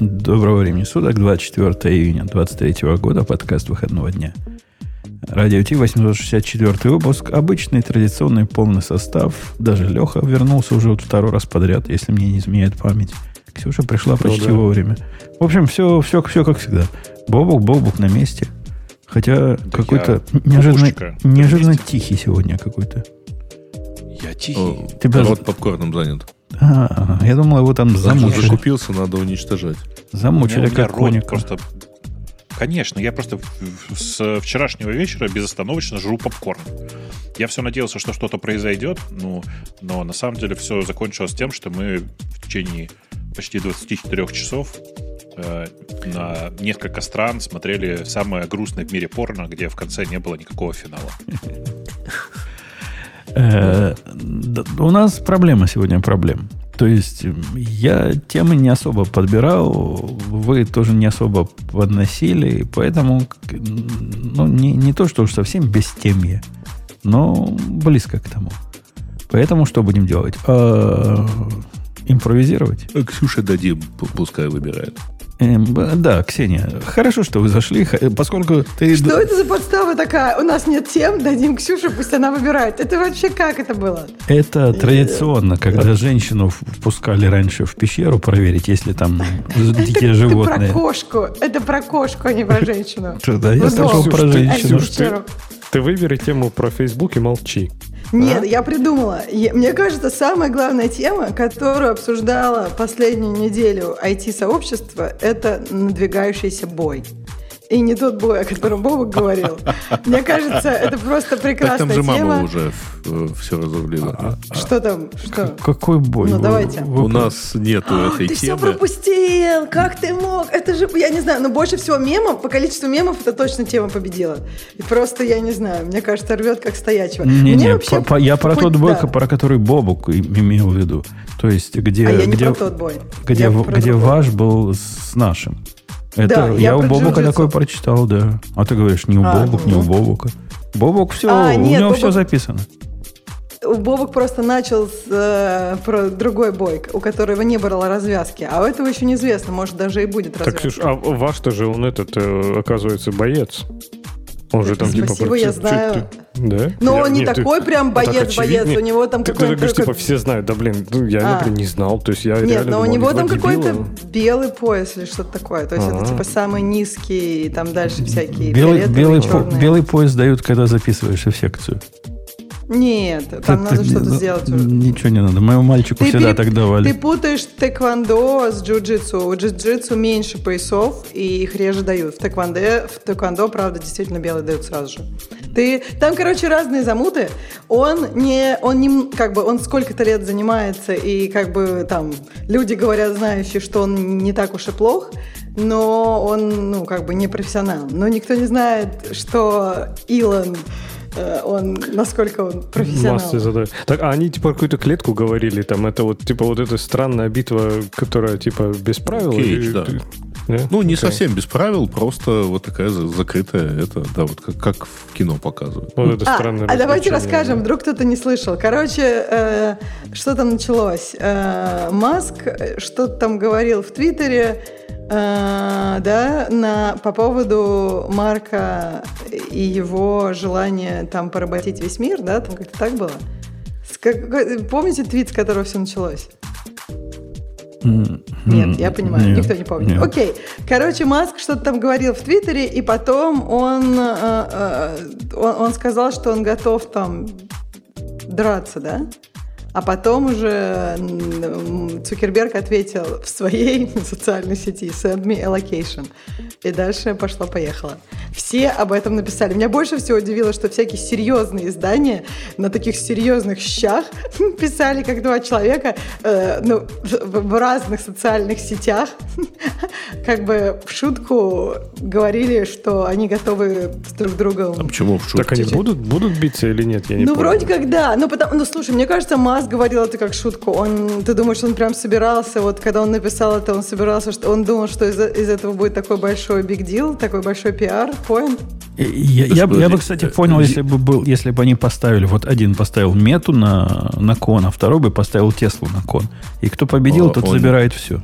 Доброго времени суток, 24 июня 23 года, подкаст выходного дня. Радио Ти, 864 выпуск, обычный традиционный полный состав. Даже Леха вернулся уже вот второй раз подряд, если мне не изменяет память. Ксюша пришла почти ну, да. вовремя. В общем, все, все, все как всегда. Бобук, Бобук на месте. Хотя да какой-то неожиданно, неожиданно тихий сегодня какой-то. Я тихий. О, Тебя... Рот попкорном занят. А, я думал, его там замучили. закупился, надо уничтожать. Замучили, как коника. Просто... Конечно, я просто с вчерашнего вечера безостановочно жру попкорн. Я все надеялся, что что-то произойдет, ну, но на самом деле все закончилось тем, что мы в течение почти 24 часов э, на несколько стран смотрели самое грустное в мире порно, где в конце не было никакого финала. Э, у нас проблема сегодня проблем. То есть я темы не особо подбирал, вы тоже не особо подносили, поэтому ну, не, не то, что уж совсем без темья, но близко к тому. Поэтому что будем делать? А, импровизировать? Ксюше дадим, пускай выбирает. Эм, да, Ксения, хорошо, что вы зашли, поскольку ты... Что это за подстава такая? У нас нет тем, дадим Ксюше, пусть она выбирает. Это вообще как это было? Это традиционно, когда женщину впускали раньше в пещеру проверить, если там дикие животные. Это про кошку, это про кошку, а не про женщину. Да, я слышал про женщину. Ты выбери тему про Facebook и молчи. Нет, а? я придумала. Мне кажется, самая главная тема, которую обсуждала последнюю неделю IT-сообщество, это надвигающийся бой. И не тот бой, о котором Бобок говорил. Мне кажется, это просто прекрасная тема. Там же мама уже э, все разрулила. А, а, что там? Что? Какой бой? Ну, давайте. У нас нету этой ты темы. Ты все пропустил! Как ты мог? Это же, я не знаю, но больше всего мемов, по количеству мемов, это точно тема победила. И просто, я не знаю, мне кажется, рвет как стоячего. Не-не, вообще... по, по, я про тот бой, да. про который Бобук имел в виду. То есть, где... А я где, не про тот бой. Где, где ваш был с нашим. Это да, я, я у Бобука такой прочитал, да. А ты говоришь, не у а, Бобук, ну. не у Бобука. Бобук все, а, у нет, него Бобук... все записано. У Бобук просто начал с, э, про другой бой, у которого не было развязки. А у этого еще неизвестно, может, даже и будет развязка. Так, Ксюш, а ваш-то же он этот, э, оказывается, боец. Он же там типа... Спасибо, я знаю. Да? Но он не такой прям боец-боец, у него там какой-то... Ты говоришь, типа, все знают. Да, блин, ну, я, а. например, не знал. То есть я Нет, но у него там какой-то белый пояс или что-то такое. То есть это типа самый низкий, и там дальше всякие белый, белый, белый пояс дают, когда записываешься в секцию. Нет, там это, надо что-то ну, сделать уже. Ничего не надо. Моему мальчику ты всегда переп... так давали. Ты путаешь тэквондо с джиу-джитсу. У джиу-джитсу меньше поясов, и их реже дают. В тэквондо, в тэквондо, правда, действительно белый дают сразу же. Ты... Там, короче, разные замуты. Он не... Он не... Как бы, он сколько-то лет занимается, и как бы там люди говорят, знающие, что он не так уж и плох, но он, ну, как бы не профессионал. Но никто не знает, что Илон он, насколько он профессионал. Массы задают. Так, а они типа какую-то клетку говорили, там, это вот, типа, вот эта странная битва, которая, типа, без правил? Кейдж, да. Да? Ну, не okay. совсем без правил, просто вот такая закрытая, это, да, вот как, как в кино показывают. Вот это странное а, а давайте расскажем, да. вдруг кто-то не слышал. Короче, э, что там началось? Э, Маск э, что-то там говорил в Твиттере, э, да, на, по поводу Марка и его желания там поработить весь мир, да, там как-то так было. Как, помните твит, с которого все началось? Нет, я понимаю, нет, никто не помнит. Нет. Окей. Короче, Маск что-то там говорил в Твиттере, и потом он, э, э, он, он сказал, что он готов там драться, да? А потом уже Цукерберг ответил в своей социальной сети «Send me a location». И дальше пошло-поехало. Все об этом написали. Меня больше всего удивило, что всякие серьезные издания на таких серьезных щах писали, как два человека э, ну, в, в разных социальных сетях, как бы в шутку говорили, что они готовы с друг другом... А почему в шутку? Так они будут, будут биться или нет? Я не ну, помню. вроде как да. Ну, потому, ну, слушай, мне кажется, Маск говорил это как шутку. Он, ты думаешь, он прям собирался, вот когда он написал это, он собирался, что он думал, что из, из этого будет такой большой big deal, такой большой пиар, point? Я, я, я бы, кстати, понял, если бы был, если бы они поставили, вот один поставил мету на, на кон, а второй бы поставил Теслу на кон. И кто победил, а, тот он... забирает все.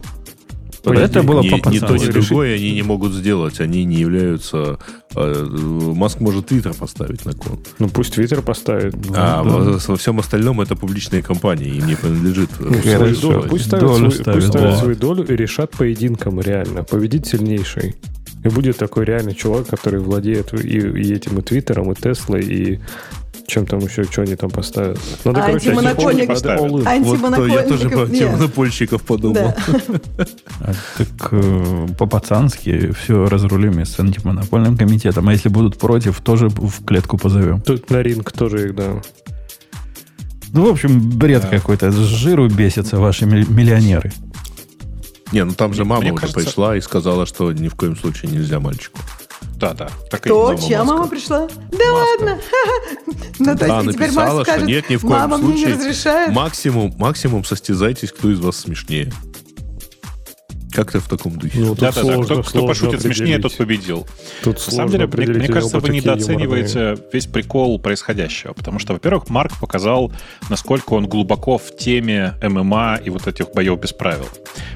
это было ни, ни то, ни другое они не могут сделать. Они не являются... Э, Маск может Твиттер поставить на кон. Ну, пусть Твиттер поставит. А да. во, во всем остальном это публичные компании, им не принадлежит. Ну, свой, пусть ставят свою долю и решат поединком реально. Победит сильнейший. И будет такой реальный чувак, который владеет и, и этим и Твиттером, и Теслой, и чем там еще, что они там поставят? Надо, короче, антимонопольник. Антимонопольник. Вот, я тоже по антимонопольщиков подумал. Да. А, так э, по-пацански все разрулим с антимонопольным комитетом. А если будут против, тоже в клетку позовем. Тут на ринг тоже их, да. Ну, в общем, бред да. какой-то. С жиру бесятся ваши миллионеры. Не, ну там же мама Мне уже кажется... пришла и сказала, что ни в коем случае нельзя мальчику. Да, да. Так Кто? Чья мама пришла? Да ладно. Ну, то есть теперь написала, что нет, ни в коем случае. Максимум, максимум состязайтесь, кто из вас смешнее. Как-то в таком духе. Ну, да, да, да. Кто, кто пошутит смешнее, тот победил. Тут На самом деле, мне, мне кажется, вы недооцениваете юморные. весь прикол происходящего. Потому что, во-первых, Марк показал, насколько он глубоко в теме ММА и вот этих боев без правил.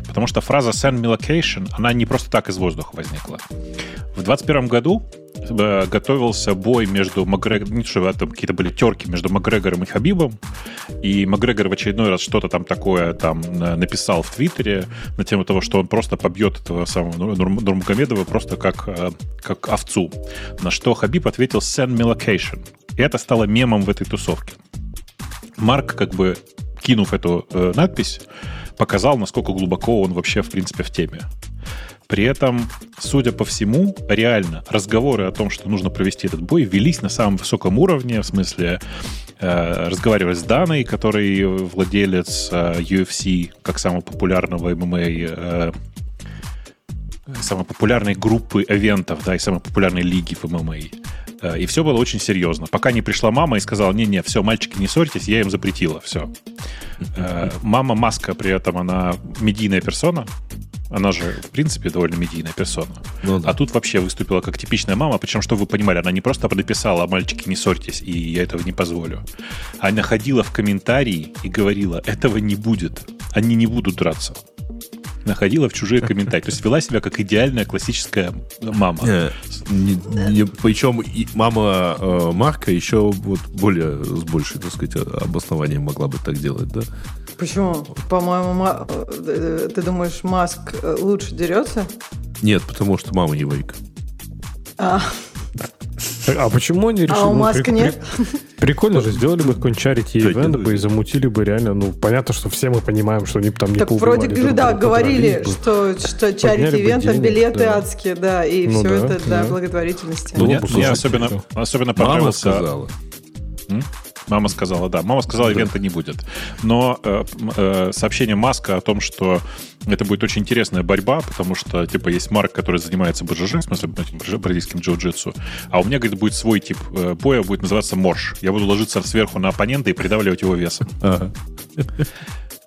Потому что фраза «send me location», она не просто так из воздуха возникла. В 2021 году Э, готовился бой между Макгрегором, не что там какие-то были терки между Макгрегором и Хабибом, и Макгрегор в очередной раз что-то там такое там написал в Твиттере на тему того, что он просто побьет этого самого Нурмагомедова просто как, э, как овцу. На что Хабиб ответил «send me location». И это стало мемом в этой тусовке. Марк, как бы кинув эту э, надпись, показал, насколько глубоко он вообще, в принципе, в теме. При этом, судя по всему, реально разговоры о том, что нужно провести этот бой, велись на самом высоком уровне, в смысле э, разговаривать с Даной, который владелец э, UFC, как самого популярного ММА э, самой популярной группы эвентов, да, и самой популярной лиги в ММА. Э, и все было очень серьезно. Пока не пришла мама и сказала, не-не, все, мальчики, не ссорьтесь, я им запретила, все. Э, мама Маска при этом, она медийная персона, она же, в принципе, довольно медийная персона. Ну, да. А тут вообще выступила как типичная мама, причем, чтобы вы понимали, она не просто написала «мальчики, не ссорьтесь», и я этого не позволю. Она ходила в комментарии и говорила «этого не будет, они не будут драться» находила в чужие комментарии. То есть вела себя как идеальная классическая мама. Не, не, причем и мама э, Марка еще вот более с большей, так сказать, обоснованием могла бы так делать, да? Почему? По-моему, э, ты думаешь, Маск э, лучше дерется? Нет, потому что мама еврейка. А. А почему они решили? А у ну, Маска при, нет? При, прикольно же, сделали бы какой-нибудь чарити ивент бы и замутили бы реально, ну, понятно, что все мы понимаем, что они там не Так вроде бы, да, говорили, что, что чарити ивент, там билеты да. адские, да, и ну, все да, это для да. благотворительности. Ну, мне, мне особенно, особенно понравился... Мама сказала. М? Мама сказала, да. Мама сказала, ивента не будет. Но э, э, сообщение Маска о том, что это будет очень интересная борьба, потому что, типа, есть Марк, который занимается БЖЖ, в смысле, бразильским джиу-джитсу, а у меня, говорит, будет свой тип э, боя, будет называться морж. Я буду ложиться сверху на оппонента и придавливать его весом.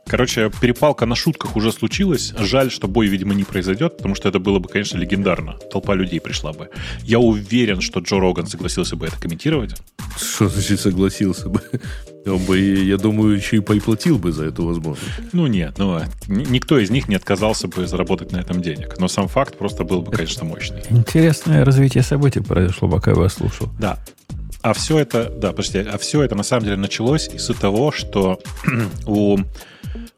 Короче, перепалка на шутках уже случилась. Жаль, что бой, видимо, не произойдет, потому что это было бы, конечно, легендарно. Толпа людей пришла бы. Я уверен, что Джо Роган согласился бы это комментировать. Что значит согласился бы? Он бы, я думаю, еще и поплатил бы за эту возможность. Ну нет, ну никто из них не отказался бы заработать на этом денег. Но сам факт просто был бы, конечно, мощный. Интересное развитие событий произошло, пока я вас слушал. Да. А все это, да, подожди, а все это на самом деле началось из-за того, что у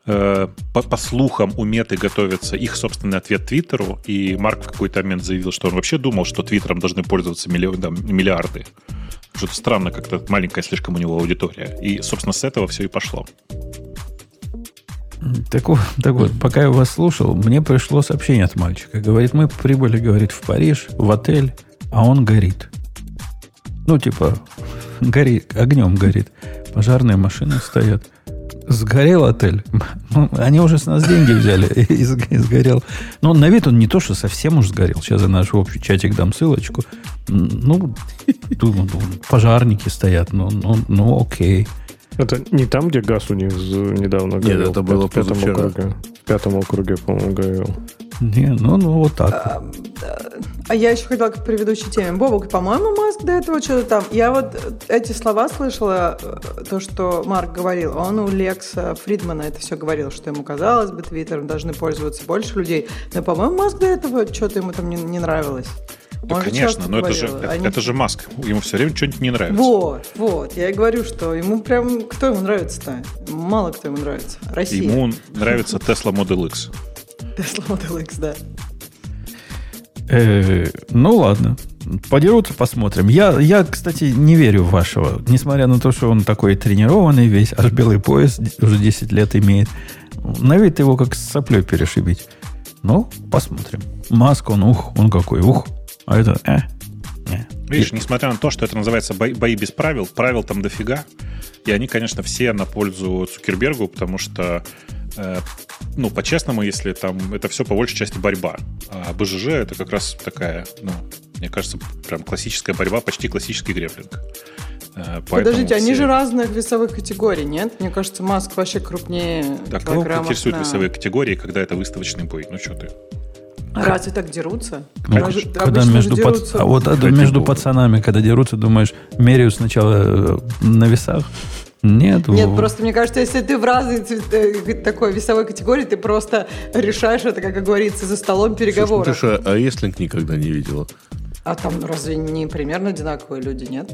по, по слухам у Меты готовится их собственный ответ Твиттеру, и Марк в какой-то момент заявил, что он вообще думал, что Твиттером должны пользоваться миллион, да, миллиарды. Что-то странно, как-то маленькая слишком у него аудитория. И, собственно, с этого все и пошло. Так, так вот, пока я вас слушал, мне пришло сообщение от мальчика. Говорит, мы прибыли, говорит, в Париж, в отель, а он горит. Ну, типа, горит, огнем горит. Пожарные машины стоят. Сгорел отель. Ну, они уже с нас деньги взяли и, сгорел. Но на вид он не то, что совсем уж сгорел. Сейчас я наш общий чатик дам ссылочку. Ну, думаю, пожарники стоят. Ну, ну, ну, окей. Это не там, где газ у них недавно горел? Нет, это было в пятом округе. В пятом округе, по-моему, горел. Не, ну, ну вот так. А, А я еще хотела к предыдущей теме. Бобок, по-моему, Маск до этого что-то там... Я вот эти слова слышала, э, то, что Марк говорил. Он у Лекса Фридмана это все говорил, что ему казалось бы, Твиттером должны пользоваться больше людей. Но, по-моему, Маск до этого что-то ему там не, не нравилось. Да, Он конечно, но это же, Они... это же Маск. Ему все время что-нибудь не нравится. Вот, вот. Я и говорю, что ему прям... Кто ему нравится-то? Мало кто ему нравится. Россия. Ему нравится Tesla Model X. Tesla Model X, да. Э, ну ладно. Подерутся, посмотрим. Я, я, кстати, не верю в вашего. Несмотря на то, что он такой тренированный весь, аж белый пояс уже 10 лет имеет. На вид его как с соплей перешибить. Ну, посмотрим. Маск, он ух, он какой ух. А это, э. Видишь, несмотря на то, что это называется бои, бои без правил, правил там дофига, и они, конечно, все на пользу Цукербергу, потому что ну, по-честному, если там это все по большей части борьба. А БЖЖ это как раз такая, ну, мне кажется, прям классическая борьба, почти классический греплинг. Э, Подождите, все... они же разных весовых категорий, нет? Мне кажется, Маск вообще крупнее Так кого интересуют на... весовые категории, когда это выставочный бой? Ну что ты? А разве так дерутся? Ну, Раз, когда между пац... А вот между пацанами, когда дерутся, думаешь, меряют сначала э, на весах, нет. Нет, просто мне кажется, если ты в разной э, такой весовой категории, ты просто решаешь это, как говорится, за столом переговоров. Слушай, ну а рестлинг никогда не видела? А там разве не примерно одинаковые люди, нет?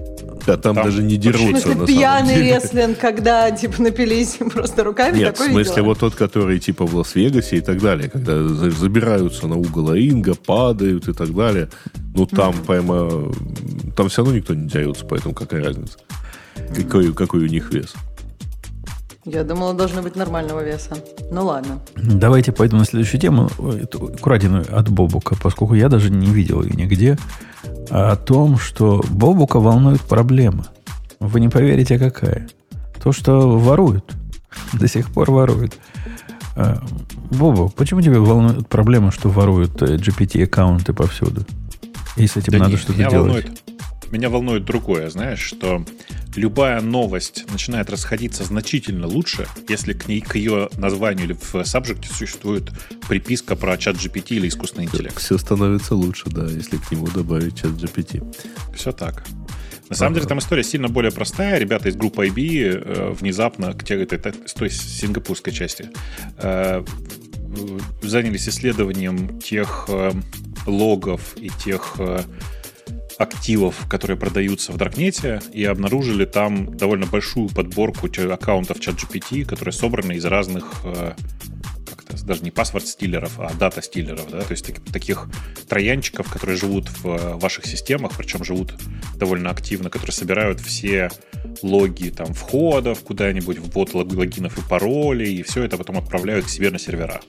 Да, там, там даже не дерутся. В смысле, пьяный рестлинг, когда типа напились просто руками, Нет, в смысле видела? вот тот, который типа в Лас-Вегасе и так далее, когда забираются на угол ринга, падают и так далее. Ну там mm-hmm. прямо, там все равно никто не дерется, поэтому какая разница? Какой, какой у них вес? Я думала, должно быть нормального веса. Ну ладно. Давайте пойдем на следующую тему, краденую от Бобука, поскольку я даже не видел ее нигде, о том, что Бобука волнует проблема. Вы не поверите, какая. То, что воруют. До сих пор воруют. А, Бобу, почему тебя волнует проблема, что воруют э, GPT-аккаунты повсюду? И с этим да надо что-то делать. Волнует, меня волнует другое, знаешь, что любая новость начинает расходиться значительно лучше, если к, ней, к ее названию или в сабжекте существует приписка про чат GPT или искусственный интеллект. Все становится лучше, да, если к нему добавить чат GPT. Все так. На самом ага. деле там история сильно более простая. Ребята из группы IB э, внезапно к те, этой, с той сингапурской части э, занялись исследованием тех э, логов и тех э, активов, которые продаются в Даркнете, и обнаружили там довольно большую подборку аккаунтов ChatGPT, которые собраны из разных э, даже не паспорт-стиллеров, а дата-стиллеров, да, то есть таких, таких троянчиков, которые живут в э, ваших системах, причем живут довольно активно, которые собирают все логи там входов куда-нибудь, ввод логинов и паролей, и все это потом отправляют к себе на сервера.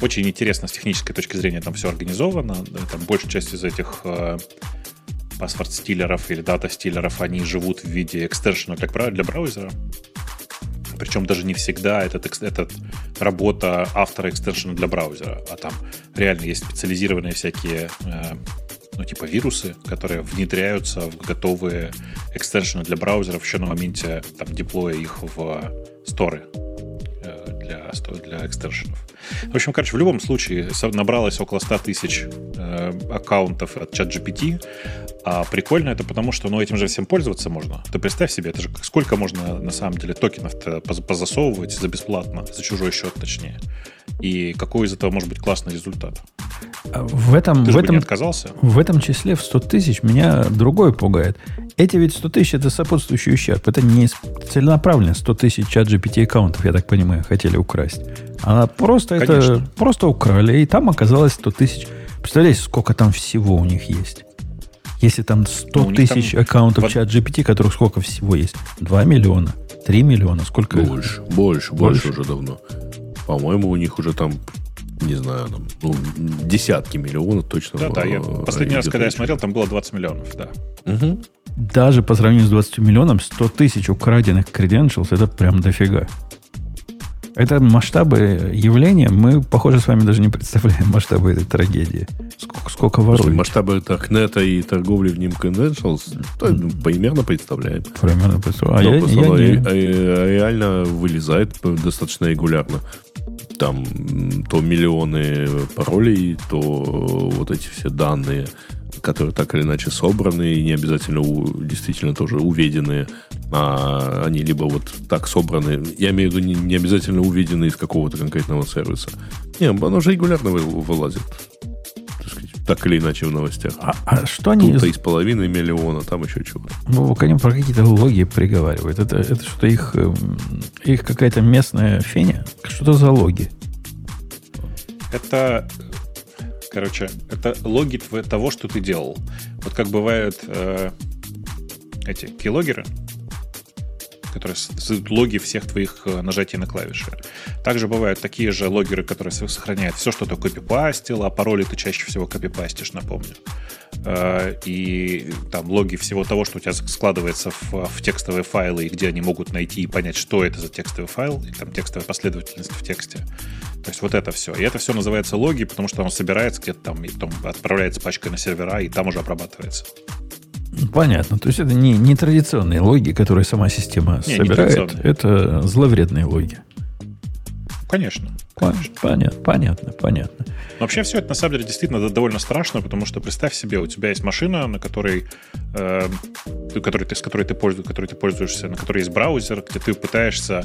Очень интересно с технической точки зрения там все организовано. Там большая часть из этих э, паспорт-стиллеров или дата-стиллеров, они живут в виде экстеншена для, для браузера. Причем даже не всегда этот, этот работа автора экстеншена для браузера, а там реально есть специализированные всякие э, ну, типа вирусы, которые внедряются в готовые экстеншены для браузеров еще на моменте там, деплоя их в сторы для, для экстеншенов. В общем, короче, в любом случае набралось около 100 тысяч э, аккаунтов от ChatGPT, а прикольно это потому, что ну, этим же всем пользоваться можно. Ты представь себе, это же сколько можно на самом деле токенов позасовывать за бесплатно, за чужой счет точнее. И какой из этого может быть классный результат? А в этом, Ты в этом, не отказался? В этом числе в 100 тысяч меня другой пугает. Эти ведь 100 тысяч это сопутствующий ущерб. Это не целенаправленно 100 тысяч чат GPT аккаунтов, я так понимаю, хотели украсть. А просто Конечно. это просто украли, и там оказалось 100 тысяч. Представляете, сколько там всего у них есть? Если там 100 ну, тысяч там... аккаунтов под... чат GPT, которых сколько всего есть? 2 миллиона, 3 миллиона, сколько? Больше, больше, больше, больше уже давно. По-моему, у них уже там не знаю, там, ну, десятки миллионов точно. Да, да, я последний раз, когда я смотрел, там было 20 миллионов, да. Угу. Даже по сравнению с 20 миллионами, 100 тысяч украденных credentials, это прям дофига. Это масштабы явления, мы, похоже, с вами даже не представляем масштабы этой трагедии. Сколько, сколько воруют. Масштабы Таркнета и торговли в ним Credentials, то, примерно представляем. Примерно представляем. А, я, я, я не... а, реально вылезает достаточно регулярно. Там то миллионы паролей, то вот эти все данные, которые так или иначе собраны и не обязательно у, действительно тоже уведены, а они либо вот так собраны, я имею в виду не, не обязательно уведены из какого-то конкретного сервиса. Не, оно же регулярно вылазит так или иначе в новостях. А, а что они... Тут-то из половины миллиона, там еще чего. Ну, они про какие-то логи приговаривают. Это, это что их, эм, их какая-то местная феня? Что за логи? Это, короче, это логи того, что ты делал. Вот как бывают э, эти keyloggerы, которые создают логи всех твоих э, нажатий на клавиши. Также бывают такие же логеры, которые сохраняют все, что ты копипастил, а пароли ты чаще всего копипастишь, напомню. Э, и там логи всего того, что у тебя складывается в, в текстовые файлы, и где они могут найти и понять, что это за текстовый файл, и там текстовая последовательность в тексте. То есть вот это все. И это все называется логи, потому что оно собирается где-то там, и потом отправляется пачкой на сервера, и там уже обрабатывается. Понятно. То есть это не, не традиционные логи, которые сама система не, собирает. Не это зловредные логи. Конечно. конечно. Понятно, понятно, понятно. Но вообще все это на самом деле действительно довольно страшно, потому что представь себе, у тебя есть машина, на которой, э, которой ты, с которой ты, пользуешь, которой ты пользуешься, на которой есть браузер, где ты пытаешься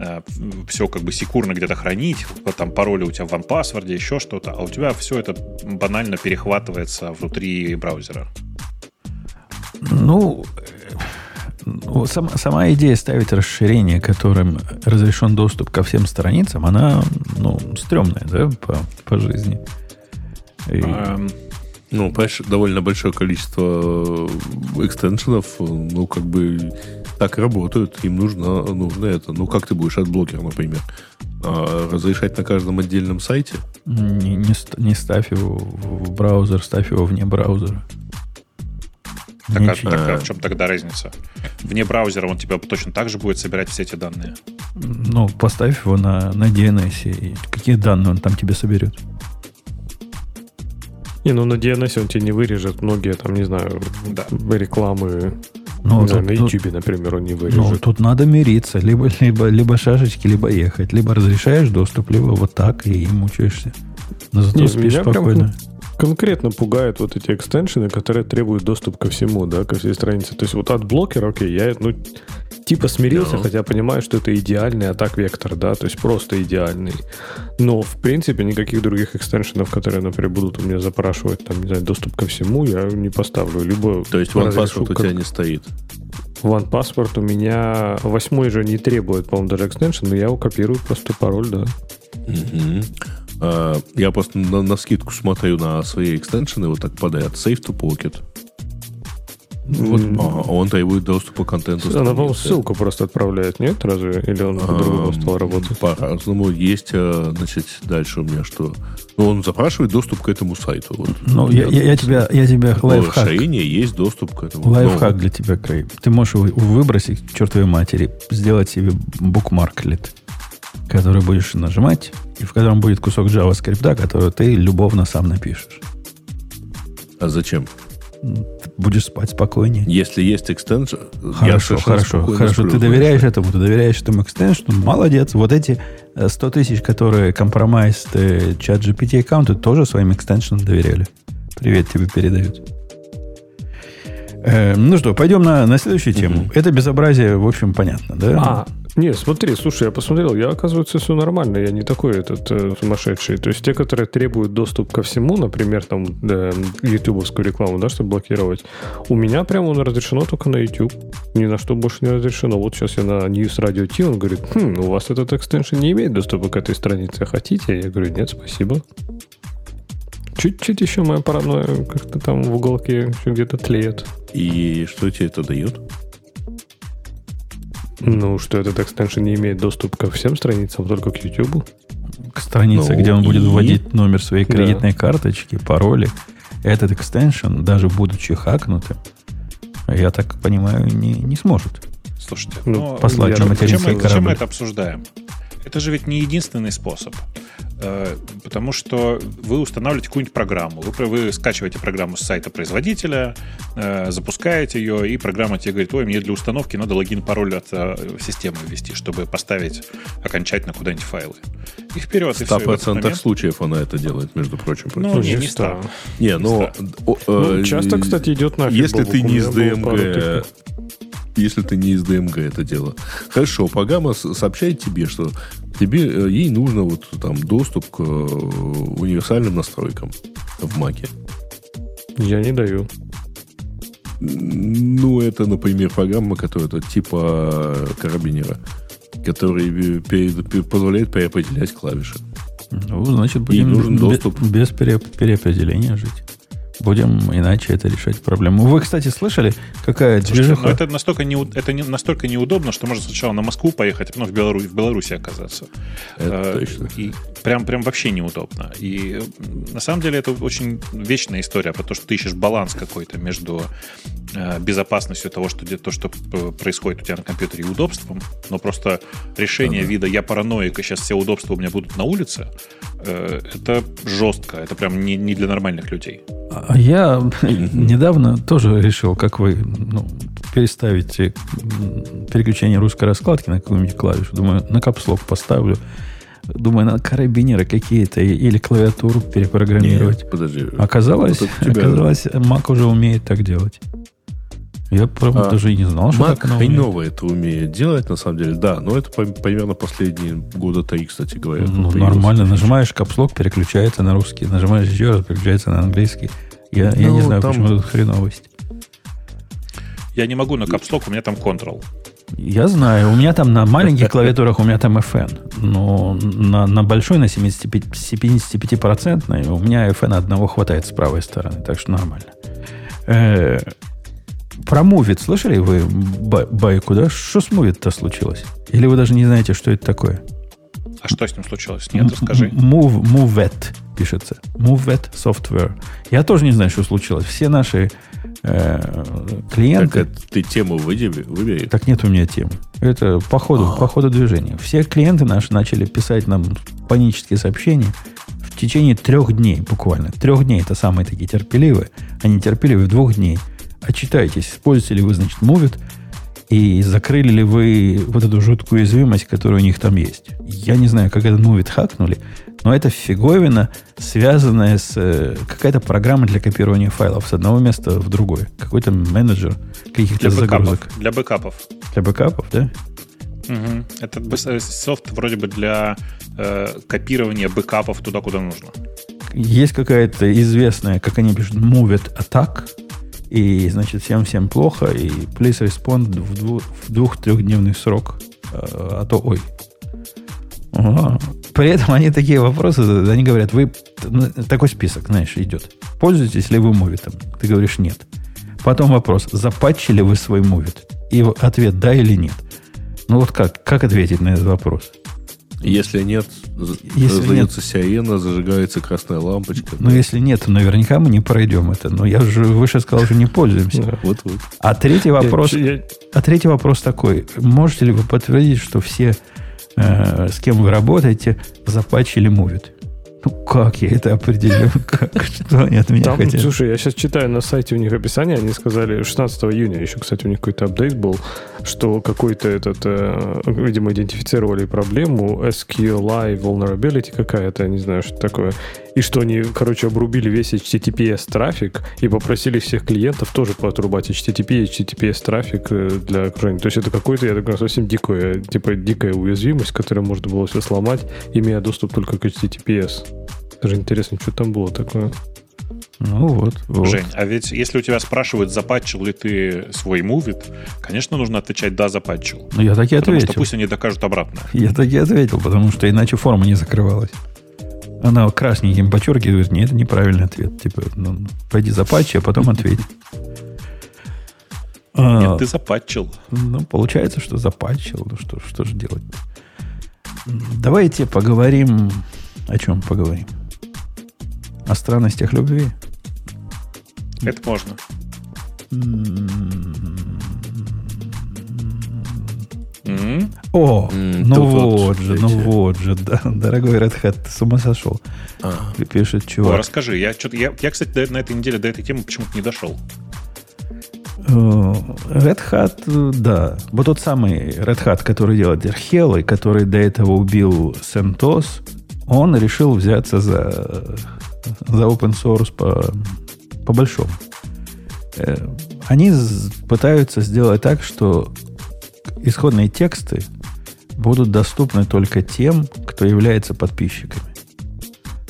э, все как бы секурно где-то хранить, там пароли у тебя в OnePassword, еще что-то, а у тебя все это банально перехватывается внутри браузера. Ну, ну, сама, сама идея ставить расширение, которым разрешен доступ ко всем страницам, она, ну, стрёмная, да, по, по жизни. И... Um... Ну, понимаешь, довольно большое количество экстеншенов, ну, как бы так работают. Им нужно, нужно это. Ну, как ты будешь от блокера, например? А разрешать на каждом отдельном сайте? Не, не, не ставь его в браузер, ставь его вне браузера. Так, а, так а в чем тогда разница? Вне браузера он тебя точно так же будет собирать все эти данные. Ну, поставь его на, на DNS, и какие данные он там тебе соберет? Не, ну на DNS он тебе не вырежет многие, там, не знаю, да. рекламы. Ну, не знаю, на YouTube, например, он не вырежет. Ну, тут надо мириться. Либо, либо, либо шашечки, либо ехать. Либо разрешаешь доступ, либо вот так и мучаешься. Но зато не, спишь спокойно. Прям конкретно пугают вот эти экстеншены, которые требуют доступ ко всему, да, ко всей странице. То есть вот от блокера, окей, я, ну, типа смирился, хотя понимаю, что это идеальный атак вектор, да, то есть просто идеальный. Но, в принципе, никаких других экстеншенов, которые, например, будут у меня запрашивать, там, не знаю, доступ ко всему, я не поставлю. Либо то есть OnePassword у тебя не стоит? OnePassword у меня восьмой же не требует, по-моему, даже экстеншн, но я его копирую просто пароль, да. Угу. А, я просто на, на скидку смотрю на свои экстеншены, вот так подряд. Save to Pocket. Вот, mm. а, он требует доступа к контенту. Она, по-моему, ссылку просто отправляет, нет? Разве? Или он по-другому стал работать? По-разному. Есть, э, значит, дальше у меня что? Ну, он запрашивает доступ к этому сайту. Вот. Ну, я, я, я тебя, я тебя лайфхак. расширение есть доступ к этому. Лайфхак для тебя, Крей. Ты можешь его выбросить к чертовой матери, сделать себе букмарклет который будешь нажимать, и в котором будет кусок JavaScript, который ты любовно сам напишешь. А зачем? Ты будешь спать спокойнее. Если есть экстеншн... Хорошо, хорошо, хорошо. Ты доверяешь этому, ты доверяешь этому экстеншну. Молодец. Вот эти 100 э, тысяч, которые компромайс чат GPT аккаунты, тоже своим экстеншнам доверяли. Привет тебе передают. Э, ну что, пойдем на, на следующую тему. Mm-hmm. Это безобразие, в общем, понятно, да? А, не, смотри, слушай, я посмотрел, я, оказывается, все нормально, я не такой этот э, сумасшедший. То есть те, которые требуют доступ ко всему, например, там, да, ютубовскую рекламу, да, чтобы блокировать, у меня прямо он разрешено только на YouTube. Ни на что больше не разрешено. Вот сейчас я на News Radio T, он говорит, хм, у вас этот экстеншн не имеет доступа к этой странице, хотите? Я говорю, нет, спасибо. Чуть-чуть еще моя паранойя как-то там в уголке где-то тлеет. И что тебе это дает? Ну, что этот экстеншн не имеет доступ ко всем страницам, только к YouTube. К странице, ну, где он и... будет вводить номер своей кредитной да. карточки, пароли. Этот экстеншн, даже будучи хакнутым, я так понимаю, не, не сможет. Слушайте, ну, послать на материнский зачем, зачем мы это обсуждаем? Это же ведь не единственный способ. Э, потому что вы устанавливаете какую-нибудь программу. Вы, вы скачиваете программу с сайта производителя, э, запускаете ее, и программа тебе говорит, ой, мне для установки надо логин, пароль от э, системы ввести, чтобы поставить окончательно куда-нибудь файлы. И вперед, и все. В 100% момент... случаев она это делает, между прочим. Ну, не, не 100. Не, но... Ну, часто, кстати, идет на Если ты не из ДМГ если ты не из ДМГ это дело. Хорошо, программа сообщает тебе, что тебе, э, ей нужно вот там доступ к э, универсальным настройкам в Маке. Я не даю. Ну, это, например, программа, которая это типа карабинера, который позволяет переопределять клавиши. Ну, значит, будем И нужен доступ. без переопределения жить. Будем иначе это решать проблему. Вы, кстати, слышали, какая движуха? Ну, это настолько, не, это не, настолько неудобно, что можно сначала на Москву поехать, а потом в, Белару, в Беларуси оказаться. Это а, точно. И прям, прям вообще неудобно. И на самом деле это очень вечная история, потому что ты ищешь баланс какой-то между э, безопасностью того, что, то, что происходит у тебя на компьютере, и удобством. Но просто решение ага. вида «я параноик, и сейчас все удобства у меня будут на улице», э, это жестко. Это прям не, не для нормальных людей. Я недавно тоже решил, как вы, ну, переставить переключение русской раскладки на какую-нибудь клавишу. Думаю, на капслок поставлю. Думаю, надо карабинеры какие-то или клавиатуру перепрограммировать. Нет, подожди. Оказалось, вот тебя... оказалось, Mac уже умеет так делать. Я, правда, а, даже и не знал, что Mac так хреново это умеет делать, на самом деле. Да, но это примерно последние года три, кстати говоря. Ну, нормально. Нажимаешь капслок, переключается на русский. Нажимаешь еще раз, переключается на английский. Я, ну, я не ну, знаю, там... почему это хреновость. Я не могу на капслок, у меня там Ctrl. Я знаю, у меня там на маленьких клавиатурах у меня там FN, но на, на большой, на 75%, 75% у меня FN одного хватает с правой стороны, так что нормально. Про Move слышали вы байку, да? Что с Move-то случилось? Или вы даже не знаете, что это такое? А что с ним случилось? Нет, расскажи. Move, MoveVet пишется. MoveVet Software. Я тоже не знаю, что случилось. Все наши э, клиенты... Так, ты тему выбери. Так нет у меня темы. Это по ходу, а. по ходу движения. Все клиенты наши начали писать нам панические сообщения в течение трех дней буквально. Трех дней это самые такие терпеливые. Они терпеливые двух дней. Отчитайтесь, используете ли вы, значит, Movit, и закрыли ли вы вот эту жуткую уязвимость, которая у них там есть. Я не знаю, как этот MOVEit хакнули, но это фиговина, связанная с... Э, какая-то программа для копирования файлов с одного места в другое. Какой-то менеджер каких-то для загрузок. Бэкапов, для бэкапов. Для бэкапов, да? Угу. Это софт вроде бы для э, копирования бэкапов туда, куда нужно. Есть какая-то известная, как они пишут, MOVEit Attack, и, значит, всем-всем плохо, и please respond в, двух, в двух-трехдневный срок, э, а то ой. Ага. При этом они такие вопросы, они говорят, вы ну, такой список, знаешь, идет. Пользуетесь ли вы мувитом? Ты говоришь нет. Потом вопрос, запатчили вы свой мувит? И ответ да или нет. Ну вот как? Как ответить на этот вопрос? Если нет, если раздается сирена, зажигается красная лампочка. Ну, да. если нет, то наверняка мы не пройдем это. Но я же выше сказал, что не пользуемся. Вот, вот. А третий вопрос, а третий вопрос такой. Можете ли вы подтвердить, что все, э, с кем вы работаете, запачили мувит? Ну, как я это определю? Как, что они от меня Там, хотят? Слушай, я сейчас читаю на сайте у них описание, они сказали, 16 июня еще, кстати, у них какой-то апдейт был, что какой-то этот, э, видимо, идентифицировали проблему SQLI vulnerability какая-то, не знаю, что такое, и что они, короче, обрубили весь HTTPS трафик и попросили всех клиентов тоже поотрубать HTTP и HTTPS трафик э, для окружения. То есть это какой-то, я так совсем дикая, типа дикая уязвимость, которая можно было все сломать, имея доступ только к HTTPS. Даже интересно, что там было такое. Ну вот, вот. Жень, а ведь если у тебя спрашивают, запатчил ли ты свой мувит, конечно, нужно отвечать «да, запатчил». Ну, я так и ответил. Потому что пусть они докажут обратно. Я так и ответил, потому что иначе форма не закрывалась. Она красненьким подчеркивает, нет, это неправильный ответ. Типа, ну, пойди запатчи, а потом ответь. Нет, а, ты запатчил. Ну, получается, что запатчил. Ну, что, что же делать? Давайте поговорим... О чем поговорим? О странностях любви? Это можно. О, mm, ну вот же, ну вот же, да, дорогой Red Hat, ты с ума сошел. А. Пишет чувак. О, расскажи, я, что-то, я, я, кстати, на этой неделе до этой темы почему-то не дошел. Э, Red Hat, да. Вот тот самый Red Hat, который делает Erhel, и который до этого убил CentOS, он решил взяться за, за open source по, по большому. Э, они пытаются сделать так, что исходные тексты будут доступны только тем, кто является подписчиками.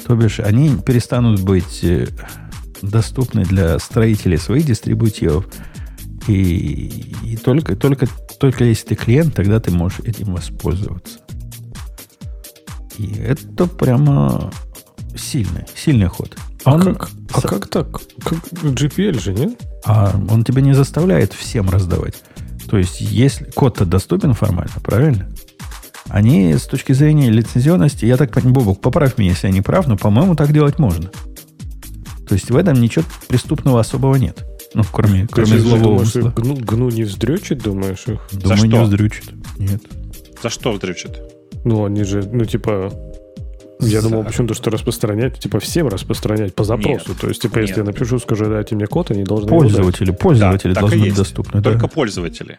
То бишь, они перестанут быть э, доступны для строителей своих дистрибутивов. И, и только, только, только если ты клиент, тогда ты можешь этим воспользоваться. И это прямо сильный, сильный ход. А, он, как, а как так? Как GPL же, нет? А он тебя не заставляет всем раздавать. То есть, если код-то доступен формально, правильно? Они с точки зрения лицензионности, я так понимаю, Бобок, поправь меня, если я не прав, но, по-моему, так делать можно. То есть в этом ничего преступного особого нет. Ну, кроме, кроме злого умысла. Гну, гну не вздрючит, думаешь их? Думаю, За что? не вздрючит. Нет. За что вздрючит? Ну, они же, ну, типа, я За... думал почему-то, что распространять, типа, всем распространять по запросу. Нет, То есть, типа, нет. если я напишу, скажу, дайте мне код, они должны... Пользователи, пользователи да, должны быть доступны. Только да. пользователи.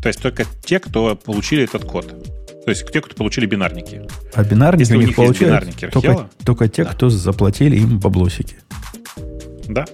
То есть, только те, кто получили этот код. То есть, те, кто получили бинарники. А бинарники Если у них, получают только, только те, да. кто заплатили им баблосики. Да.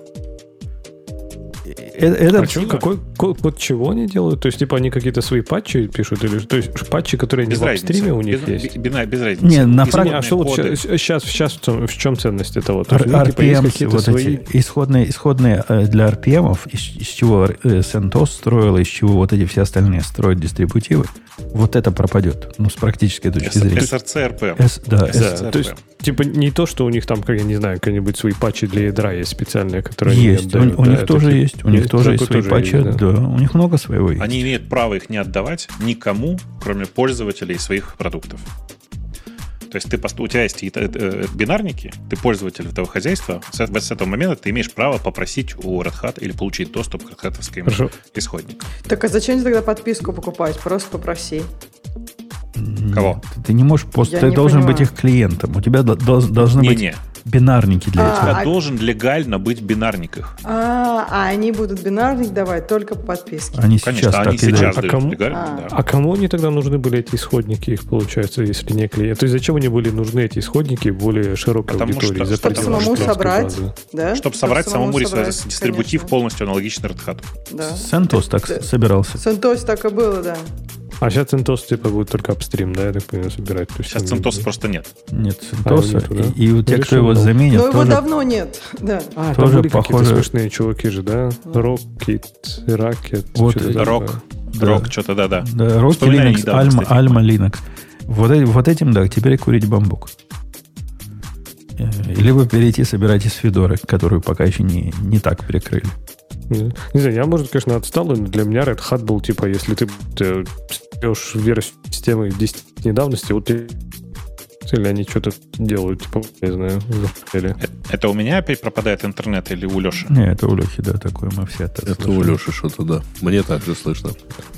Э, это, это какой код, код чего они делают? То есть, типа, они какие-то свои патчи пишут? Или, то есть, патчи, которые без не в стриме у них без, есть? Без, без разницы. Не, на практике... А что вот сейчас, сейчас в, чем, в чем ценность этого? То есть, RPM, ну, типа, вот свои... эти исходные, исходные э, для RPM, из, из чего CentOS строил, из чего вот эти все остальные строят дистрибутивы, вот это пропадет. Ну, с практической точки зрения. SRC RPM. S, да, SRC. То есть, типа, не то, что у них там, как я не знаю, какие-нибудь свои патчи для ядра есть специальные, которые есть. Они отдают, у, у них тоже есть. У них тоже есть свои патчи. Есть, да. да. У них много своего есть. Они имеют право их не отдавать никому, кроме пользователей своих продуктов. То есть ты, у тебя есть э, бинарники, ты пользователь этого хозяйства, с, с этого момента ты имеешь право попросить у Red Hat или получить доступ к Red Hat исходнику. Так а зачем тогда подписку покупать? Просто попроси. Кого? Ты не можешь просто, ты должен понимаю. быть их клиентом. У тебя должны не, быть не бинарники для а, тебя. А, должен легально быть в бинарниках. А, а они будут бинарник давать только по подписке. Они Конечно, сейчас они так сейчас а кому, а. а кому они тогда нужны были эти исходники, их получается, если не клиент? То есть зачем они были нужны эти исходники более широкой Потому аудитории? Что, чтобы самому собрать, да? Чтобы собрать самому, самому собрать, дистрибутив конечно. полностью аналогичный Red Hat. Да. CentOS так да. собирался. CentOS так и было, да. А сейчас CentOS типа будет только апстрим, да, я так понимаю, собирать. То сейчас CentOS просто нет. Нет CentOS, а, да? и, и у тех, кто его заменит, Но тоже, его давно нет, да. А, тоже там были похоже... смешные чуваки же, да? Rocket, Rocket. Вот, Рок, да. Рок, что-то, да-да. Да, Rock, Linux, Alma, Alma, Linux. Вот, вот этим, да, теперь курить бамбук. Э, либо перейти собирать из Федоры, которую пока еще не, не так перекрыли. Не знаю, я, может, конечно, отстал, но для меня Red Hat был, типа, если ты, ты берешь версию системы 10 недавности, вот ты или они что-то делают, типа, не знаю, или... Э, это у меня опять пропадает интернет или у Леши? Не, это у Лехи, да, такое мы все это Это слышали. у Леши что-то, да. Мне также слышно.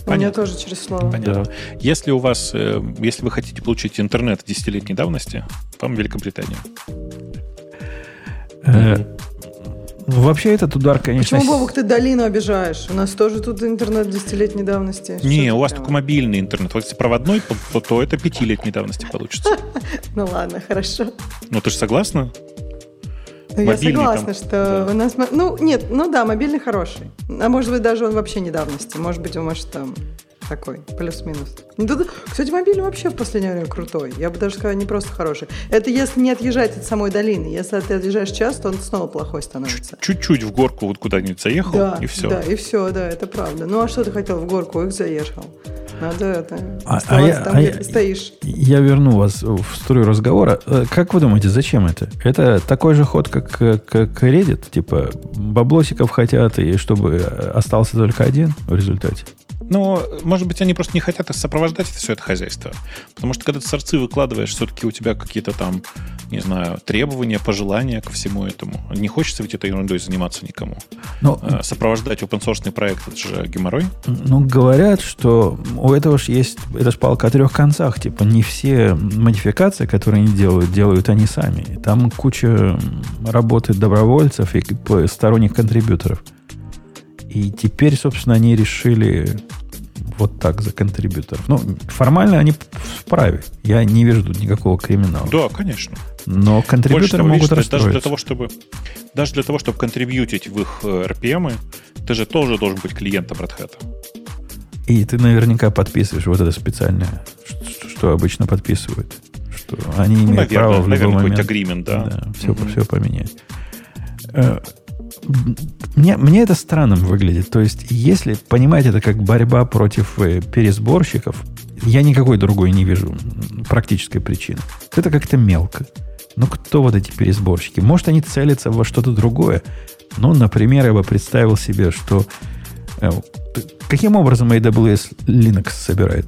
У меня тоже через слово. Понятно. Да. Если у вас, э, если вы хотите получить интернет десятилетней давности, вам Великобритания. Э, Вообще этот удар, конечно... Почему, Бобок, ты долину обижаешь? У нас тоже тут интернет десятилетней давности. Не, Что у вас прямо? только мобильный интернет. Вот если проводной, то, то это пятилетней давности получится. Ну ладно, хорошо. Ну ты же согласна? Ну, я согласна, что у нас... Ну, нет, ну да, мобильный хороший. А может быть, даже он вообще недавности. Может быть, он может там такой, плюс-минус. Ну, кстати, мобильный вообще в последнее время крутой. Я бы даже сказала, не просто хороший. Это если не отъезжать от самой долины. Если ты отъезжаешь часто, он снова плохой становится. Чуть-чуть в горку вот куда-нибудь заехал, да, и все. Да, и все, да, это правда. Ну, а что ты хотел в горку? Их заехал. Надо это, а, а я, там, а где я, стоишь. Я верну вас в струю разговора. Э, как вы думаете, зачем это? Это такой же ход, как, как Reddit? Типа, баблосиков хотят, и чтобы остался только один в результате? Но, может быть, они просто не хотят сопровождать все это хозяйство. Потому что когда ты сорцы выкладываешь, все-таки у тебя какие-то там, не знаю, требования, пожелания ко всему этому. Не хочется ведь этой ерундой заниматься никому. Но, э, Сопровождать open source проект, это же геморрой. Ну, говорят, что у этого же есть, это же палка о трех концах. Типа не все модификации, которые они делают, делают они сами. Там куча работы добровольцев и сторонних контрибьюторов. И теперь, собственно, они решили вот так за контрибьюторов. Ну, формально они вправе. Я не вижу тут никакого криминала. Да, конечно. Но контрибьюторы могут расстроиться. Даже для, того, чтобы, даже для того, чтобы контрибьютить в их RPM, э, ты же тоже должен быть клиентом Red Hat. И ты наверняка подписываешь вот это специальное, что, что обычно подписывают. Что они ну, имеют наверное, право в любой наверное, момент... агримент, да. да все, mm-hmm. все поменять. Мне, мне это странным выглядит. То есть, если понимать это как борьба против э, пересборщиков, я никакой другой не вижу практической причины. Это как-то мелко. Ну, кто вот эти пересборщики? Может, они целятся во что-то другое? Ну, например, я бы представил себе, что... Э, каким образом AWS Linux собирает?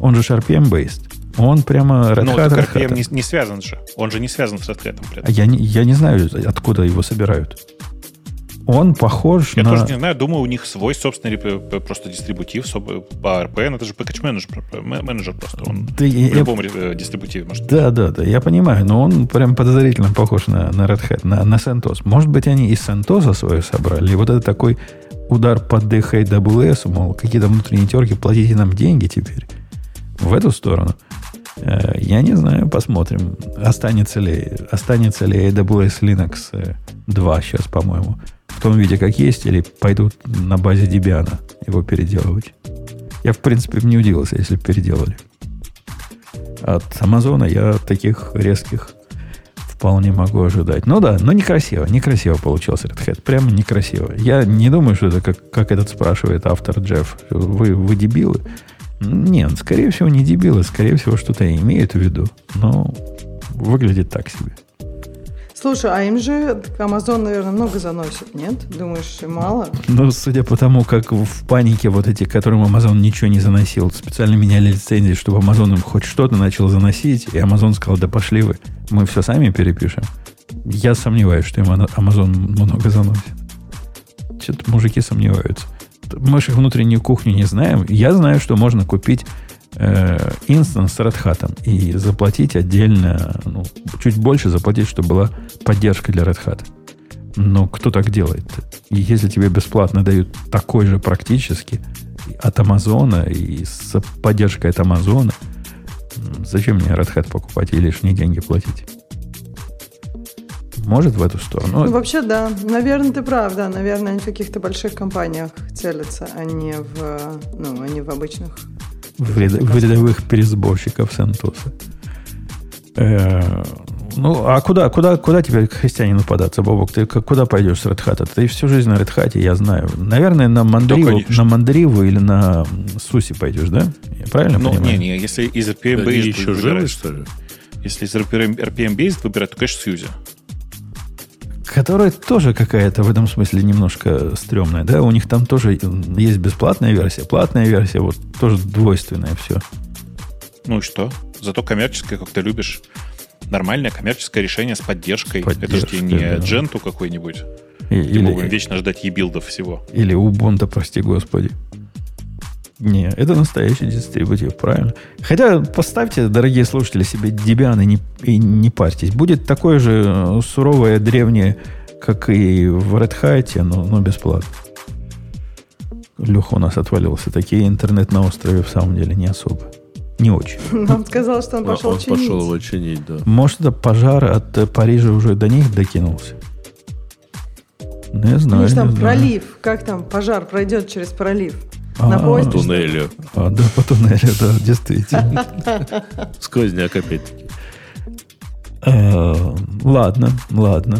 Он же RPM-based. Он прямо Red ну. RPM не, не связан же. Он же не связан с Red Hat. Я не, я не знаю, откуда его собирают он похож Я на... тоже не знаю, думаю, у них свой собственный просто дистрибутив по RPN. Это же package менеджер, менеджер просто. Он да, в я, любом я... дистрибутиве может Да, да, да, я понимаю, но он прям подозрительно похож на, на Red Hat, на, на CentOS. Может быть, они из CentOS свое собрали, и вот это такой удар под DHWS, мол, какие-то внутренние терки, платите нам деньги теперь. В эту сторону. Э, я не знаю, посмотрим, останется ли, останется ли AWS Linux 2 э, сейчас, по-моему в том виде, как есть, или пойдут на базе Debian его переделывать. Я, в принципе, не удивился, если переделали. От Амазона я таких резких вполне могу ожидать. Ну да, но некрасиво. Некрасиво получился Red Hat. Прямо некрасиво. Я не думаю, что это как, как этот спрашивает автор Джефф. Вы, вы дебилы? Нет, скорее всего, не дебилы. Скорее всего, что-то имеют в виду. Но выглядит так себе. Слушай, а им же Amazon, наверное, много заносит, нет? Думаешь, мало? Ну, судя по тому, как в панике вот эти, которым Amazon ничего не заносил, специально меняли лицензии, чтобы Amazon им хоть что-то начал заносить, и Amazon сказал, да пошли вы, мы все сами перепишем. Я сомневаюсь, что им Amazon много заносит. Что-то мужики сомневаются. Мы же их внутреннюю кухню не знаем. Я знаю, что можно купить инстанс с Red Hat и заплатить отдельно, ну, чуть больше заплатить, чтобы была поддержка для Red Hat. Но кто так делает? И если тебе бесплатно дают такой же практически от Амазона и с поддержкой от Амазона, зачем мне Red Hat покупать и лишние деньги платить? Может в эту сторону? Ну, вообще, да. Наверное, ты прав, да. Наверное, они в каких-то больших компаниях целятся, а не в, ну, а не в обычных рядовых пересборщиков Сантоса. Э, ну, а куда, куда, куда теперь к христианину податься, Бобок? Ты куда пойдешь с Red Hat? Ты всю жизнь на Red Hat, я знаю. Наверное, на Мандриву, на Мандриву или на Суси пойдешь, да? Я правильно ну, понимаю? Не, не, если из RPM Based еще живы, что ли? Если из RPM, RPM Based выбирать, то, конечно, Сьюзи которая тоже какая-то в этом смысле немножко стрёмная, да? У них там тоже есть бесплатная версия, платная версия, вот тоже двойственная все. Ну и что? Зато коммерческое, как ты любишь. Нормальное коммерческое решение с поддержкой. поддержкой Это же не да. Дженту какой-нибудь. И, или, будем вечно ждать ебилдов всего. Или Ubuntu, прости господи. Не, это настоящий дистрибутив, правильно. Хотя поставьте, дорогие слушатели, себе Debian и не, и не парьтесь. Будет такое же э, суровое, древнее, как и в Red Hat, но, но бесплатно. Леха у нас отвалился. Такие интернет на острове в самом деле не особо. Не очень. Он сказал, что он пошел он чинить. пошел его чинить, да. Может, это пожар от Парижа уже до них докинулся? Не знаю. Ну, там пролив. Как там пожар пройдет через пролив? На поезде? По туннелю. А, да, по туннелю, да, действительно. Сквозняк опять-таки. Э, ладно, ладно.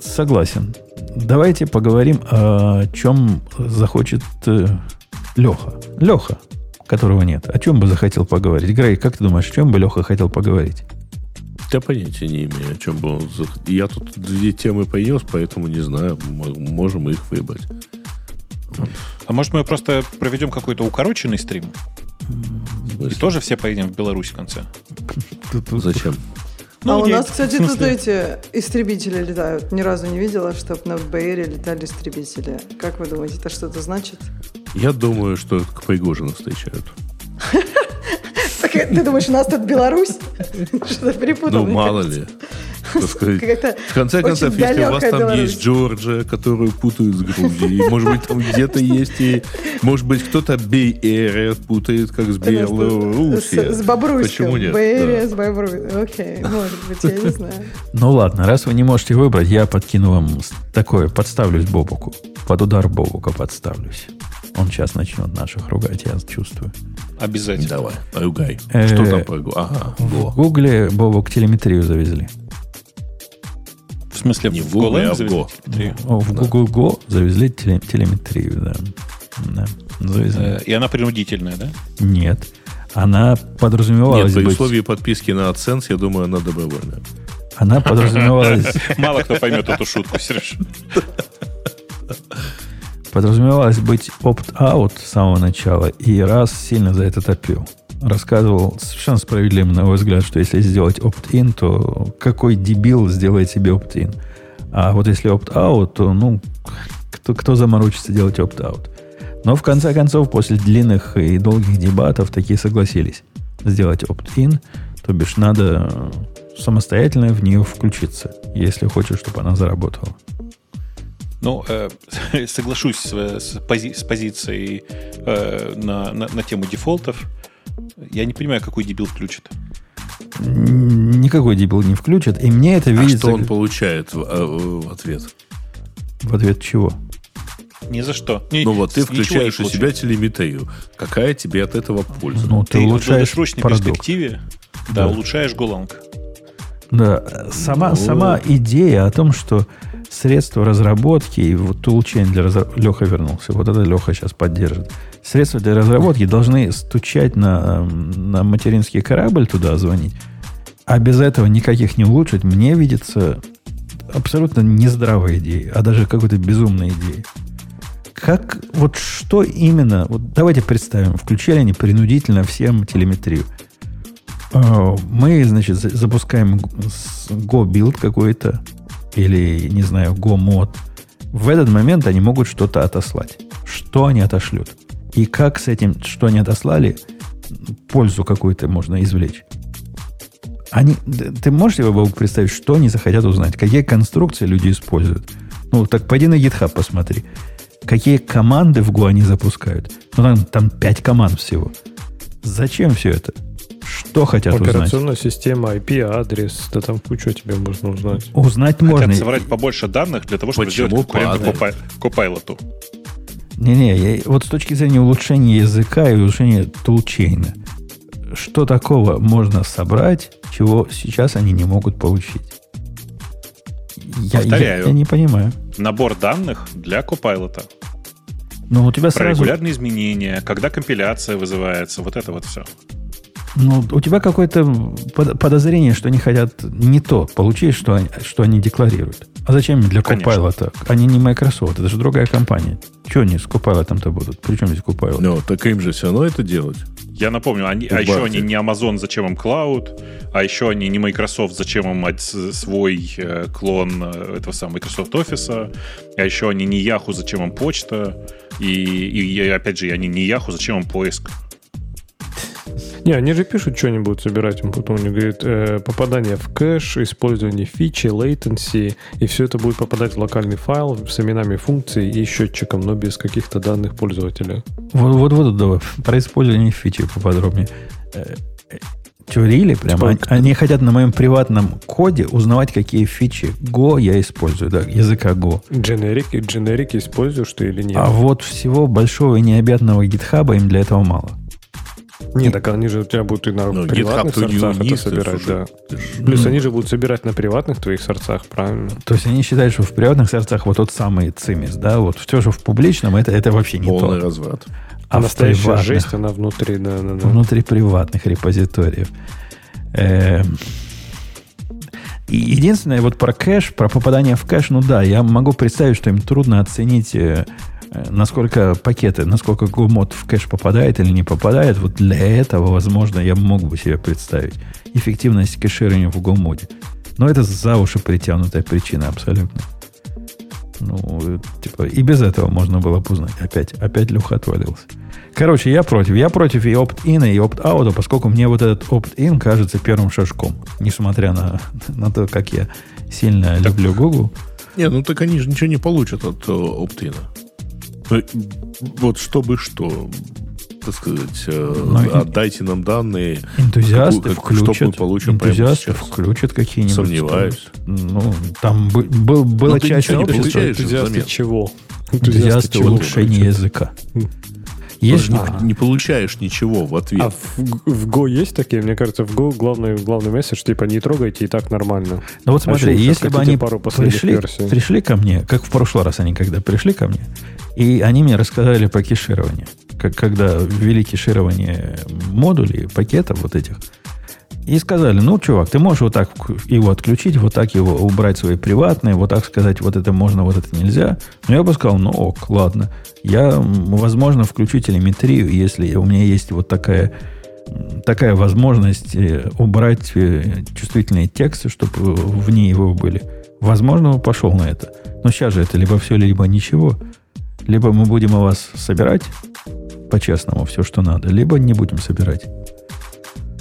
Согласен. Давайте поговорим о чем захочет э, Леха. Леха, которого нет. О чем бы захотел поговорить? Грей, как ты думаешь, о чем бы Леха хотел поговорить? Я понятия не имею, о чем бы он... Я тут две темы принес, поэтому не знаю. Можем их выбрать. А может мы просто проведем какой-то укороченный стрим? И тоже все поедем в Беларусь в конце. Зачем? Ну, а у нас, кстати, тут эти истребители летают. Ни разу не видела, чтобы на БР летали истребители. Как вы думаете, это что-то значит? Я думаю, что к Пригожину встречают. Ты думаешь, у нас тут Беларусь? Что-то перепутал. Ну, мало ли. В конце концов, если у вас там есть Джорджия, которую путают с Грузией, может быть, там где-то есть и... Может быть, кто-то Бей-Эре путает, как с Белоруссией. С Бобруйском. Почему нет? Бей-Эре с Бобруйском. Окей, может быть, я не знаю. Ну ладно, раз вы не можете выбрать, я подкину вам такое, подставлюсь Бобуку. Под удар Бобука подставлюсь. Он сейчас начнет наших ругать, я чувствую. Обязательно. Давай, ругай. Э, Что там по Ага, В Гугле Бобук телеметрию завезли. В смысле, не в Google, а в Go. В Google Go завезли телеметрию, да. да. Завезли. Э, и она принудительная, да? Нет. Она подразумевалась Нет, при условии подписки на AdSense, я думаю, она добровольная. Она подразумевалась... Мало кто поймет эту шутку, Сереж. Подразумевалось быть опт-аут с самого начала, и раз сильно за это топил. Рассказывал совершенно справедливо, на мой взгляд, что если сделать opt-in, то какой дебил сделает себе opt-in? А вот если opt-out, то, ну, кто, кто заморочится делать opt-out? Но в конце концов, после длинных и долгих дебатов, такие согласились сделать opt-in, то бишь надо самостоятельно в нее включиться, если хочешь, чтобы она заработала. Ну, э, соглашусь с, с, пози, с позицией э, на, на, на тему дефолтов. Я не понимаю, какой дебил включит. Никакой дебил не включит. И мне это а видится... что он получает в, э, в ответ? В ответ чего? Ни за что. Ну вот ты включаешь у себя телеметрию. Какая тебе от этого польза? Ну, ты, ты улучшаешь в долгосрочной перспективе да, да, улучшаешь Голанг. Да, сама, ну... сама идея о том, что средства разработки, и вот улучшение для разработки, Леха вернулся, вот это Леха сейчас поддержит. Средства для разработки должны стучать на, на материнский корабль туда звонить, а без этого никаких не улучшить, мне видится абсолютно нездравой идеей, а даже какой-то безумной идеей. Как, вот что именно, вот давайте представим, включали они принудительно всем телеметрию. А, мы, значит, запускаем Go build какой-то, или, не знаю, GoMod, в этот момент они могут что-то отослать. Что они отошлют? И как с этим, что они отослали, пользу какую-то можно извлечь? Они, ты можешь себе, Бог, представить, что они захотят узнать? Какие конструкции люди используют? Ну, так пойди на GitHub посмотри. Какие команды в Go они запускают? Ну, там, там 5 команд всего. Зачем все это? Что хотят Операционная узнать? система, IP-адрес, да там кучу тебе можно узнать. Узнать хотят можно. собрать побольше данных для того, чтобы Почему сделать конкурент Copilot. Не-не, вот с точки зрения улучшения языка и улучшения тулчейна, что такого можно собрать, чего сейчас они не могут получить? Я, Повторяю. Я, я не понимаю. Набор данных для Copilot. Ну, у тебя Про сразу... регулярные изменения, когда компиляция вызывается, вот это вот все. Ну, у тебя какое-то подозрение, что они хотят не то получить, что они, что они декларируют. А зачем для Copilot? Они не Microsoft, это же другая компания. Чего они с Copilot-то будут? Причем здесь Copilot? Ну, так им же все равно это делать. Я напомню, они, а еще они не Amazon, зачем им Cloud, а еще они не Microsoft, зачем им свой э, клон э, этого самого Microsoft Office, а еще они не Yahoo, зачем им почта, и, и, и опять же, они не Yahoo, зачем им поиск. Не, они же пишут, что они будут собирать. Он потом они говорят, э, попадание в кэш, использование фичи, latency, и все это будет попадать в локальный файл с именами функций и счетчиком, но без каких-то данных пользователя. Вот, вот, вот, давай, про использование фичи поподробнее. Э, э, Тюрили прямо. Они, они хотят на моем приватном коде узнавать, какие фичи Go я использую, да, языка Go. Дженерики, дженерики используешь ты или нет? А вот всего большого и необъятного гитхаба им для этого мало. Не, так они же у тебя будут и на ну, приватных сорцах это собирать, да. Плюс они же будут собирать на приватных твоих сорцах, правильно? То есть они считают, что в приватных сорцах вот тот самый цимис, да, вот все, что в публичном, это, это вообще не Полный то. разврат. А, а настоящая жесть, она внутри, да, да, да. Внутри приватных репозиториев. Эм, и единственное, вот про кэш, про попадание в кэш, ну да, я могу представить, что им трудно оценить Э, насколько пакеты, насколько GoMod в кэш попадает или не попадает, вот для этого, возможно, я мог бы себе представить эффективность кэширования в GoMod. Но это за уши притянутая причина абсолютно. Ну, типа, и без этого можно было бы узнать. Опять, опять Люха отвалился. Короче, я против. Я против и opt-in, и opt-out, поскольку мне вот этот opt-in кажется первым шажком. Несмотря на, на то, как я сильно так, люблю Google. Не, ну так они же ничего не получат от э. Ну, вот чтобы что, так сказать, э, Но отдайте нам данные. Энтузиасты как, включат. Что мы получим энтузиасты включат какие-нибудь. Сомневаюсь. Ну, там был, было ну, часть общества. Энтузиасты чего? Энтузиасты улучшения языка. Есть? Не, не получаешь ничего в ответ. А в, в Go есть такие? Мне кажется, в Go главный, главный месседж, типа, не трогайте, и так нормально. Ну вот смотри, а если бы они пару пришли, пришли ко мне, как в прошлый раз они когда пришли ко мне, и они мне рассказали по кешированию, как, когда ввели кеширование модулей, пакетов вот этих, и сказали, ну, чувак, ты можешь вот так его отключить, вот так его убрать свои приватные, вот так сказать, вот это можно, вот это нельзя. Но я бы сказал, ну ок, ладно. Я, возможно, включу телеметрию, если у меня есть вот такая, такая возможность э, убрать э, чувствительные тексты, чтобы вне его были. Возможно, пошел на это. Но сейчас же это либо все, либо ничего. Либо мы будем у вас собирать по-честному все, что надо, либо не будем собирать.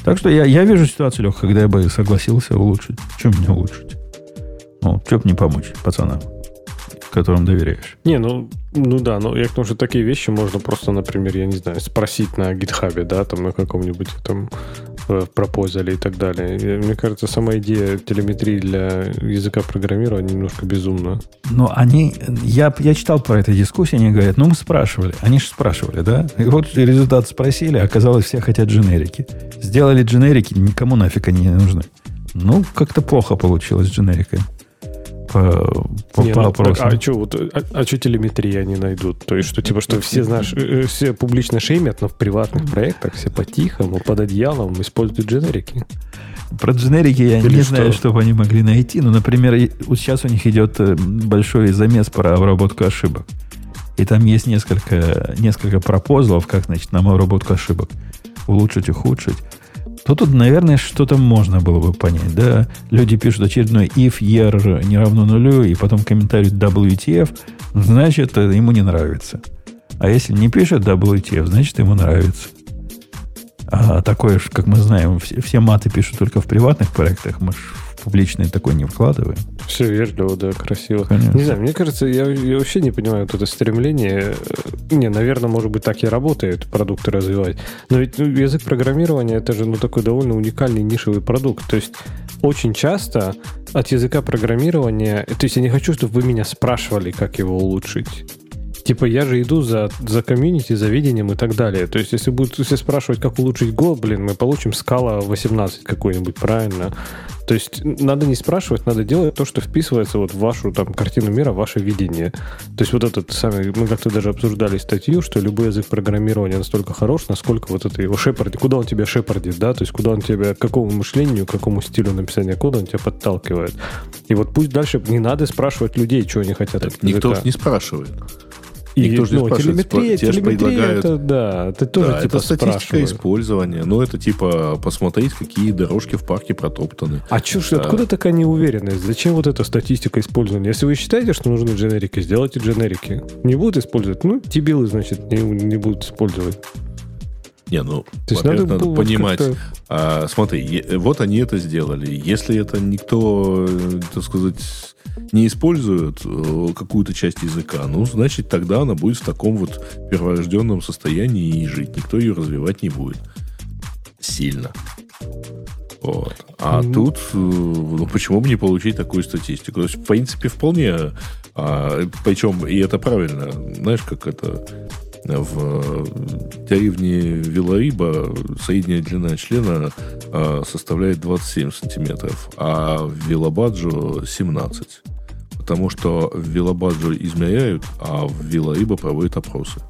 Так что я, я вижу ситуацию, Лех, когда я бы согласился улучшить. Чем мне улучшить? Ну, чем не помочь пацанам, которым доверяешь? Не, ну, ну да, но я к тому, что такие вещи можно просто, например, я не знаю, спросить на гитхабе, да, там на каком-нибудь там в и так далее. Мне кажется, сама идея телеметрии для языка программирования немножко безумна. Но они... Я, я читал про эту дискуссию, они говорят, ну, мы спрашивали. Они же спрашивали, да? И вот результат спросили, оказалось, все хотят дженерики. Сделали дженерики, никому нафиг они не нужны. Ну, как-то плохо получилось с дженерикой по, по, не, по ну, опросам. А, а что вот, а, а что телеметрии они найдут? То есть, что типа, что все, знаешь, э, э, все публично шеймят, но в приватных проектах все по-тихому, под одеялом используют дженерики. Про дженерики я Или не что? знаю, что бы они могли найти. Но, например, вот сейчас у них идет э, большой замес про обработку ошибок. И там есть несколько, несколько пропозлов, как, значит, нам обработку ошибок улучшить, ухудшить то тут, наверное, что-то можно было бы понять. Да? Люди пишут очередной if year не равно нулю, и потом комментарий WTF, значит, ему не нравится. А если не пишет WTF, значит, ему нравится. А такое, как мы знаем, все, все маты пишут только в приватных проектах. Мы публичные такой не вкладываем. Все вежливо, да, красиво. Конечно. Не знаю, мне кажется, я, я вообще не понимаю вот это стремление. Не, наверное, может быть, так и работает продукты развивать. Но ведь ну, язык программирования это же ну, такой довольно уникальный нишевый продукт. То есть очень часто от языка программирования... То есть я не хочу, чтобы вы меня спрашивали, как его улучшить. Типа я же иду за, за комьюнити, за видением и так далее. То есть если будут все спрашивать, как улучшить Go, блин, мы получим скала 18 какой-нибудь, правильно? То есть надо не спрашивать, надо делать то, что вписывается вот в вашу там картину мира, в ваше видение. То есть вот этот самый, мы как-то даже обсуждали статью, что любой язык программирования настолько хорош, насколько вот это его шепарди, куда он тебя шепардит, да, то есть куда он тебя, к какому мышлению, к какому стилю написания кода он тебя подталкивает. И вот пусть дальше не надо спрашивать людей, чего они хотят. Так никто же не спрашивает. И, Никто же не ну, спрашивает. Телеметрия, тебе телеметрия предлагают... это, да, ты тоже да, типа это статистика использования. Ну, это типа посмотреть, какие дорожки в парке протоптаны. А чё, да. откуда такая неуверенность? Зачем вот эта статистика использования? Если вы считаете, что нужны дженерики, сделайте дженерики. Не будут использовать? Ну, дебилы, значит, не, не будут использовать. Не, ну, То есть надо, надо понимать. А, смотри, вот они это сделали. Если это никто, э, так сказать, не используют э, какую-то часть языка, ну, значит, тогда она будет в таком вот перворожденном состоянии и жить. Никто ее развивать не будет. Сильно. Вот. А mm-hmm. тут, э, ну, почему бы не получить такую статистику? То есть, в принципе, вполне. А, причем, и это правильно. Знаешь, как это в деревне Вилариба средняя длина члена а, составляет 27 сантиметров, а в Вилабаджо 17. Потому что в Вилабаджо измеряют, а в Вилариба проводят опросы.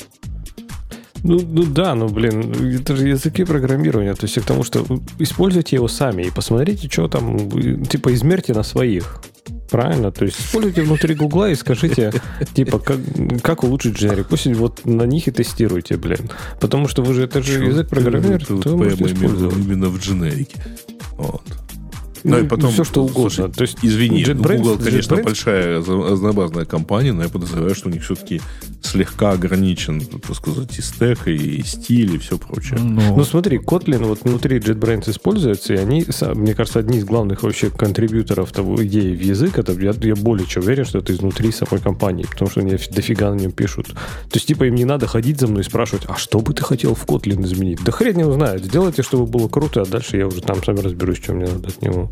Ну, ну да, ну блин, это же языки программирования. То есть к тому, что используйте его сами и посмотрите, что там, типа измерьте на своих. Правильно? То есть используйте внутри Гугла и скажите, типа, как, как улучшить дженерик. Пусть вот на них и тестируйте, блин. Потому что вы же, это же язык программирования, то вы можете использовать. Именно в дженерике. Вот. Ну, ну и потом, все что угодно. Слушай, То есть, извини, JetBrains, Google, конечно, JetBrains? большая разнообразная компания, но я подозреваю, что у них все-таки слегка ограничен, так сказать, и стек, и стиль, и все прочее. Но... Ну, смотри, Kotlin вот внутри JetBrains используется, и они, мне кажется, одни из главных вообще контрибьюторов того идеи в язык, это я, я более чем уверен, что это изнутри самой компании, потому что они дофига на нем пишут. То есть, типа, им не надо ходить за мной и спрашивать, а что бы ты хотел в Kotlin изменить? Да хрен не знает. Сделайте, чтобы было круто, а дальше я уже там сами разберусь, что мне надо от него.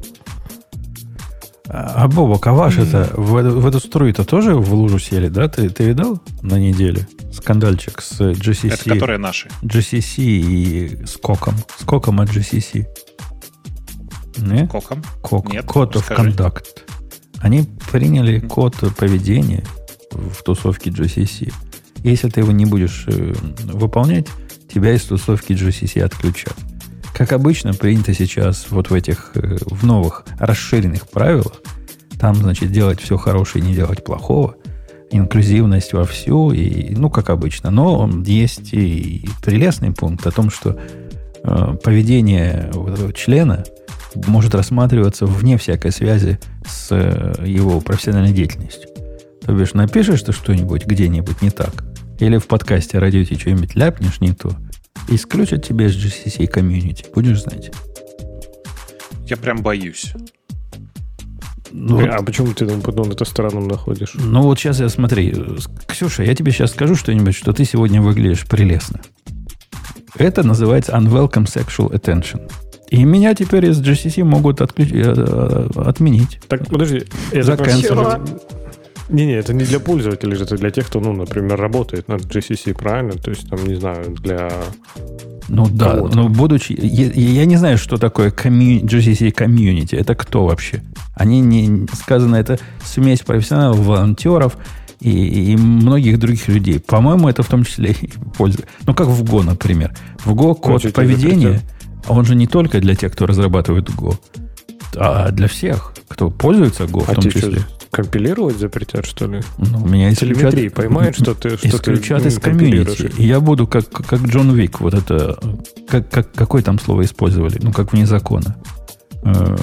А, Бобок, а ваш mm. это в, в эту струю-то тоже в лужу сели, да? Ты, ты видал на неделе скандальчик с GCC? Это которые наши. GCC и с Коком. С Коком от GCC. Не? Коком? Кок. Нет, код of conduct. Они приняли код поведения в тусовке GCC. Если ты его не будешь э, выполнять, тебя из тусовки GCC отключат. Как обычно принято сейчас вот в этих, э, в новых расширенных правилах, там, значит, делать все хорошее и не делать плохого, инклюзивность во всю, и, ну, как обычно. Но есть и прелестный пункт о том, что э, поведение члена может рассматриваться вне всякой связи с э, его профессиональной деятельностью. То бишь, напишешь ты что-нибудь где-нибудь не так, или в подкасте радио ты что-нибудь ляпнешь не то, исключат тебя из GCC комьюнити, будешь знать. Я прям боюсь. Ну, а почему ты там потом это странным находишь? Ну вот сейчас я смотри. Ксюша, я тебе сейчас скажу что-нибудь, что ты сегодня выглядишь прелестно. Это называется unwelcome sexual attention. И меня теперь из GCC могут отключ... Э, э, отменить. Так, подожди. Это не-не, это не для пользователей, это для тех, кто, ну, например, работает над GCC, правильно? То есть, там, не знаю, для... Ну да, но будучи... Я, я не знаю, что такое комью... GCC комьюнити. Это кто вообще? Они не... Сказано, это смесь профессионалов, волонтеров и, и многих других людей. По-моему, это в том числе и польза. Ну, как в Go, например. В Go код Значит, поведения, он же не только для тех, кто разрабатывает Go, а для всех, кто пользуется Go а в том числе. Что? Компилировать запретят, что ли? Ну, меня Телеметрии поймает, что ты что Исключат ты, из комьюнити. И я буду как, как Джон Вик, вот это... Как, как, какое там слово использовали? Ну, как вне закона. Э.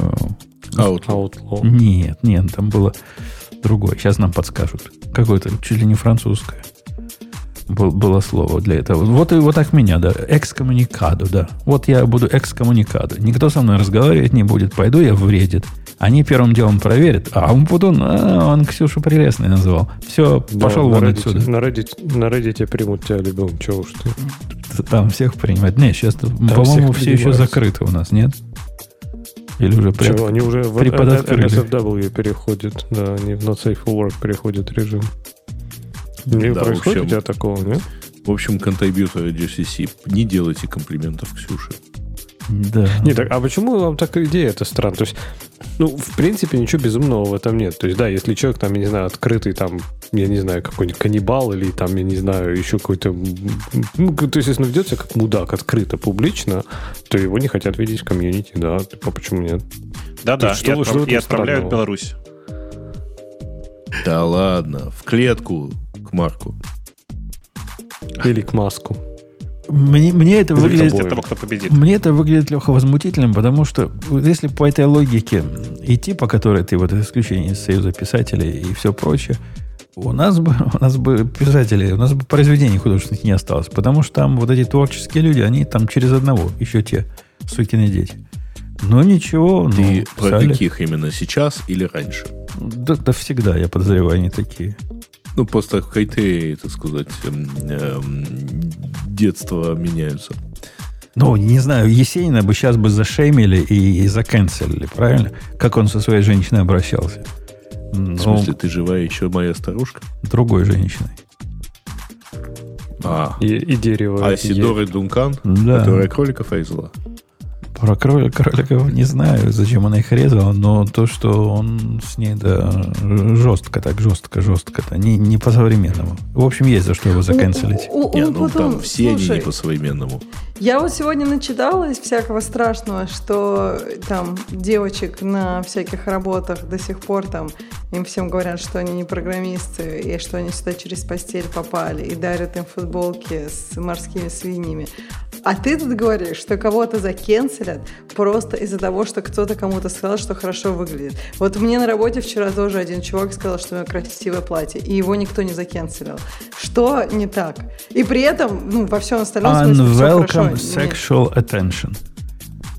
Outlaw. Нет, нет, там было другое. Сейчас нам подскажут. Какое-то, чуть ли не французское. Был, было слово для этого. Вот и вот так меня, да. Экскоммуникадо, да. Вот я буду экскоммуникадо. Никто со мной разговаривать не будет. Пойду я в Reddit они первым делом проверят, а он потом, а, он Ксюшу прелестной назвал. Все, да, пошел вон Reddit, отсюда. На Reddit, на Reddit примут тебя любым, чего уж ты. Там всех принимать. Не, сейчас, по-моему, все еще закрыто у нас, нет? Или уже пред... Чего? Они уже в NSFW переходят, да, они в Not Safe for Work переходят режим. Не да, происходит общем, у тебя такого, нет? В общем, контрибьюторы GCC, не делайте комплиментов Ксюше. Да. Не, так, а почему вам так идея это странно? То есть, ну, в принципе, ничего безумного в этом нет. То есть, да, если человек там, я не знаю, открытый там, я не знаю, какой-нибудь каннибал или там, я не знаю, еще какой-то... Ну, то есть, если он ведется как мудак открыто, публично, то его не хотят видеть в комьюнити, да. Типа, почему нет? Да-да, и, отправ... и отправляют в Беларусь. Да ладно, в клетку Марку. Или к Маску. Мне, мне это выглядит... того, кто победит. Мне это выглядит, Леха, возмутительным, потому что если по этой логике идти, по которой ты вот исключение из Союза писателей и все прочее, у нас бы, у нас бы писатели, у нас бы произведений художественных не осталось, потому что там вот эти творческие люди, они там через одного, еще те сукины дети. Но ничего. Ты ну, про каких именно сейчас или раньше? Да, да всегда, я подозреваю, они такие. Ну, просто критерии, так сказать, эм, эм, детства меняются. Ну, не знаю, Есенина бы сейчас бы зашемили и, и заканцелили, правильно? Как он со своей женщиной обращался. В смысле, ну, ты живая еще моя старушка? Другой женщиной. А, и, и дерево. А Сидоры Дункан, да. которая кроликов резала? Про кролик, кроликов не знаю, зачем она их резала, но то, что он с ней, да, жестко так, жестко, жестко-то, не, не по-современному. В общем, есть за что его заканцелить. Не, ну там все они не по-современному. Я вот сегодня начиталась всякого страшного, что там девочек на всяких работах до сих пор там им всем говорят, что они не программисты, и что они сюда через постель попали, и дарят им футболки с морскими свиньями. А ты тут говоришь, что кого-то закенселят просто из-за того, что кто-то кому-то сказал, что хорошо выглядит. Вот мне на работе вчера тоже один чувак сказал, что у меня красивое платье, и его никто не закенселил. Что не так? И при этом, ну, во всем остальном смысле Unwelcome sexual Нет. attention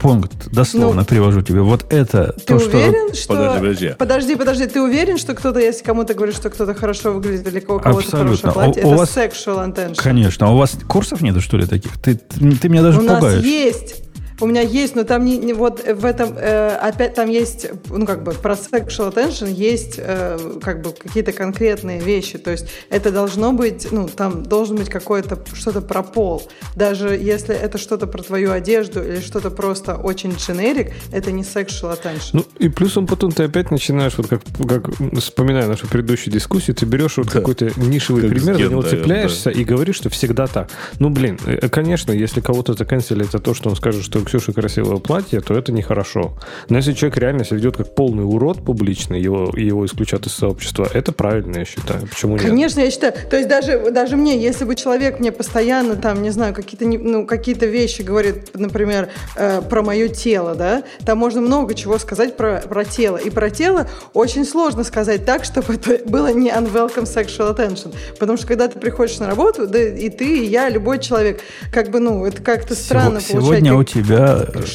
пункт, дословно ну, привожу тебе. Вот это ты то, уверен, что... что... Подожди, подожди. Подожди, подожди. Ты уверен, что кто-то, если кому-то говорит, что кто-то хорошо выглядит или у кого-то хорошее платье, у, у это вас... sexual attention? Конечно. А у вас курсов нету, что ли, таких? Ты, ты меня даже у пугаешь. У нас есть. У меня есть, но там не, не вот в этом э, опять там есть, ну как бы про sexual attention есть э, как бы какие-то конкретные вещи. То есть это должно быть, ну там должен быть какое-то что-то про пол. Даже если это что-то про твою одежду или что-то просто очень generic, это не sexual attention. Ну и плюсом потом ты опять начинаешь, вот как, как вспоминая нашу предыдущую дискуссию, ты берешь вот да. какой-то нишевый как пример, за него цепляешься да. и говоришь, что всегда так. Ну блин, э, конечно, если кого-то заканцелить за то, что он скажет, что Ксюша красивое платье, то это нехорошо. Но если человек реально себя ведет как полный урод публичный, его, его исключат из сообщества, это правильно, я считаю. Почему нет? Конечно, я считаю. То есть даже, даже мне, если бы человек мне постоянно там, не знаю, какие-то ну, какие вещи говорит, например, э, про мое тело, да, там можно много чего сказать про, про тело. И про тело очень сложно сказать так, чтобы это было не unwelcome sexual attention. Потому что когда ты приходишь на работу, да и ты, и я, любой человек, как бы, ну, это как-то странно Сегодня получать. Сегодня у тебя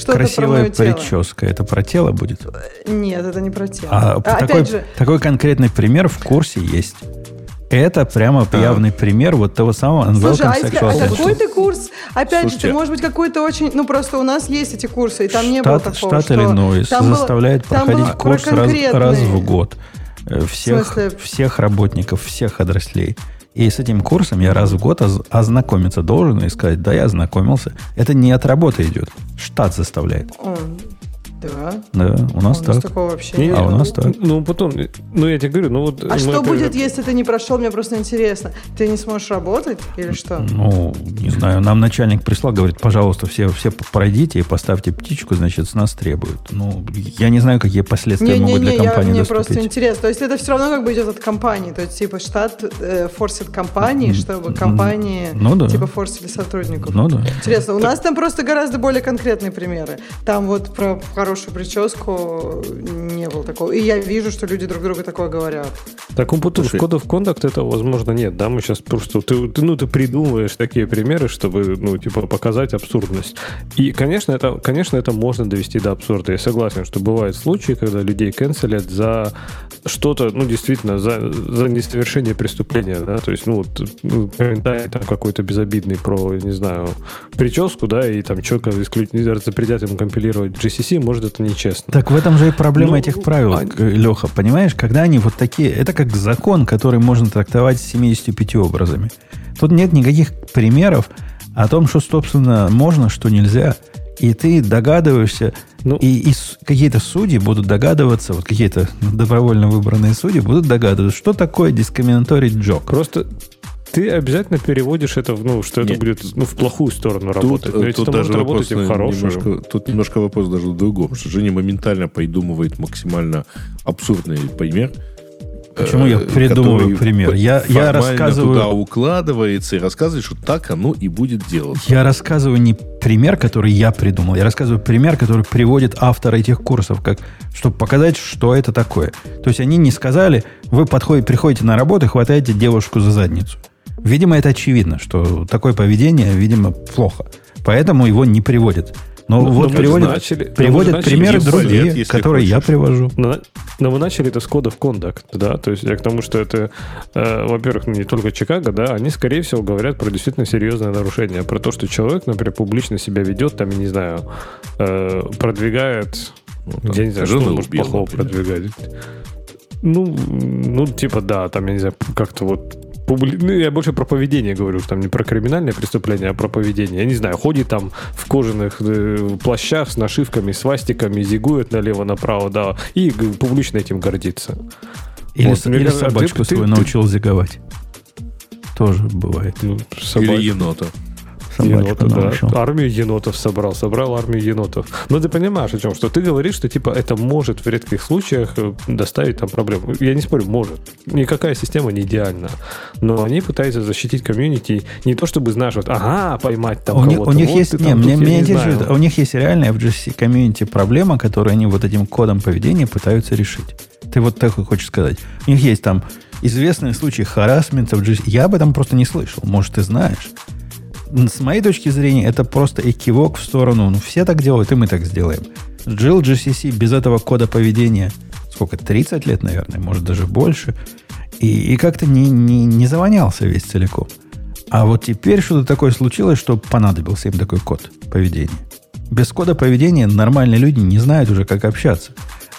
красивая прическа. Это про тело будет? Нет, это не про тело. А, а такой, же... такой конкретный пример в курсе есть. Это прямо а. явный пример вот того самого Слушай, а, а какой ты курс? Опять Слушайте, же, ты может быть какой-то очень... Ну, просто у нас есть эти курсы, и там штат, не было такого, Штат что... Иллинойс заставляет было, проходить курс раз, раз в год. Э, всех, всех работников, всех отраслей. И с этим курсом я раз в год ознакомиться должен и сказать, да, я ознакомился. Это не от работы идет. Штат заставляет. Да. Да, у нас а у так. Нас такого вообще нет. А у нас так. Ну, потом, ну, я тебе говорю, ну вот... А что будет, если ты не прошел? Мне просто интересно. Ты не сможешь работать или что? Ну, не знаю. Нам начальник прислал, говорит, пожалуйста, все, все пройдите и поставьте птичку, значит, с нас требуют. Ну, я не знаю, какие последствия не, могут не, не, для компании я, Мне просто интересно. То есть это все равно как бы идет от компании. То есть, типа, штат э, форсит компании, чтобы компании, ну, да. типа, форсили сотрудников. Ну, да. Интересно. У нас там просто гораздо более конкретные примеры. Там вот про хорошую прическу не было такого. И я вижу, что люди друг другу такое говорят. Так, он в кода в контакт этого, возможно, нет, да? Мы сейчас просто... Ты, ты, ну, ты придумываешь такие примеры, чтобы, ну, типа, показать абсурдность. И, конечно, это, конечно, это можно довести до абсурда. Я согласен, что бывают случаи, когда людей канцелят за что-то, ну, действительно, за, за несовершение преступления, да? То есть, ну, вот, ну, комментарий там какой-то безобидный про, не знаю, прическу, да, и там человека запретят ему компилировать GCC, может, это нечестно. Так в этом же и проблема ну, этих правил, а... Леха, понимаешь? Когда они вот такие, это как закон, который можно трактовать 75 образами. Тут нет никаких примеров о том, что, собственно, можно, что нельзя. И ты догадываешься, ну, и, и какие-то судьи будут догадываться, вот какие-то добровольно выбранные судьи будут догадываться, что такое discriminatory joke. Просто ты обязательно переводишь это, ну, что Нет. это будет ну, в плохую сторону работать. Но тут это даже может работать и в хорошую. Немножко, тут немножко вопрос даже в другом, что Женя моментально придумывает максимально абсурдный пример, Почему я э, придумываю пример? Я, я рассказываю... туда укладывается и рассказывает, что так оно и будет делаться. Я рассказываю не пример, который я придумал, я рассказываю пример, который приводит автор этих курсов, как, чтобы показать, что это такое. То есть они не сказали, вы подходите, приходите на работу и хватаете девушку за задницу. Видимо, это очевидно, что такое поведение, видимо, плохо. Поэтому его не приводят. Но, но вот приводят, начали, приводят начали примеры другие, лет, которые хочешь. я привожу. Но, но вы начали это с кода в кондакт, да? То есть я к тому, что это, э, во-первых, не только Чикаго, да, они, скорее всего, говорят про действительно серьезное нарушение, про то, что человек, например, публично себя ведет, там, я не знаю, э, продвигает, ну, там, я не знаю, что он может плохого например. продвигать. Ну, ну, типа, да, там, я не знаю, как-то вот публи... ну, я больше про поведение говорю, там не про криминальное преступление, а про поведение. Я не знаю, ходит там в кожаных э, плащах с нашивками, свастиками, зигует налево-направо, да, и публично этим гордится. Или, вот, или собачку ты, свою ты, научил ты... зиговать. Тоже бывает. Ну, собака. Или енота. Енота, да. Армию енотов собрал, собрал армию енотов. Но ты понимаешь о чем? Что ты говоришь, что типа это может в редких случаях э, доставить там проблему. Я не спорю, может. Никакая система не идеальна. Но они пытаются защитить комьюнити не то чтобы, знаешь, вот, ага, поймать там у кого-то. У них вот есть, не, мне, меня интересует, у них есть реальная в GC комьюнити проблема, которую они вот этим кодом поведения пытаются решить. Ты вот такой хочешь сказать. У них есть там известные случаи харасмента в GC. Я об этом просто не слышал. Может, ты знаешь. С моей точки зрения, это просто экивок в сторону. Ну, все так делают, и мы так сделаем. Жил GCC без этого кода поведения сколько, 30 лет, наверное, может, даже больше. И, и как-то не, не, не завонялся весь целиком. А вот теперь что-то такое случилось, что понадобился им такой код поведения. Без кода поведения нормальные люди не знают уже, как общаться.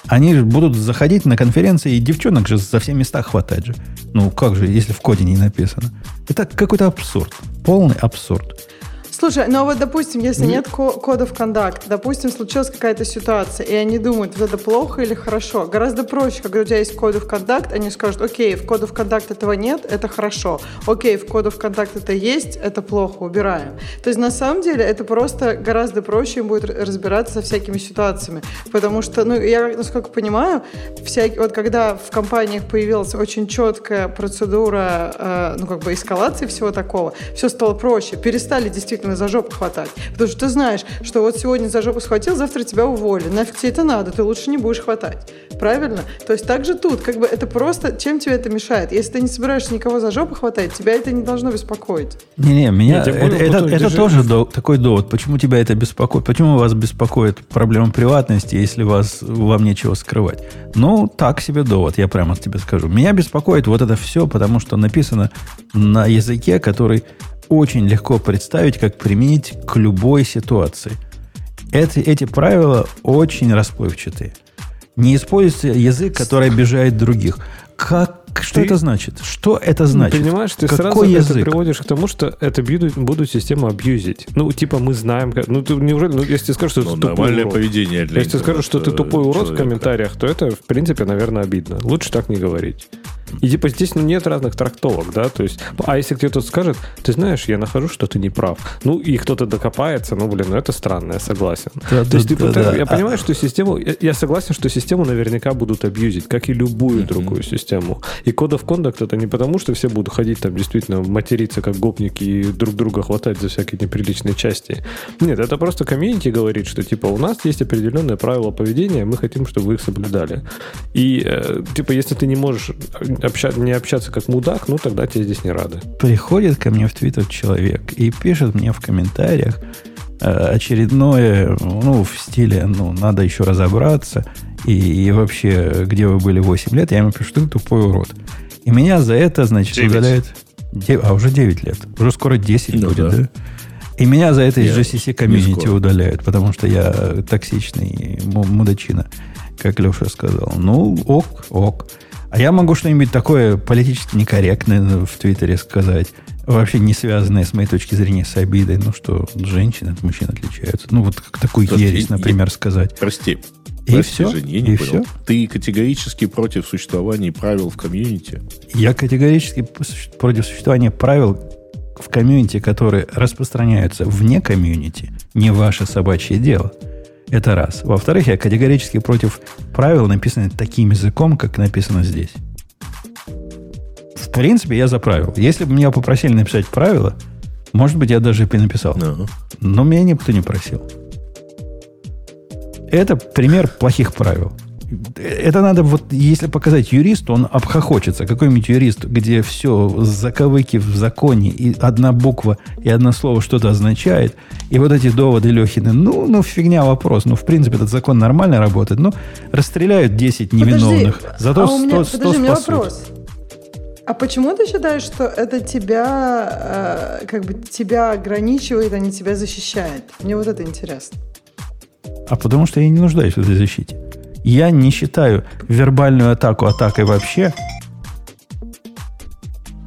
Они же будут заходить на конференции, и девчонок же за все места хватать же. Ну, как же, если в коде не написано? Это какой-то абсурд. Полный абсурд. Слушай, ну а вот, допустим, если нет кодов контакт, допустим, случилась какая-то ситуация, и они думают, вот это плохо или хорошо. Гораздо проще, когда у тебя есть коды в контакт, они скажут, окей, в коду в контакт этого нет, это хорошо. Окей, в коду в контакт это есть, это плохо, убираем. То есть на самом деле это просто гораздо проще им будет разбираться со всякими ситуациями. Потому что, ну, я, насколько понимаю, всякие, вот когда в компаниях появилась очень четкая процедура, э, ну, как бы эскалации всего такого, все стало проще. Перестали действительно за жопу хватать. Потому что ты знаешь, что вот сегодня за жопу схватил, завтра тебя уволили. Нафиг тебе это надо, ты лучше не будешь хватать. Правильно? То есть так же тут, как бы это просто, чем тебе это мешает? Если ты не собираешься никого за жопу хватать, тебя это не должно беспокоить. Не-не, меня, Нет, это, это, это, это тоже до, такой довод. Почему тебя это беспокоит? Почему вас беспокоит проблема приватности, если вас, вам нечего скрывать? Ну, так себе довод, я прямо тебе скажу. Меня беспокоит вот это все, потому что написано на языке, который очень легко представить, как применить к любой ситуации. Эти, эти правила очень расплывчатые. Не используйте язык, который обижает других. Как, что ты, это значит? Что это значит? Понимаешь, ты Какой сразу язык? это приводишь к тому, что это будут, будут систему абьюзить. Ну, типа, мы знаем, как... Ну, ты неужели... Ну, если ты скажешь, что ну, ты тупой урод. поведение для Если ты скажешь, что ты тупой урод человека. в комментариях, то это, в принципе, наверное, обидно. Лучше так не говорить. И типа здесь ну, нет разных трактовок, да, то есть, а если кто-то скажет, ты знаешь, я нахожу, что ты не прав, ну и кто-то докопается, ну блин, ну это странно, я согласен. Да, то есть, да, типа, да, ты, я а... понимаю, что систему, я, я согласен, что систему наверняка будут абьюзить, как и любую mm-hmm. другую систему. И Code of Conduct это не потому, что все будут ходить там действительно материться как гопники и друг друга хватать за всякие неприличные части. Нет, это просто комьюнити говорит, что типа у нас есть определенные правила поведения, мы хотим, чтобы вы их соблюдали. И э, типа если ты не можешь обща, не общаться как мудак, ну тогда тебе здесь не рады. Приходит ко мне в Твиттер человек и пишет мне в комментариях э, очередное, ну, в стиле, ну, надо еще разобраться, и, и вообще, где вы были 8 лет, я ему пишу, ты тупой урод. И меня за это, значит, 9. удаляют... 9, а, уже 9 лет. Уже скоро 10 ну, будет, да? да? И меня за это из GCC комьюнити удаляют, потому что я токсичный мудачина, как Леша сказал. Ну, ок, ок. А я могу что-нибудь такое политически некорректное в Твиттере сказать, вообще не связанное, с моей точки зрения, с обидой. Ну что, женщины от мужчин отличаются. Ну вот как такую Прости, ересь, например, я, сказать. Прости. И Прости, все? Жень, я не и понял. все? Ты категорически против существования правил в комьюнити? Я категорически против существования правил в комьюнити, которые распространяются вне комьюнити. Не ваше собачье дело. Это раз. Во-вторых, я категорически против правил, написанных таким языком, как написано здесь. В принципе, я за правила. Если бы меня попросили написать правила, может быть, я даже и написал. Uh-huh. Но меня никто не просил. Это пример плохих правил это надо вот, если показать юристу, он обхохочется. Какой-нибудь юрист, где все заковыки в законе, и одна буква, и одно слово что-то означает, и вот эти доводы Лехины, ну, ну, фигня вопрос. Ну, в принципе, этот закон нормально работает, но расстреляют 10 невиновных. Подожди, зато а 100, меня, 100 подожди, спасут. вопрос. А почему ты считаешь, что это тебя, э, как бы тебя ограничивает, а не тебя защищает? Мне вот это интересно. А потому что я не нуждаюсь в этой защите. Я не считаю вербальную атаку атакой вообще.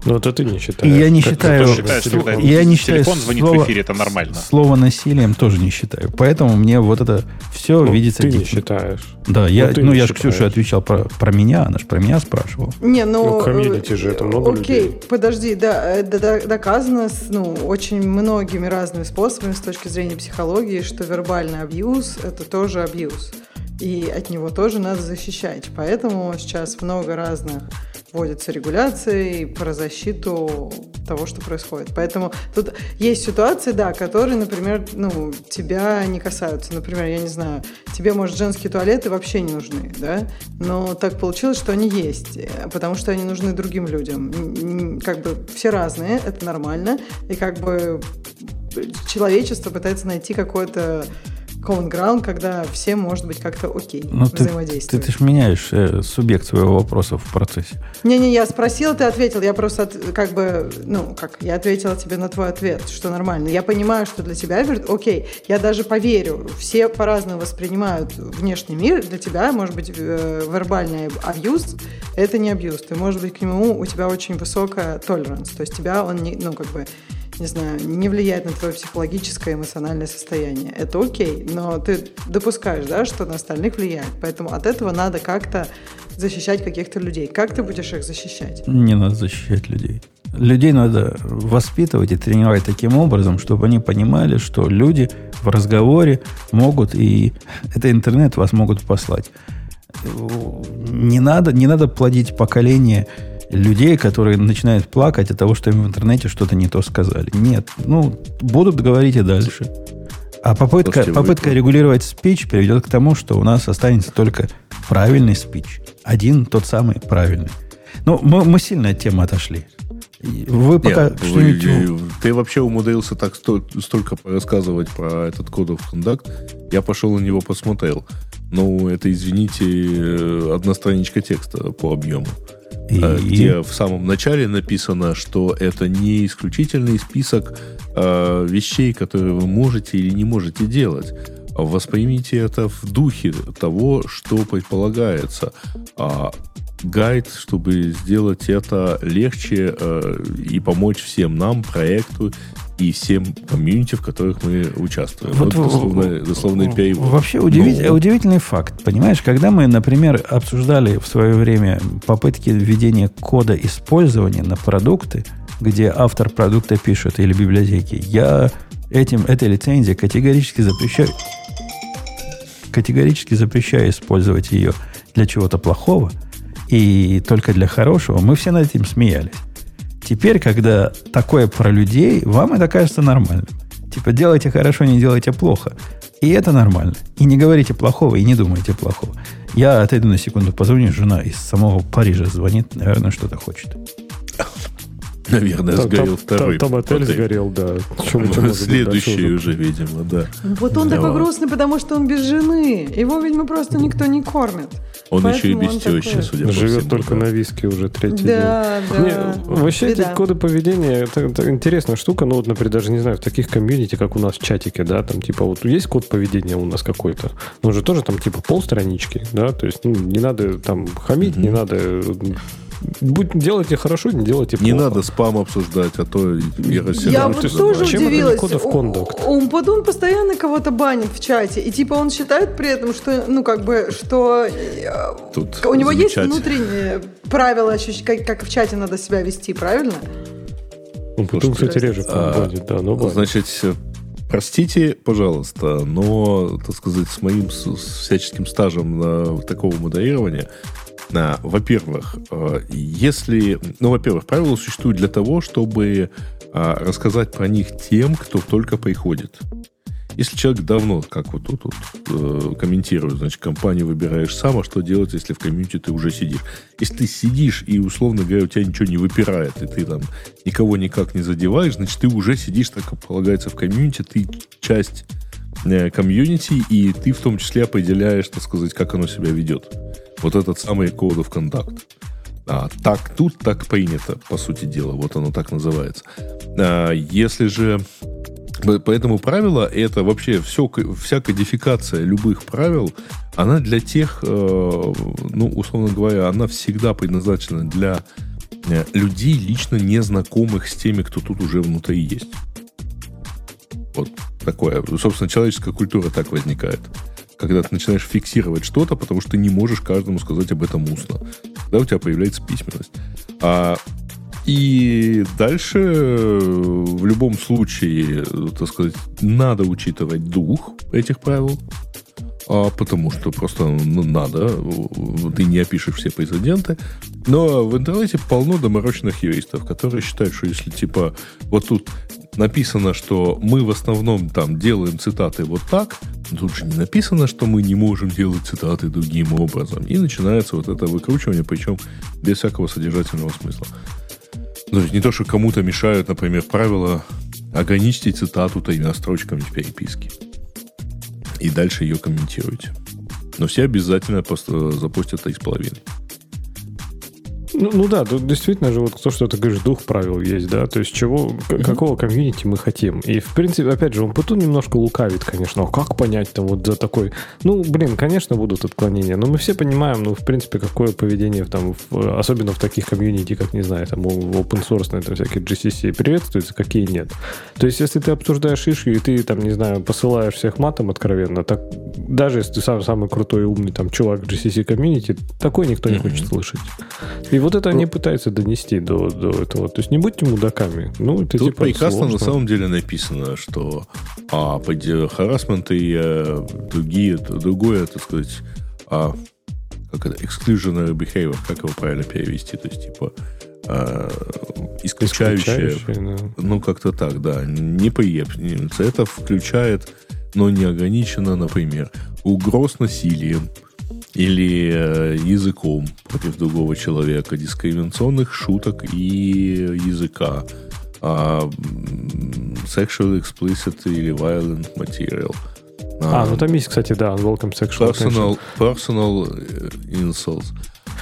Ну, это ты не считаешь. И я не считаю... Считаешь, я не считаю телефон звонит слово, в эфире, это нормально. Слово насилием тоже не считаю. Поэтому мне вот это все ну, видится... Ты не считаешь. Да, я, ну, ну я же Ксюше отвечал про, про меня, она же про меня спрашивала. Не, ну... Ну, комьюнити же, это много Окей, людей. подожди, да, это доказано ну, очень многими разными способами с точки зрения психологии, что вербальный абьюз – это тоже абьюз. И от него тоже надо защищать. Поэтому сейчас много разных вводятся регуляции про защиту того, что происходит. Поэтому тут есть ситуации, да, которые, например, ну, тебя не касаются. Например, я не знаю, тебе, может, женские туалеты вообще не нужны, да, но так получилось, что они есть, потому что они нужны другим людям. Как бы все разные, это нормально, и как бы человечество пытается найти какое-то common ground, когда все, может быть, как-то окей Но ну, взаимодействовать. Ты, ты, ты же меняешь э, субъект своего вопроса в процессе. Не-не, я спросила, ты ответил. Я просто от, как бы, ну, как, я ответила тебе на твой ответ, что нормально. Я понимаю, что для тебя, окей, я даже поверю, все по-разному воспринимают внешний мир. Для тебя, может быть, э, вербальный абьюз – это не абьюз. Ты, может быть, к нему, у тебя очень высокая толеранс. То есть тебя он, не, ну, как бы, не знаю, не влияет на твое психологическое, эмоциональное состояние. Это окей, но ты допускаешь, да, что на остальных влияет. Поэтому от этого надо как-то защищать каких-то людей. Как ты будешь их защищать? Не надо защищать людей. Людей надо воспитывать и тренировать таким образом, чтобы они понимали, что люди в разговоре могут, и это интернет вас могут послать. Не надо, не надо плодить поколение людей, которые начинают плакать от того, что им в интернете что-то не то сказали. Нет, ну, будут говорить и дальше. А попытка, попытка регулировать спич приведет к тому, что у нас останется только правильный спич. Один тот самый правильный. Ну, мы, мы сильно от темы отошли. Вы пока Нет, вы, Ты вообще умудрился так столько рассказывать про этот кодов контакт. Я пошел на него посмотрел. Ну, это, извините, э, одна страничка текста по объему. И... Э, где в самом начале написано, что это не исключительный список э, вещей, которые вы можете или не можете делать. Воспримите это в духе того, что предполагается. А гайд, чтобы сделать это легче э, и помочь всем нам, проекту и всем комьюнити, в которых мы участвуем. Вот, вот дословно, дословный перевод. Вообще удивить, ну, удивительный факт. Понимаешь, когда мы, например, обсуждали в свое время попытки введения кода использования на продукты, где автор продукта пишет или библиотеки, я этим, этой лицензией категорически запрещаю категорически запрещаю использовать ее для чего-то плохого и только для хорошего, мы все над этим смеялись. Теперь, когда такое про людей, вам это кажется нормальным. Типа, делайте хорошо, не делайте плохо. И это нормально. И не говорите плохого, и не думайте плохого. Я отойду на секунду, позвоню, жена из самого Парижа звонит, наверное, что-то хочет. Наверное, там, сгорел там, второй. Там, там отель сгорел, да. Чем, чем Следующий уже, видимо, да. Вот он да. такой грустный, потому что он без жены. Его, видимо, просто никто не кормит. Он Поэтому еще и без тещи, такой... судя по Живет всему, только да. на виске уже третий да, день. Да, да. Вообще Беда. эти коды поведения, это, это интересная штука. Ну вот, например, даже не знаю, в таких комьюнити, как у нас в чатике, да, там типа вот есть код поведения у нас какой-то. Он же тоже там типа полстранички, да, то есть ну, не надо там хамить, mm-hmm. не надо Будь, делайте хорошо, не делайте плохо. Не надо спам обсуждать, а то я Я вот тоже Чем удивилась. Он постоянно кого-то банит в чате. И типа он считает при этом, что, ну, как бы, что э, Тут у него есть внутренние правила, как, как в чате надо себя вести, правильно? Он потом, кстати, реже а, да, но банит. Значит, простите, пожалуйста, но, так сказать, с моим с, с всяческим стажем на такого модерирования во-первых, э, если... Ну, во-первых, правила существуют для того, чтобы а, рассказать про них тем, кто только приходит. Если человек давно, как вот тут вот, э, комментирует, значит, компанию выбираешь сам, а что делать, если в комьюнити ты уже сидишь? Если ты сидишь и, условно говоря, у тебя ничего не выпирает, и ты там никого никак не задеваешь, значит, ты уже сидишь, так полагается, в комьюнити, ты часть комьюнити, и ты в том числе определяешь, так сказать, как оно себя ведет. Вот этот самый Code of Conduct. А, так тут так принято, по сути дела. Вот оно так называется. А, если же Поэтому правило это вообще все, вся кодификация любых правил, она для тех, э, ну, условно говоря, она всегда предназначена для э, людей, лично незнакомых с теми, кто тут уже внутри есть. Вот такое. Собственно, человеческая культура так возникает. Когда ты начинаешь фиксировать что-то, потому что ты не можешь каждому сказать об этом устно. Тогда у тебя появляется письменность. А, и дальше в любом случае, так сказать, надо учитывать дух этих правил а потому что просто ну, надо, ты не опишешь все прецеденты. Но в интернете полно доморочных юристов, которые считают, что если типа вот тут написано, что мы в основном там делаем цитаты вот так, тут же не написано, что мы не можем делать цитаты другим образом. И начинается вот это выкручивание, причем без всякого содержательного смысла. Ну, то есть не то, что кому-то мешают, например, правила ограничьте цитату тремя строчками в переписке и дальше ее комментируйте. Но все обязательно просто запустят 3,5. Ну, ну да, тут действительно же вот то, что ты говоришь, дух правил есть, да, то есть чего, mm-hmm. какого комьюнити мы хотим. И, в принципе, опять же, он Путун немножко лукавит, конечно, а как понять там вот за такой... Ну, блин, конечно, будут отклонения, но мы все понимаем, ну, в принципе, какое поведение там, в, особенно в таких комьюнити, как, не знаю, там, open source, там, всякие GCC приветствуются, какие нет. То есть, если ты обсуждаешь ишью, и ты, там, не знаю, посылаешь всех матом откровенно, так даже если ты сам самый крутой и умный там чувак GCC комьюнити, такой никто не mm-hmm. хочет слышать. И вот это они пытаются донести до, до этого. То есть не будьте мудаками. Ну, это Тут типа прекрасно сложно. на самом деле написано, что а, харасмент и а, другие, другое, так сказать, а, как это, exclusionary behavior, как его правильно перевести, то есть типа а, исключающее, исключающее да. ну как-то так, да, не приемлется. Это включает, но не ограничено, например, угроз насилием, или э, языком против другого человека, дискриминационных шуток и языка, а, sexual explicit или violent material. А, а ну там есть, кстати, да, unwelcome sexual personal, personal э, insults.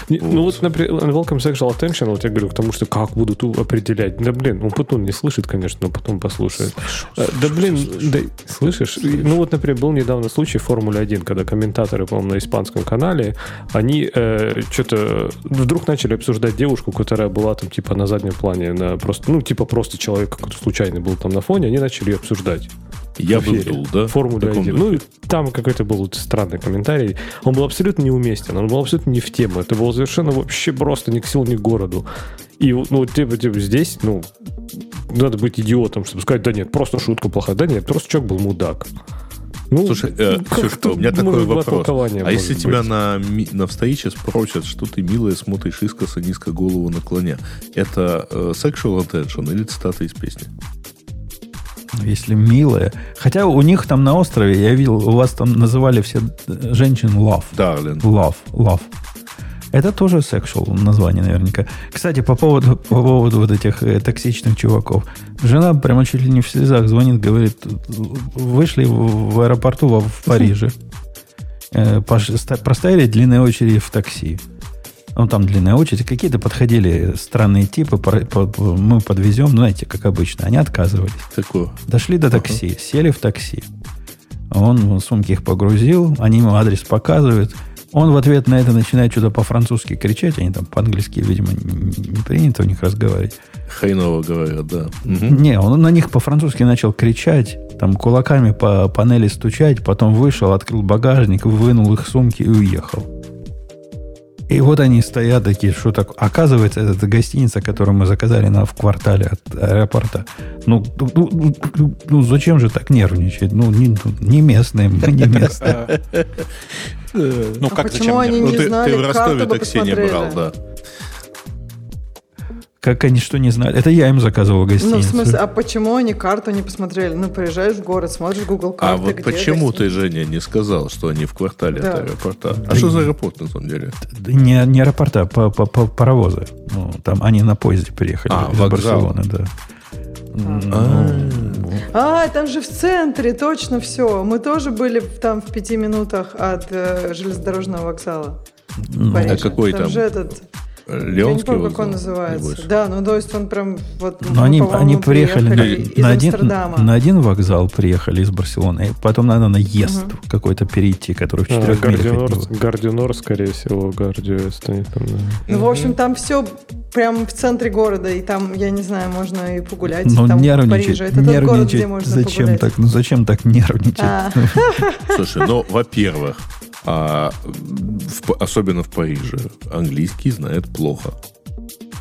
Вот. Ну вот, например, Welcome Sexual Attention, вот я говорю к тому, что как будут определять. Да блин, он потом не слышит, конечно, но потом послушает. Слышу, а, да блин, слышу. да, слышишь? Ну вот, например, был недавно случай в Формуле 1, когда комментаторы, по-моему, на испанском канале, они э, что-то вдруг начали обсуждать девушку, которая была там типа на заднем плане, на просто, ну типа просто человек какой-то случайный был там на фоне, они начали ее обсуждать. Я бы вдул, да? Формуле 1. Ну, там какой-то был странный комментарий. Он был абсолютно неуместен, он был абсолютно не в тему. Это было совершенно вообще просто ни к силу, ни к городу. И, ну, типа, типа здесь, ну, надо быть идиотом, чтобы сказать, да нет, просто шутка плохая. Да нет, просто человек был мудак. Ну, Слушай, э, Ксюшка, у меня такой вопрос. А если быть? тебя на, на встрече спросят, что ты, милая, смотришь искоса, низко голову наклоня, это э, sexual attention или цитата из песни? Если милая. Хотя у них там на острове, я видел, у вас там называли все женщин love. Darling. Love, love. Это тоже sexual название наверняка. Кстати, по поводу, по поводу вот этих э, токсичных чуваков. Жена прямо чуть ли не в слезах звонит, говорит, вышли в, в аэропорту в, в Париже. Э, простояли длинные очереди в такси. Ну, там длинная очередь. Какие-то подходили странные типы. Мы подвезем, ну, знаете, как обычно. Они отказывались. Такое. Дошли до такси, uh-huh. сели в такси. Он сумки их погрузил, они ему адрес показывают. Он в ответ на это начинает что-то по-французски кричать. Они там по-английски, видимо, не принято у них разговаривать. Хайново говорят, да. Угу. Не, он на них по-французски начал кричать, там кулаками по панели стучать, потом вышел, открыл багажник, вынул их сумки и уехал. И вот они стоят такие, что так. Оказывается, это гостиница, которую мы заказали на, в квартале от аэропорта. Ну, ну, ну, ну, ну зачем же так нервничать? Ну, не, не местные, мы не местные. Ну, как почему они не знали, Ты в Ростове такси не брал, да. Как они что не знали? Это я им заказывал гостиницу. Ну, в смысле, а почему они карту не посмотрели? Ну, приезжаешь в город, смотришь Google карты, А вот где почему ты, Женя, не сказал, что они в квартале да. от аэропорта? А да что за аэропорт, на самом деле? Не, не аэропорта, а по, по, по паровозы. Ну, там они на поезде приехали а, из вокзал. Барселоны, да. А, там же в центре, точно все. Мы тоже были там в пяти минутах от э, железнодорожного вокзала. Ну, а какой там? Там же этот Леонский Я не помню, как он называется. Небось. Да, ну то есть он прям вот... Но они, они приехали, приехали на, на, один, на один вокзал приехали из Барселоны, и потом надо на наезд угу. какой-то перейти, который в четырех а, милях Гардионор, скорее всего, Гардио станет там. Да. Ну, в общем, там все прям в центре города, и там, я не знаю, можно и погулять. Ну, там нервничать. Это тот город, где можно зачем погулять. так? Ну, зачем так нервничать? А. Слушай, ну, во-первых, а в, особенно в Париже, английский знает плохо.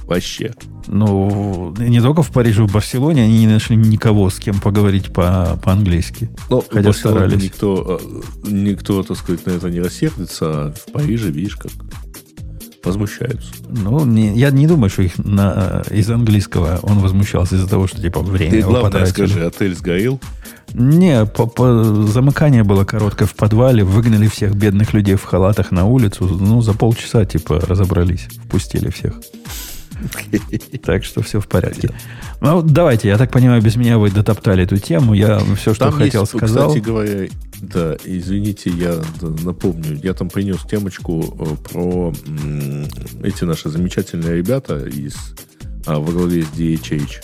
Вообще. Ну, не только в Париже, в Барселоне они не нашли никого, с кем поговорить по- по-английски. Но хотя старались. Никто, э, никто, так сказать, на это не рассердится, а в Париже, видишь, как возмущаются. Ну, не, я не думаю, что их на, из английского он возмущался из-за того, что типа время Ты главное потратили. скажи, отель сгорел? Не, по, по, замыкание было короткое в подвале, выгнали всех бедных людей в халатах на улицу, ну, за полчаса, типа, разобрались, впустили всех. Так что все в порядке. Ну, давайте, я так понимаю, без меня вы дотоптали эту тему. Я все, что хотел, сказал. Кстати говоря, да, извините, я напомню, я там принес темочку э, про эти наши замечательные ребята из а, во главе с DHH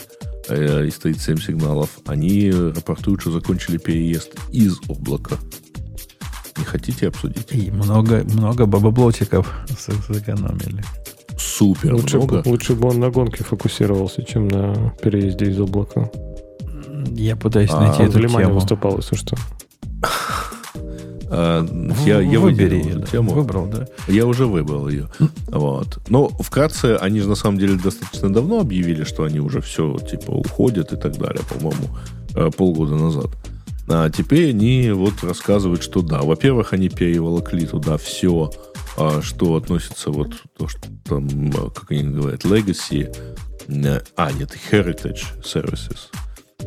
э, из 37 сигналов. Они рапортуют, что закончили переезд из облака. Не хотите обсудить? И много, много бабоблотиков сэкономили супер лучше много. Бы, лучше бы он на гонке фокусировался, чем на переезде из облака. Я пытаюсь а, найти эту тему. выступал, если что. А, я, я Выбери ее, тему. Выбрал, да? Я уже выбрал ее. Вот. Но вкратце, они же на самом деле достаточно давно объявили, что они уже все, типа, уходят и так далее, по-моему, э, полгода назад. А теперь они вот рассказывают, что да, во-первых, они переволокли туда все а что относится вот то, что там, как они говорят, legacy, э, а, нет, heritage services.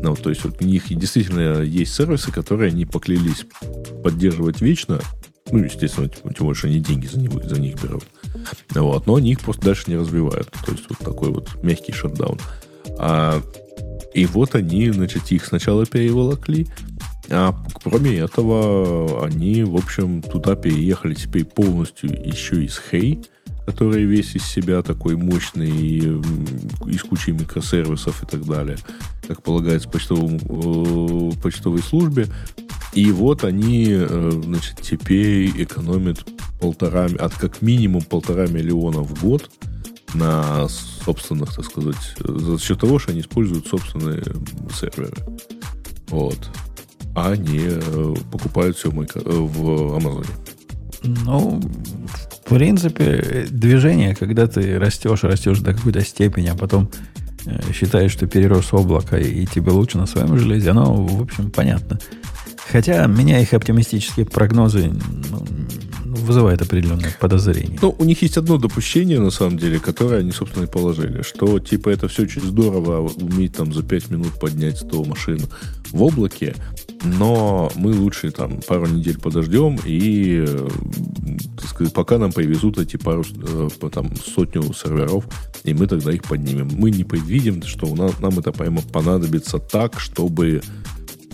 Ну, то есть вот у них действительно есть сервисы, которые они поклялись поддерживать вечно, ну, естественно, тем больше они деньги за, него, за них берут. Вот, но они их просто дальше не развивают. То есть вот такой вот мягкий шатдаун. А, и вот они, значит, их сначала переволокли, а кроме этого, они, в общем, туда переехали теперь полностью еще из Хей, который весь из себя такой мощный, из кучи микросервисов и так далее, как полагается почтовому, э, почтовой службе. И вот они, э, значит, теперь экономят полтора, от как минимум полтора миллиона в год на собственных, так сказать, за счет того, что они используют собственные серверы. Вот а не э, покупают все в Амазоне. Ну, в принципе, движение, когда ты растешь, растешь до какой-то степени, а потом э, считаешь, что перерос облако и тебе лучше на своем железе, оно, в общем, понятно. Хотя меня их оптимистические прогнозы ну, вызывает определенное подозрение. Ну, у них есть одно допущение, на самом деле, которое они, собственно, и положили, что, типа, это все очень здорово уметь там за 5 минут поднять 100 машин в облаке, но мы лучше там пару недель подождем и, так сказать, пока нам привезут эти пару, э, там, сотню серверов, и мы тогда их поднимем. Мы не предвидим, что у нас, нам это прямо понадобится так, чтобы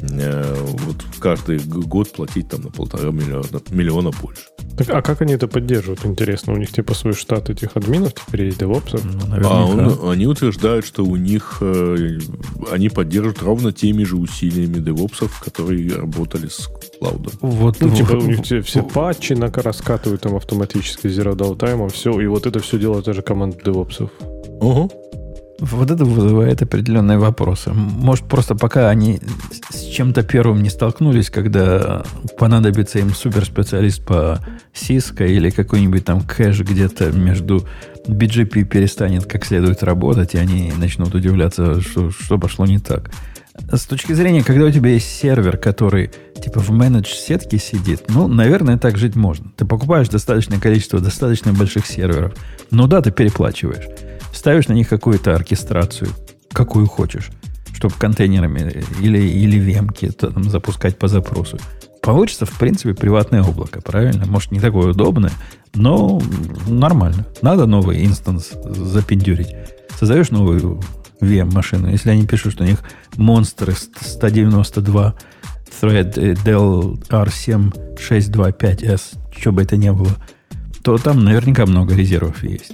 вот каждый год платить там на полтора миллиона, миллиона больше. Так, а как они это поддерживают, интересно? У них типа свой штат этих админов теперь есть, девопсов? Ну, а он, они утверждают, что у них э, они поддерживают ровно теми же усилиями девопсов, которые работали с клаудом. Вот, ну, типа у них все, все патчи раскатывают там автоматически zero downtime, все, и вот это все делает даже команда девопсов. Угу. Вот это вызывает определенные вопросы. Может, просто пока они с чем-то первым не столкнулись, когда понадобится им суперспециалист по Cisco или какой-нибудь там кэш где-то между BGP перестанет как следует работать, и они начнут удивляться, что, что пошло не так. С точки зрения, когда у тебя есть сервер, который типа в менедж сетке сидит, ну, наверное, так жить можно. Ты покупаешь достаточное количество достаточно больших серверов. Ну да, ты переплачиваешь ставишь на них какую-то оркестрацию, какую хочешь, чтобы контейнерами или, или вемки там запускать по запросу. Получится, в принципе, приватное облако, правильно? Может, не такое удобное, но нормально. Надо новый инстанс запендюрить. Создаешь новую VM-машину. Если они пишут, что у них монстры 192 Thread Dell R7 625S, что бы это ни было, то там наверняка много резервов есть.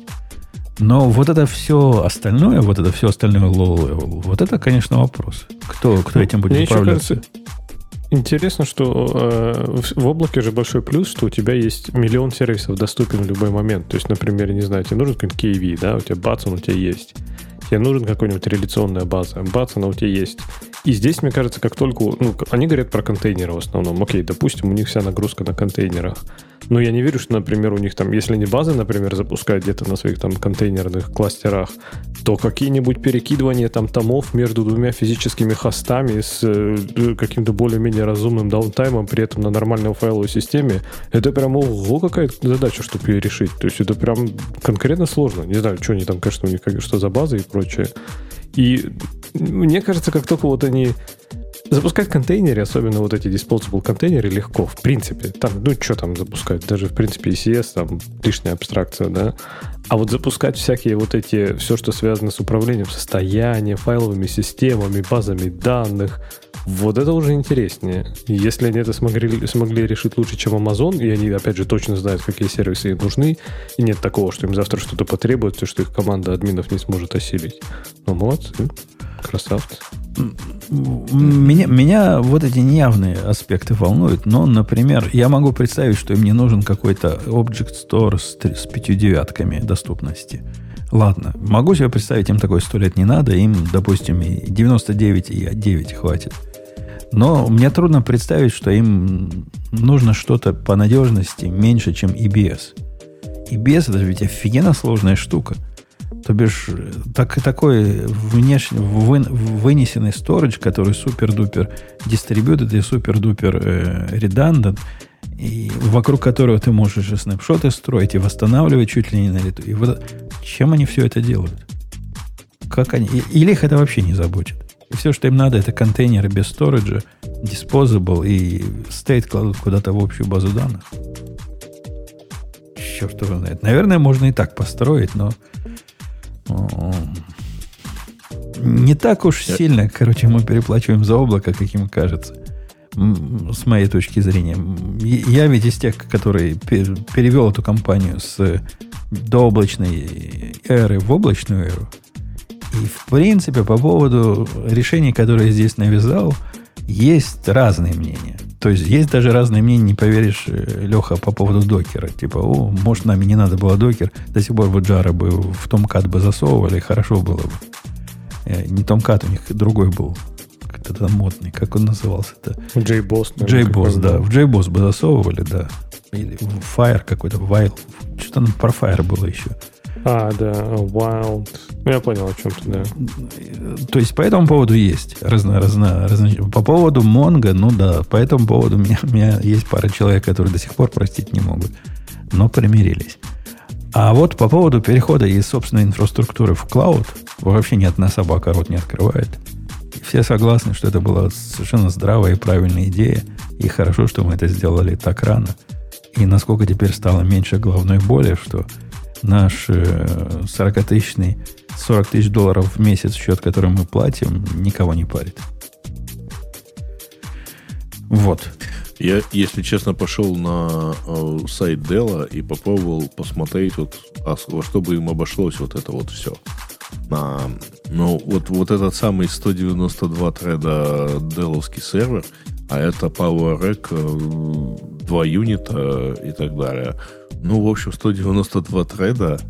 Но вот это все остальное, вот это все остальное low-level, вот это, конечно, вопрос. Кто, кто ну, этим будет управляться? Интересно, что э, в облаке же большой плюс, что у тебя есть миллион сервисов доступен в любой момент. То есть, например, не знаю, тебе нужен какой-нибудь KV, да, у тебя бац, он у тебя есть. Тебе нужен какой-нибудь реляционная база, бац, она у тебя есть. И здесь, мне кажется, как только... Ну, они говорят про контейнеры в основном. Окей, допустим, у них вся нагрузка на контейнерах. Но я не верю, что, например, у них там, если они базы, например, запускают где-то на своих там контейнерных кластерах, то какие-нибудь перекидывания там томов между двумя физическими хостами с э, каким-то более-менее разумным даунтаймом, при этом на нормальной файловой системе, это прям ого, какая-то задача, чтобы ее решить. То есть это прям конкретно сложно. Не знаю, что они там, конечно, у них что за базы и прочее. И мне кажется, как только вот они запускать контейнеры, особенно вот эти disposable контейнеры, легко, в принципе. Там, ну, что там запускать? Даже, в принципе, ECS, там, лишняя абстракция, да. А вот запускать всякие вот эти, все, что связано с управлением состоянием, файловыми системами, базами данных, вот это уже интереснее. Если они это смогли, смогли решить лучше, чем Amazon, и они, опять же, точно знают, какие сервисы им нужны, и нет такого, что им завтра что-то потребуется, что их команда админов не сможет осилить. Ну, молодцы. Красавцы. Меня, меня вот эти неявные аспекты волнуют, но, например, я могу представить, что им не нужен какой-то Object Store с, с пятью девятками доступности. Ладно, могу себе представить, им такой сто лет не надо, им, допустим, и 99 и 9 хватит. Но мне трудно представить, что им нужно что-то по надежности меньше, чем EBS. EBS это ведь офигенно сложная штука – то бишь, так, такой внешне, вы, вынесенный storage, который супер-дупер distributed и супер-дупер э, и вокруг которого ты можешь и снапшоты строить, и восстанавливать чуть ли не на лету. И вот чем они все это делают? Как они? Или их это вообще не заботит? И все, что им надо, это контейнеры без сториджа, disposable и state кладут куда-то в общую базу данных. Черт его знает. Наверное, можно и так построить, но не так уж сильно, короче, мы переплачиваем за облако, каким кажется. С моей точки зрения. Я ведь из тех, которые перевел эту компанию с дооблачной эры в облачную эру. И, в принципе, по поводу решений, которые я здесь навязал, есть разные мнения. То есть есть даже разные мнения, не поверишь, э, Леха, по поводу докера. Типа, о, может, нами не надо было докер, до сих пор бы джара бы в Томкат бы засовывали, хорошо было бы. Э, не Томкат, у них другой был. Как-то там модный, как он назывался-то? JBoss. JBoss, да. В JBoss бы засовывали, да. Или Fire какой-то, Wild. Что там про Fire было еще. А, да, Wild. Я понял, о чем ты, да. То есть по этому поводу есть разно, разно, разно. По поводу Монго, ну да, по этому поводу у меня, у меня есть пара человек, которые до сих пор простить не могут, но примирились. А вот по поводу перехода из собственной инфраструктуры в клауд, вообще ни одна собака рот не открывает. Все согласны, что это была совершенно здравая и правильная идея. И хорошо, что мы это сделали так рано. И насколько теперь стало меньше головной боли, что наш 40-тысячный, э, 40 тысяч долларов в месяц счет, который мы платим, никого не парит. Вот. Я, если честно, пошел на э, сайт Dell и попробовал посмотреть, вот, а, во что бы им обошлось вот это вот все. На, ну, вот, вот этот самый 192 треда Деловский сервер, а это PowerRack, 2 юнита и так далее – ну, в общем, 192 треда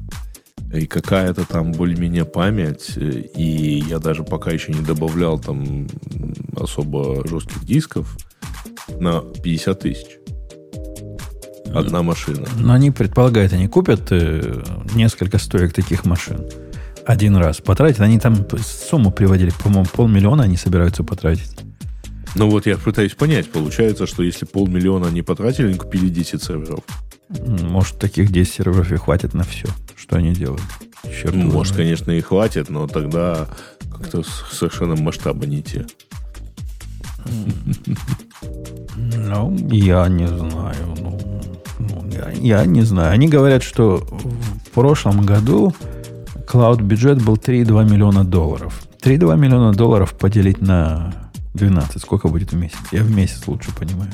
и какая-то там более-менее память, и я даже пока еще не добавлял там особо жестких дисков на 50 тысяч. Одна машина. Но они предполагают, они купят э, несколько стоек таких машин один раз, потратят. Они там сумму приводили, по-моему, полмиллиона они собираются потратить. Ну вот я пытаюсь понять. Получается, что если полмиллиона они потратили, они купили 10 серверов. Может, таких 10 серверов и хватит на все, что они делают. Черт ну, Может, конечно, и хватит, но тогда как-то совершенно масштаба не те. Ну, я не знаю. Ну, ну, я, я не знаю. Они говорят, что в прошлом году клауд-бюджет был 3,2 миллиона долларов. 3,2 миллиона долларов поделить на 12. Сколько будет в месяц? Я в месяц лучше понимаю.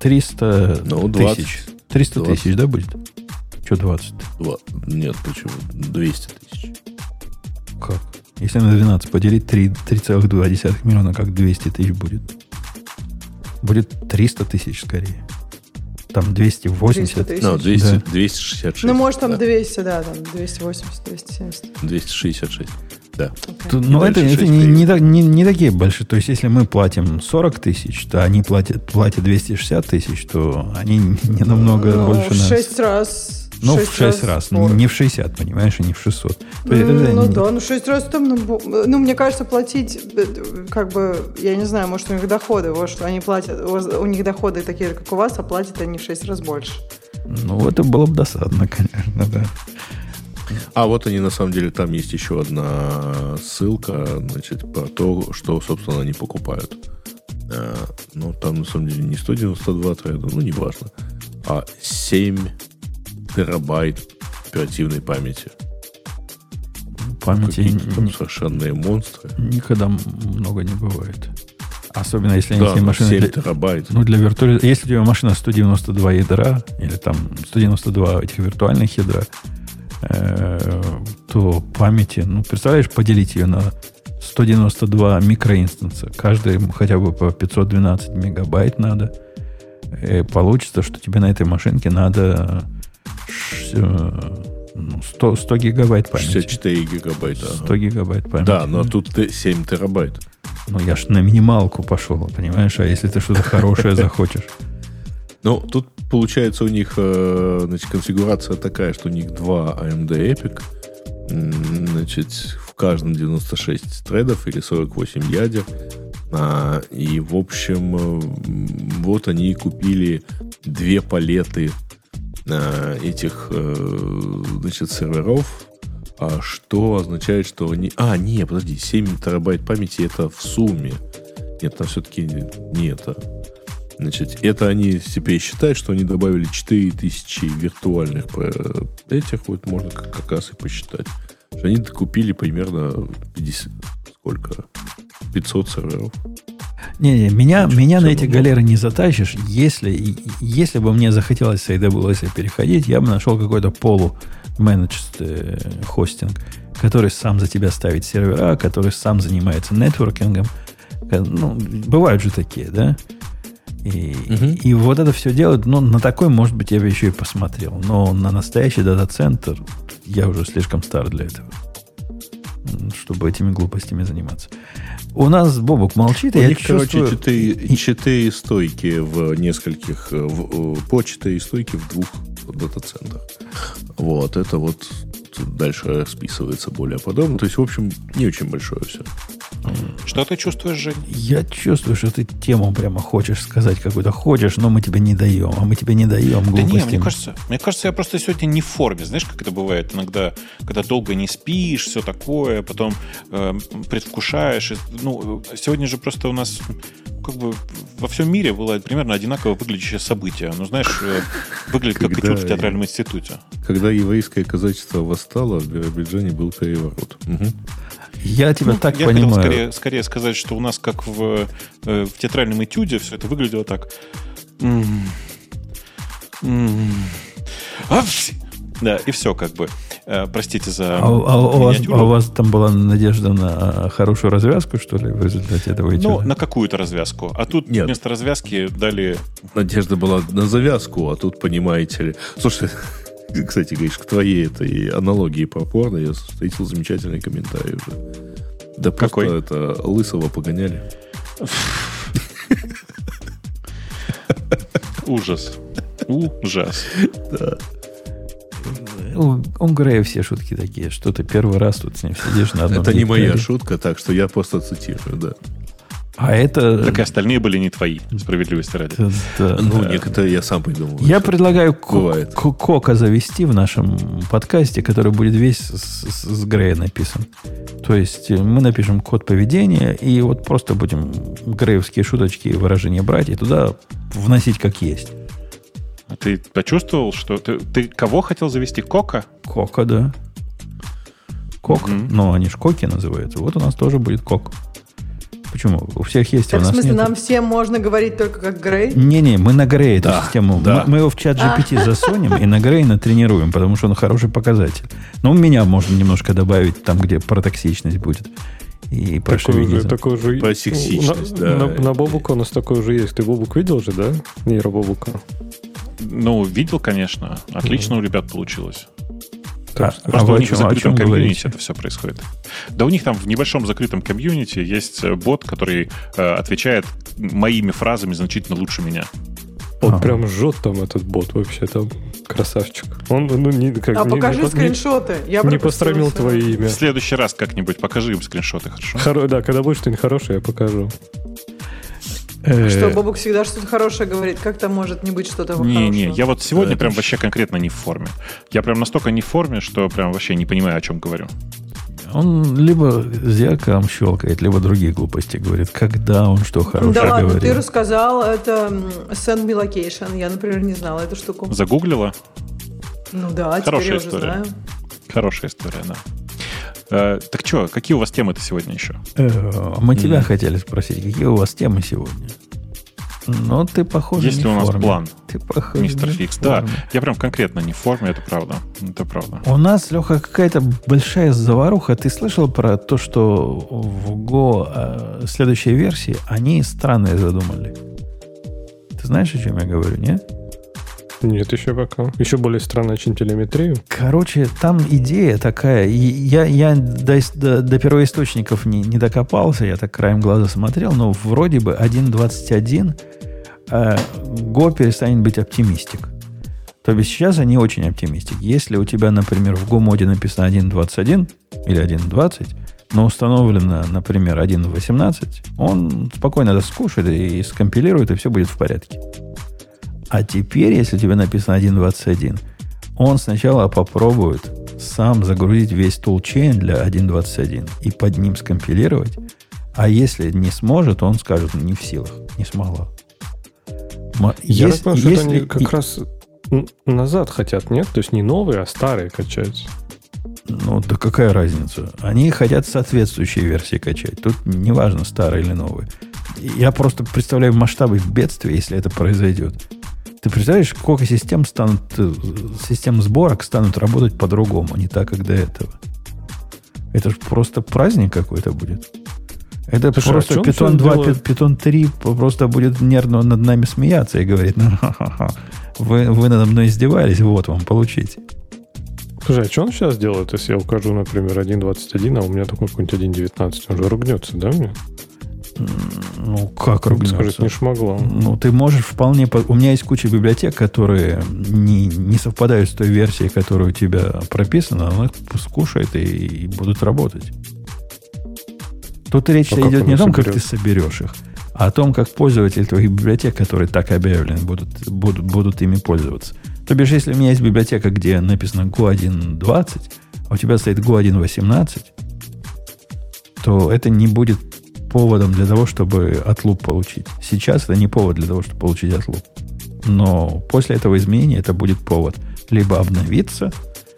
300 ну, 20. тысяч. 300 20. тысяч, да, будет? Что 20? Два. Нет, почему? 200 тысяч. Как? Если на 12 поделить 3,2 миллиона, как 200 тысяч будет? Будет 300 тысяч скорее. Там 280. тысяч. No, 200, да. 266. Ну, может, там да. 200, да, там 280, 270. 266. Да. Okay. Ну, это, это не, не, не, не такие большие. То есть, если мы платим 40 тысяч, то они платят, платят 260 тысяч, то они не намного ну, больше нас. В 6 раз ну, в 6 раз. раз. Не в 60, понимаешь, и не в 600. Ну, ну да, ну 6 раз там, ну, ну, мне кажется, платить, э, как бы, я не знаю, может, у них доходы, вот что они платят, у них доходы такие как у вас, а платят они в 6 раз больше. Ну, это было бы досадно, конечно, да. А вот они, на самом деле, там есть еще одна ссылка, значит, про то, что, собственно, они покупают. А, ну, там, на самом деле, не 192 трейда, ну, неважно, а 7 терабайт оперативной памяти. Памяти там совершенные монстры. Никогда много не бывает. Особенно если да, они машины... 7 для, терабайт. Ну, для виртуали... Если у тебя машина 192 ядра, или там 192 этих виртуальных ядра, э, то памяти, ну, представляешь, поделить ее на 192 микроинстанса. Каждый хотя бы по 512 мегабайт надо. И получится, что тебе на этой машинке надо 100, 100 гигабайт памяти. 64 гигабайта. 100 гигабайт памяти. Да, но тут 7 терабайт. Ну, я ж на минималку пошел, понимаешь? А если ты что-то хорошее захочешь? Ну, тут получается у них э, значит, конфигурация такая, что у них два AMD Epic. Значит, в каждом 96 тредов или 48 ядер. А, и, в общем, э, вот они купили две палеты Э, этих значит, серверов, а что означает, что они... А, не, подожди, 7 терабайт памяти это в сумме. Нет, там все-таки не это. Значит, это они теперь считают, что они добавили 4000 виртуальных этих, вот можно как раз и посчитать. Они купили примерно 50, сколько? 500 серверов. Не-не, меня, меня на эти галеры не затащишь. Если, если бы мне захотелось с AWS переходить, я бы нашел какой-то полу менеджд э, хостинг, который сам за тебя ставит сервера, который сам занимается нетворкингом. Ну, бывают же такие, да? И, угу. и вот это все делают, ну, на такой, может быть, я бы еще и посмотрел. Но на настоящий дата-центр я уже слишком стар для этого, чтобы этими глупостями заниматься. У нас Бобок молчит, У я них, чувствую... короче, четыре, четыре стойки в нескольких... В, по четыре стойки в двух дата-центрах. Вот, это вот дальше расписывается более подробно. То есть, в общем, не очень большое все. Что ты чувствуешь, Жень? Я чувствую, что ты тему прямо хочешь сказать какую-то. Хочешь, но мы тебе не даем. А мы тебе не даем Да не, мне кажется, мне кажется, я просто сегодня не в форме. Знаешь, как это бывает иногда, когда долго не спишь, все такое, потом э, предвкушаешь. Ну, сегодня же просто у нас как бы во всем мире было примерно одинаково выглядящее событие. Ну, знаешь, э, выглядит как этюд в театральном институте. Когда еврейское казачество восстало, в Биробиджане был переворот. Угу. Я тебя ну, так я понимаю. Хотел скорее, скорее сказать, что у нас, как в, э, в театральном этюде, все это выглядело так. А, да, и все как бы. Э, простите за а, а, у вас, а у вас там была надежда на хорошую развязку, что ли, в результате этого этюда? Ну, на какую-то развязку. А тут Нет. вместо развязки дали... Надежда была на завязку, а тут, понимаете ли... Слушайте, кстати, говоришь, к твоей этой аналогии по порно я встретил замечательный комментарий уже. Да Какой? просто это лысого погоняли. Ужас. Ужас. Да. У, у Грея все шутки такие, что ты первый раз тут с ним сидишь на одном Это не моя шутка, так что я просто цитирую, да. А это... Так и остальные были не твои, справедливости ради. Да, ну, да. некоторые я сам придумал. Я предлагаю Кока завести в нашем подкасте, который будет весь с, с, с Грея написан. То есть э, мы напишем код поведения, и вот просто будем греевские шуточки и выражения брать, и туда вносить как есть. А ты почувствовал, что... Ты, ты кого хотел завести? Кока? Кока, да. Кок. Mm-hmm. Но они ж коки называются. Вот у нас тоже будет кок. Почему? У всех есть, так, а у нас В смысле, нет. нам всем можно говорить только как Грей? Не-не, мы на Грей эту Да, систему. да. Мы, мы его в чат GPT засунем и на Грей натренируем, потому что он хороший показатель. Но у меня можно немножко добавить там, где про токсичность будет. И про Такой же, такой же... Про сексичность, на, да. На, на Бобука у нас такой же есть. Ты Бобук видел же, да? Нейробобука. Ну, видел, конечно. Отлично у ребят получилось. А, Просто а у них в чем, о закрытом комьюнити говорите? это все происходит. Да у них там в небольшом закрытом комьюнити есть э, бот, который э, отвечает моими фразами значительно лучше меня. Он Ага. прям жжет там этот бот вообще там. Красавчик. Он, ну, не, как, А не- покажи не, скриншоты. Я не, пострамил твое В имя. следующий раз как-нибудь покажи им скриншоты, хорошо? Хоро- да, когда будет что-нибудь хорошее, я покажу. Э, Что, Бобук всегда что-то хорошее говорит. Как там может не быть что-то хорошего? Не-не, я вот сегодня Это прям вообще конкретно не в форме. Я прям настолько не в форме, что прям вообще не понимаю, о чем говорю. Он либо зеркалом щелкает, либо другие глупости говорит. Когда он что хорошее Да ладно, говорит. ты рассказал, это Send Me Location. Я, например, не знала эту штуку. Загуглила? Ну да, теперь Хорошая я уже история. знаю. Хорошая история, да. Э, так что, какие у вас темы-то сегодня еще? Э, Мы тебя М. хотели спросить, какие у вас темы сегодня? Но ты похоже Есть ли у нас форме. план? Ты похож Мистер Фикс, да. Я прям конкретно не в форме, это правда. Это правда. У нас, Леха, какая-то большая заваруха. Ты слышал про то, что в Go э, следующей версии они странные задумали? Ты знаешь, о чем я говорю, нет? Нет, еще пока. Еще более странно, чем телеметрию. Короче, там идея такая. и Я, я до, до- до первоисточников не, не докопался, я так краем глаза смотрел, но вроде бы 1.21 э, Go перестанет быть оптимистик. То есть сейчас они очень оптимистик. Если у тебя, например, в Go моде написано 1.21 или 1.20, но установлено, например, 1.18, он спокойно это и скомпилирует, и все будет в порядке. А теперь, если у тебя написано 1.21, он сначала попробует сам загрузить весь toolchain для 1.21 и под ним скомпилировать. А если не сможет, он скажет, не в силах, не смогла. Я ес- так понял, что это они и- как раз н- назад хотят, нет? То есть не новые, а старые качать. Ну, да какая разница? Они хотят соответствующие версии качать. Тут неважно, старые или новые. Я просто представляю масштабы бедствия, если это произойдет. Ты представляешь, сколько систем станут, э, систем сборок станут работать по-другому, не так, как до этого. Это же просто праздник какой-то будет. Это Слушай, а просто чем Python всё 2, дело? Python 3 просто будет нервно над нами смеяться и говорить, ну, ха-ха-ха, вы, вы надо мной издевались, вот вам, получите. Слушай, а что он сейчас делает, если я укажу, например, 1.21, а у меня такой какой-нибудь 1.19? Он же ругнется, да, мне? Ну, как ругнется? скажет, не шмогло. Ну, ты можешь вполне... по- У меня есть куча библиотек, которые не, не совпадают с той версией, которая у тебя прописана. Она скушает и, и будут работать. Тут речь А идет не о том, как ты соберешь их, а о том, как пользователи твоих библиотек, которые так объявлены, будут, будут, будут ими пользоваться. То бишь, если у меня есть библиотека, где написано Go 1.20, а у тебя стоит Go 1.18, то это не будет поводом для того, чтобы отлуп получить. Сейчас это не повод для того, чтобы получить отлуп. Но после этого изменения это будет повод либо обновиться,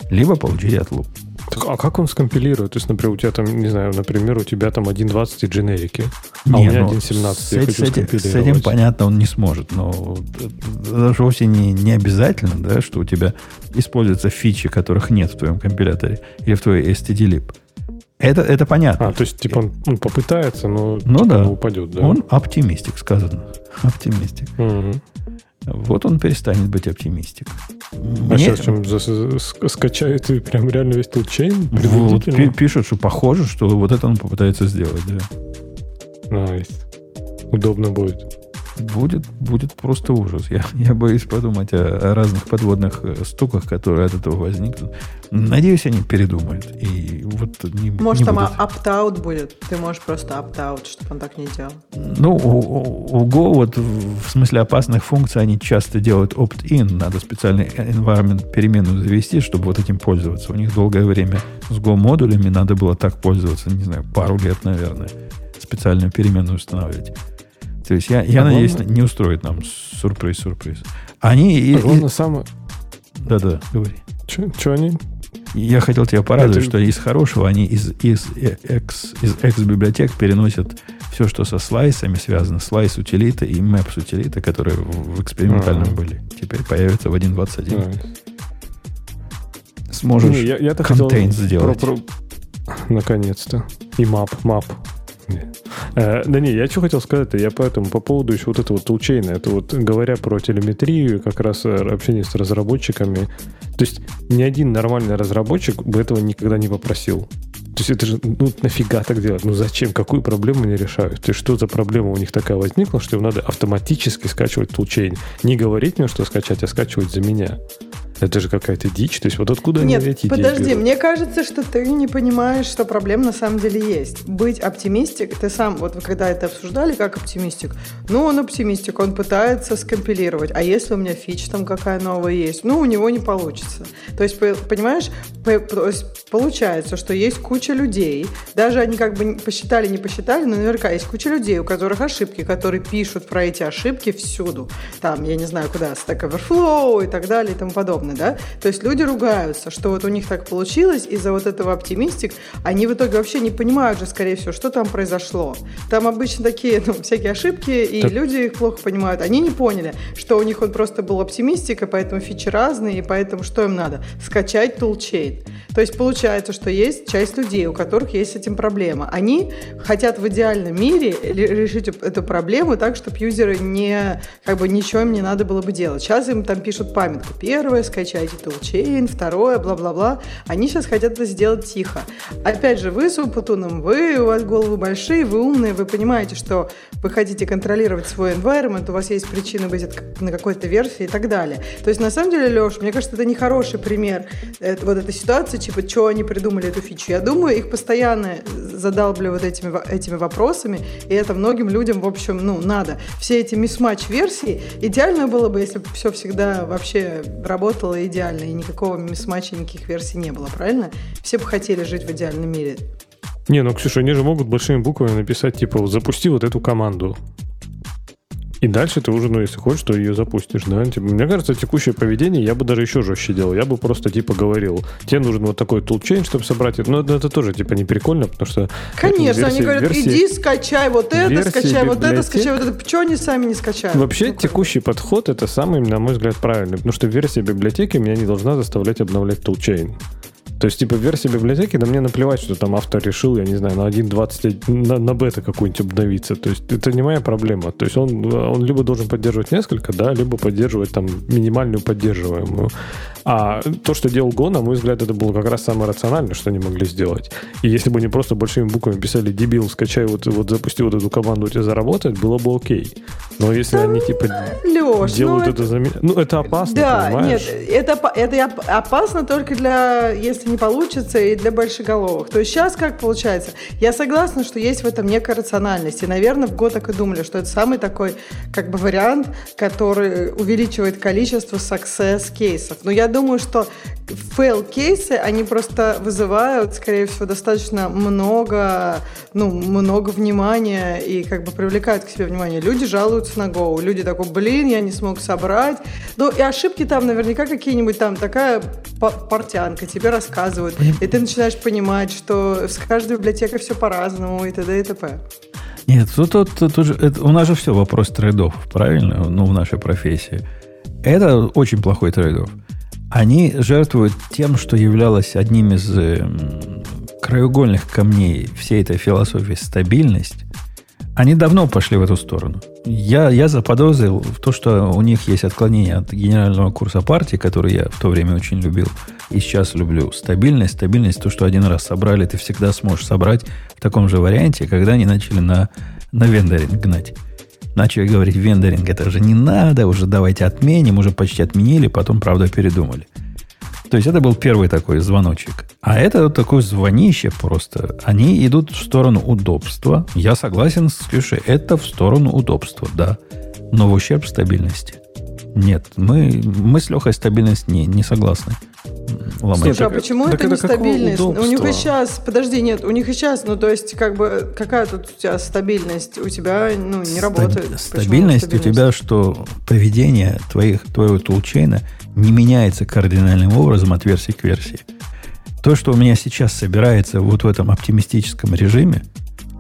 либо получить отлуп. Так, а как он скомпилирует? То есть, например, у тебя там, не знаю, например, у тебя там 1.20 и дженерики, а у меня ну, 1.17, с, я эт- хочу с этим, с этим понятно, он не сможет. Но это же вовсе не, не обязательно, да, что у тебя используются фичи, которых нет в твоем компиляторе или в твоей stdlib. Это, это понятно. А, то есть, типа, он, он попытается, но Ну типа, да. упадет, да? Он оптимистик, сказано. Optimistic. Мгм. Вот он перестанет быть оптимистик. А Мне- сейчас чем скачает и прям реально весь toolchain? Вот, Предупредительно? пишут, что похоже, что вот это он попытается сделать, да. Nice. Удобно будет. Будет, будет просто ужас. Я, я боюсь подумать о, о разных подводных э, штуках, которые от этого возникнут. Надеюсь, они передумают. И вот не, Может, не там будут. opt-out будет. Ты можешь просто opt-out, чтобы он так не делал. Ну, у, у- Go вот в смысле опасных функций они часто делают opt-in. Надо специальный environment переменную завести, чтобы вот этим пользоваться. У них долгое время с Go модулями надо было так пользоваться, не знаю, пару лет, наверное. Специальную переменную устанавливать. То есть я, я А надеюсь, главное- не устроит нам сюрприз-сюрприз. Они... А главное, и- самое... Да-да, говори. Что они? Я хотел тебя порадовать, Это- что из хорошего они из, из, э, X, из X библиотек переносят все, что со слайсами связано, слайс утилита и maps утилита, которые в экспериментальном а были, теперь появятся в 1.21. А. Сможешь я, контейн сделать. Про, про... Наконец-то. И map, map. Э, да не, я что хотел сказать-то, я поэтому по поводу еще вот этого тулчейна, это вот говоря про телеметрию, как раз э, общение с разработчиками, то есть ни один нормальный разработчик бы этого никогда не попросил. То есть это же, ну нафига так делать? Ну зачем? Какую проблему они решают? То есть что за проблема у них такая возникла, что им надо автоматически скачивать тулчейн? Не говорить мне, что скачать, а скачивать за меня. Это же какая-то дичь. То есть вот откуда Нет, они эти подожди, идеи мне кажется, что ты не понимаешь, что проблема на самом деле есть. Быть оптимистик, ты сам, вот вы когда это обсуждали, как оптимистик, ну, он оптимистик, он пытается скомпилировать. А если у меня фич там какая новая есть? Ну, у него не получится. То есть, понимаешь, получается, что есть куча людей, даже они как бы посчитали, не посчитали, но наверняка есть куча людей, у которых ошибки, которые пишут про эти ошибки всюду. Там, я не знаю, куда, Stack Overflow и так далее и тому подобное подобное, да? То есть люди ругаются, что вот у них так получилось, из-за вот этого оптимистик, они в итоге вообще не понимают же, скорее всего, что там произошло. Там обычно такие, ну, всякие ошибки, и так... люди их плохо понимают. Они не поняли, что у них он просто был оптимистик, и поэтому фичи разные, и поэтому что им надо? Скачать toolchain. То есть получается, что есть часть людей, у которых есть с этим проблема. Они хотят в идеальном мире решить эту проблему так, чтобы юзеры не, как бы ничего им не надо было бы делать. Сейчас им там пишут памятку. Первое, скачайте toolchain, второе, бла-бла-бла. Они сейчас хотят это сделать тихо. Опять же, вы с опытуном, вы, у вас головы большие, вы умные, вы понимаете, что вы хотите контролировать свой environment, у вас есть причины быть на какой-то версии и так далее. То есть, на самом деле, Леш, мне кажется, это не хороший пример это, вот этой ситуации, типа, что они придумали эту фичу. Я думаю, их постоянно задалбливают этими, этими вопросами, и это многим людям, в общем, ну, надо. Все эти мисс-матч версии, идеально было бы, если бы все всегда вообще работало идеально, и никакого мисс-матча, никаких версий не было, правильно? Все бы хотели жить в идеальном мире. Не, ну, Ксюша, они же могут большими буквами написать, типа, запусти вот эту команду. И дальше ты уже, ну, если хочешь, то ее запустишь, да? Типа, мне кажется, текущее поведение я бы даже еще жестче делал. Я бы просто, типа, говорил, тебе нужен вот такой toolchain, чтобы собрать это. Но это, это тоже, типа, не прикольно, потому что... Конечно, версии, они говорят, версии, иди скачай вот это, скачай вот это, скачай вот это. Почему они сами не скачают? Вообще, ну, текущий подход, это самый, на мой взгляд, правильный. Потому что версия библиотеки меня не должна заставлять обновлять toolchain. То есть, типа, версия библиотеки, да мне наплевать, что там автор решил, я не знаю, на 1.20, на, на бета какую-нибудь обновиться. То есть, это не моя проблема. То есть, он, он либо должен поддерживать несколько, да, либо поддерживать там минимальную поддерживаемую. А то, что делал Go, на мой взгляд, это было как раз самое рациональное, что они могли сделать. И если бы они просто большими буквами писали «дебил, скачай, вот, вот запусти вот эту команду, у тебя заработает», было бы окей. Но если они, типа, Леш, делают ну, это, это. Ну, это опасно, Да, понимаешь? нет, это, это опасно только для, если не получится, и для большеголовых. То есть сейчас как получается? Я согласна, что есть в этом некая рациональность. И, наверное, в год так и думали, что это самый такой как бы вариант, который увеличивает количество success кейсов. Но я думаю, что fail кейсы, они просто вызывают, скорее всего, достаточно много, ну, много внимания и как бы привлекают к себе внимание. Люди жалуются на Go. Люди такой, блин, я не смог собрать. Ну, и ошибки там наверняка какие-нибудь там, такая портянка тебе рассказывает рассказывают. И ты начинаешь понимать, что с каждой библиотекой все по-разному и т.д. и т.п. Нет, тут, тут, тут же, это, у нас же все вопрос трейдов, правильно? Ну, в нашей профессии. Это очень плохой трейдов. Они жертвуют тем, что являлось одним из э, краеугольных камней всей этой философии стабильность, они давно пошли в эту сторону. Я, я заподозрил в то, что у них есть отклонение от генерального курса партии, который я в то время очень любил и сейчас люблю. Стабильность, стабильность, то, что один раз собрали, ты всегда сможешь собрать в таком же варианте, когда они начали на, на вендоринг гнать. Начали говорить, вендоринг это же не надо, уже давайте отменим, уже почти отменили, потом, правда, передумали. То есть это был первый такой звоночек. А это вот такое звонище просто. Они идут в сторону удобства. Я согласен с Ксюшей. Это в сторону удобства, да. Но в ущерб стабильности. Нет, мы, мы с Лехой стабильность не, не согласны. Ломать. Слушай, а почему так это, это нестабильность? У них и сейчас, подожди, нет, у них и сейчас, ну то есть как бы какая тут у тебя стабильность? У тебя ну не работает. Стабильность, стабильность у тебя, что поведение твоих, твоего тулчейна не меняется кардинальным образом от версии к версии. То, что у меня сейчас собирается вот в этом оптимистическом режиме,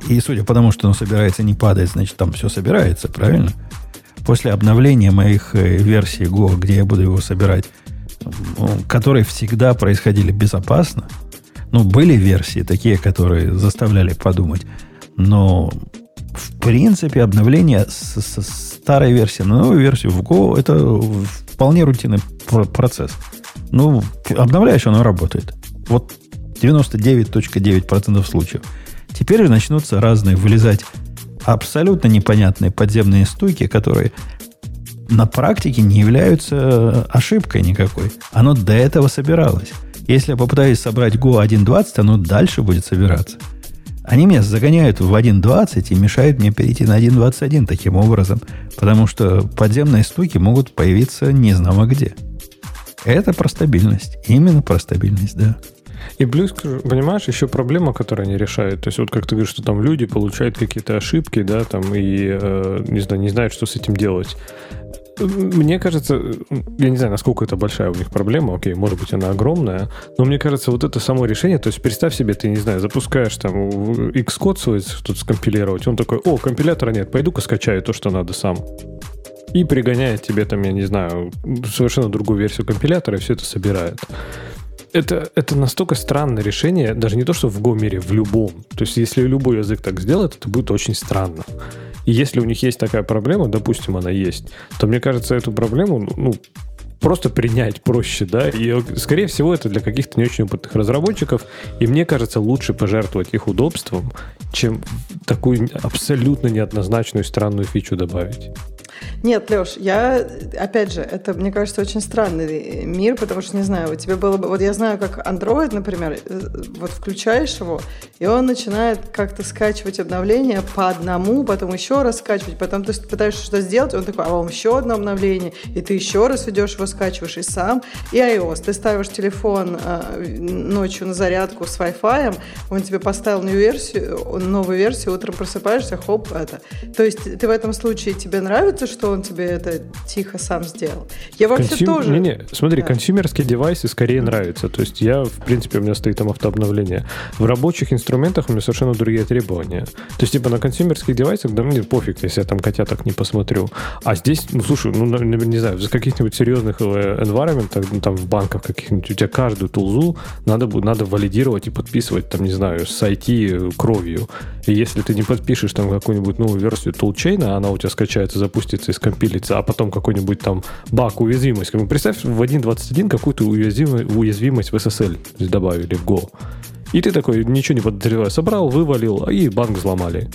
И судя по тому, что оно собирается не падает, значит, там все собирается, правильно? После обновления моих э, версий Go, где я буду его собирать, которые всегда происходили безопасно, ну, были версии такие, которые заставляли подумать, но в принципе обновление с, с старой версии на новую версию в Go это вполне рутинный процесс. Ну, обновляешь, оно работает. Вот 99.9% случаев. Теперь же начнутся разные вылезать абсолютно непонятные подземные стуки, которые на практике не являются ошибкой никакой. Оно до этого собиралось. Если я попытаюсь собрать Go 1.20, оно дальше будет собираться. Они меня загоняют в 1.20 и мешают мне перейти на 1.21 таким образом, потому что подземные стуки могут появиться не знамо где. Это про стабильность. Именно про стабильность, да. И плюс, понимаешь, еще проблема, которую они решают. То есть, вот как ты говоришь, что там люди получают какие-то ошибки, да, там, и, э, не знаю, не знают, что с этим делать. Мне кажется, я не знаю, насколько это большая у них проблема, окей, может быть, она огромная, но мне кажется, вот это само решение, то есть представь себе, ты, не знаю, запускаешь там Xcode свой тут скомпилировать, он такой, о, компилятора нет, пойду-ка скачаю то, что надо сам. И пригоняет тебе там, я не знаю, совершенно другую версию компилятора, и все это собирает это, это настолько странное решение, даже не то, что в Go мире, в любом. То есть, если любой язык так сделает, это будет очень странно. И если у них есть такая проблема, допустим, она есть, то мне кажется, эту проблему, ну, просто принять проще, да, и, скорее всего, это для каких-то не очень опытных разработчиков, и мне кажется, лучше пожертвовать их удобством, чем такую абсолютно неоднозначную странную фичу добавить. Нет, Леш, я, опять же, это, мне кажется, очень странный мир, потому что, не знаю, у тебя было бы... Вот я знаю, как Android, например, э, вот включаешь его, и он начинает как-то скачивать обновления по одному, потом еще раз скачивать, потом ты пытаешься что-то сделать, он такой, а вам еще одно обновление, и ты еще раз идешь его скачиваешь и сам, и iOS. Ты ставишь телефон э, ночью на зарядку с Wi-Fi, он тебе поставил новую версию, новую версию, утром просыпаешься, хоп, это. То есть ты в этом случае, тебе нравится, что он тебе это тихо сам сделал. Я вообще Консюм... тоже... Не-не, смотри, да. консюмерские девайсы скорее нравятся. То есть я, в принципе, у меня стоит там автообновление. В рабочих инструментах у меня совершенно другие требования. То есть, типа, на консюмерских девайсах, да мне пофиг, если я там котяток не посмотрю. А здесь, ну, слушай, ну, не знаю, в каких-нибудь серьезных э, environment, ну, там в банках каких-нибудь, у тебя каждую тулзу надо, надо валидировать и подписывать, там, не знаю, с IT кровью. И если ты не подпишешь там какую-нибудь новую версию тулчейна, она у тебя скачается, запустится и скомпилится, а потом какой-нибудь там баг, уязвимость. Представь в 1.21 какую-то уязвимость в SSL добавили в Go. И ты такой, ничего не подозревая, собрал, вывалил, и банк взломали.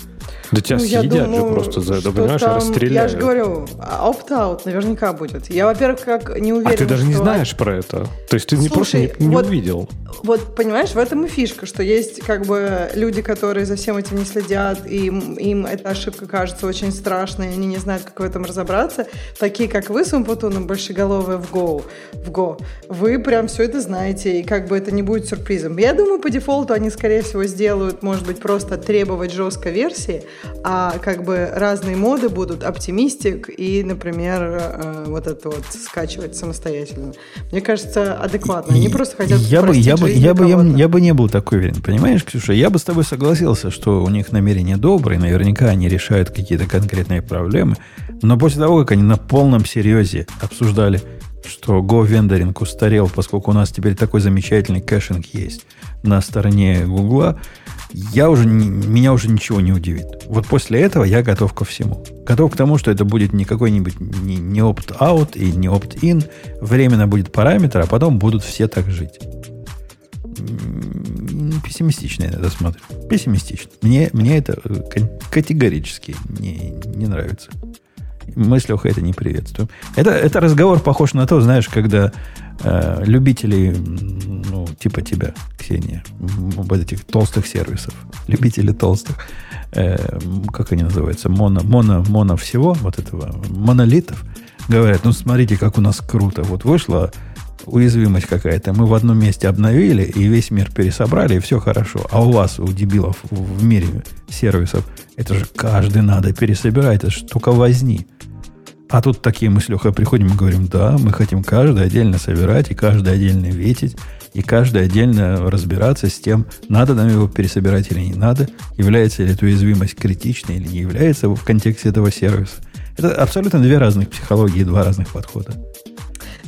Да тебя ну, съедят думаю, же просто за это, понимаешь, там, расстреляют. Я же говорю, opt-out наверняка будет. Я, во-первых, как не уверен, А ты даже что... не знаешь про это? То есть ты Слушай, не просто не, не вот, увидел? Вот, понимаешь, в этом и фишка, что есть как бы люди, которые за всем этим не следят, и им, им эта ошибка кажется очень страшной, и они не знают, как в этом разобраться. Такие, как вы с Умпутуном, большеголовые в Go, в Go, вы прям все это знаете, и как бы это не будет сюрпризом. Я думаю, по дефолту они, скорее всего, сделают, может быть, просто требовать жесткой версии, а как бы разные моды будут optimistic и, например, э, вот это вот скачивать самостоятельно. Мне кажется, адекватно. Они просто хотят я бы, я бы, я бы, я, я бы не был такой уверен. Понимаешь, Ксюша, я бы с тобой согласился, что у них намерения добрые, наверняка они решают какие-то конкретные проблемы, но после того, как они на полном серьезе обсуждали что Go vendoring устарел, поскольку у нас теперь такой замечательный caching есть на стороне Гугла, я уже, меня уже ничего не удивит. Вот после этого я готов ко всему. Готов к тому, что это будет не какой-нибудь не, не opt-out и не opt-in. Временно будет параметр, а потом будут все так жить. Пессимистично я это смотрю. Пессимистично. Мне, мне это э, категорически не, не нравится. Мы с Лехой это не приветствуем. Это, это разговор похож на то, знаешь, когда э, любители, ну, типа тебя, Ксения, вот этих толстых сервисов, любители толстых, э, как они называются, моно, моно, моно всего, вот этого, монолитов, говорят, ну, смотрите, как у нас круто. Вот вышла уязвимость какая-то, мы в одном месте обновили, и весь мир пересобрали, и все хорошо. А у вас, у дебилов в мире сервисов, это же каждый надо пересобирать, это только возни. А тут такие мы с Лехой приходим и говорим, да, мы хотим каждый отдельно собирать, и каждый отдельно ветить, и каждый отдельно разбираться с тем, надо нам его пересобирать или не надо, является ли эта уязвимость критичной или не является в контексте этого сервиса. Это абсолютно две разных психологии, два разных подхода.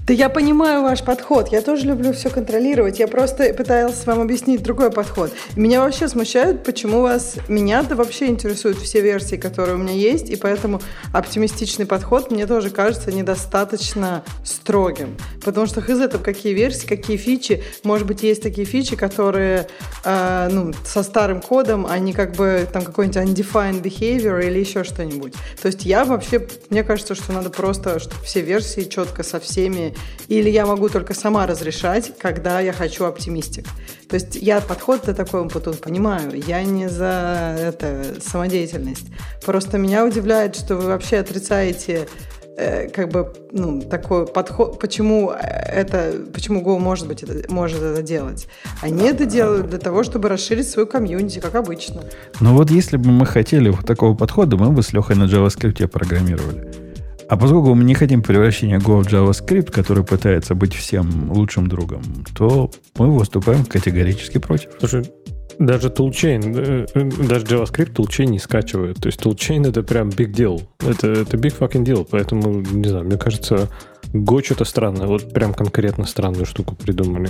Да я понимаю ваш подход. Я тоже люблю все контролировать. Я просто пыталась вам объяснить другой подход. Меня вообще смущает, почему вас... Меня-то вообще интересуют все версии, которые у меня есть, и поэтому оптимистичный подход мне тоже кажется недостаточно строгим. Потому что из этого какие версии, какие фичи. Может быть, есть такие фичи, которые э, ну, со старым кодом, они как бы там какой-нибудь undefined behavior или еще что-нибудь. То есть я вообще... Мне кажется, что надо просто, чтобы все версии четко со всеми или я могу только сама разрешать, когда я хочу оптимистик. То есть я подход-то такой потом понимаю. Я не за это самодеятельность. Просто меня удивляет, что вы вообще отрицаете э, как бы ну, такой подход, почему это, почему Go может быть это, может это делать. Они это делают для того, чтобы расширить свою комьюнити, как обычно. Ну вот если бы мы хотели вот такого подхода, мы бы с Лехой на JavaScript программировали. А поскольку мы не хотим превращения Go в JavaScript, который пытается быть всем лучшим другом, то мы выступаем категорически против. Слушай, даже toolchain, э, э, даже JavaScript toolchain не скачивает. То есть toolchain это прям big deal. Это, это big fucking deal. Поэтому, не знаю, мне кажется, Go что-то странное. Вот прям конкретно странную штуку придумали.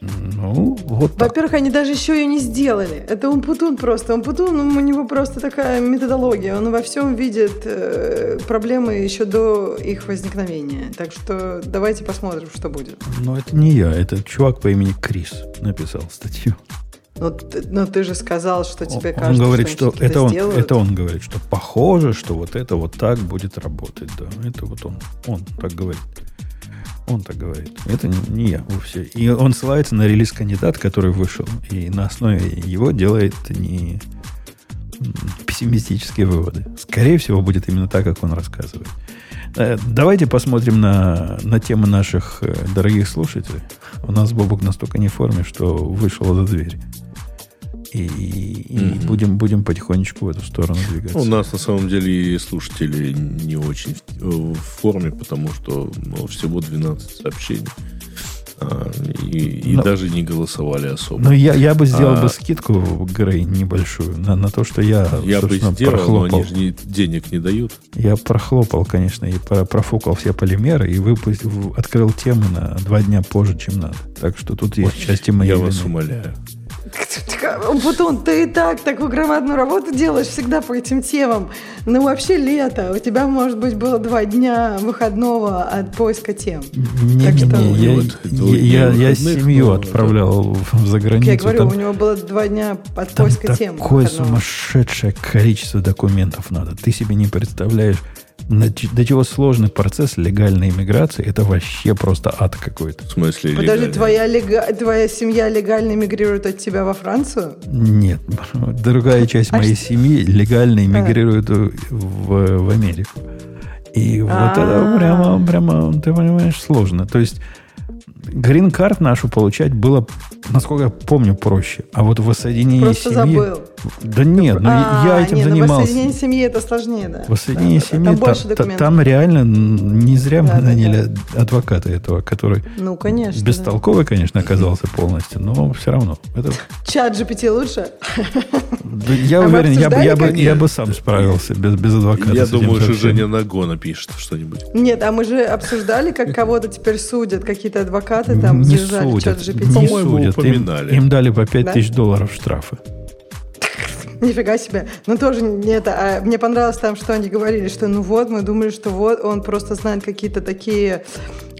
Ну, вот Во-первых, они даже еще ее не сделали. Это Умпутун просто. Умпутун, ну, у него просто такая методология. Он во всем видит э, проблемы еще до их возникновения. Так что давайте посмотрим, что будет. Но это не я, это чувак по имени Крис написал статью. Но, но ты же сказал, что тебе он кажется, говорит, что, что это он, это он говорит, что похоже, что вот это вот так будет работать. Да, это вот он, он так говорит. Он так говорит. Это не я вовсе. И он ссылается на релиз кандидат, который вышел. И на основе его делает не пессимистические выводы. Скорее всего, будет именно так, как он рассказывает. Э, давайте посмотрим на, на тему наших э, дорогих слушателей. У нас Бобук настолько не в форме, что вышел за дверь. И, и mm-hmm. будем, будем потихонечку в эту сторону двигаться. У нас на самом деле и слушатели не очень в, в форме, потому что ну, всего 12 сообщений. А, и, и но, даже не голосовали особо. Но я, я бы сделал а, бы скидку, Грей, небольшую, на, на то, что я, я бы сделал, прохлопал. но они же не, денег не дают. Я прохлопал, конечно, и профукал все полимеры и выпустил, открыл темы на два дня позже, чем надо. Так что тут есть Ой, части моей Я вины. вас умоляю. Бутон, ты и так такую громадную работу делаешь всегда по этим темам. Ну, вообще лето. У тебя, может быть, было два дня выходного от поиска тем. Не, так не, что... не, я, вот, я, я, я семью отправлял в заграницу. Я говорю, там, у него было два дня от поиска тем. Такое сумасшедшее количество документов надо. Ты себе не представляешь до чего сложный процесс легальной иммиграции, это вообще просто ад какой-то. В смысле Подожди, твоя, лега... твоя семья легально иммигрирует от тебя во Францию? Нет. Другая часть а моей что? семьи легально иммигрирует а. в, в Америку. И вот это а. прямо, прямо, ты понимаешь, сложно. То есть Грин-карт нашу получать было, насколько я помню, проще. А вот воссоединение Просто семьи... забыл. Да нет, ну а, я этим нет, занимался. Воссоединение семьи это сложнее, да. Воссоединение да, семьи, там, больше там, там реально не зря да, мы наняли да. адвоката этого, который ну, конечно, бестолковый, да. конечно, оказался полностью, но все равно. Это... Чат GPT лучше? Да, я а уверен, я, бы, я, бы, я бы сам справился без, без адвоката. Я думаю, что Женя Наго напишет что-нибудь. Нет, а мы же обсуждали, как кого-то теперь судят, какие-то адвокаты там не судят, чат GPT. Не судят. Им, им дали по 5 да? тысяч долларов штрафа. Нифига себе. Ну, тоже не это. А мне понравилось там, что они говорили, что ну вот, мы думали, что вот он просто знает какие-то такие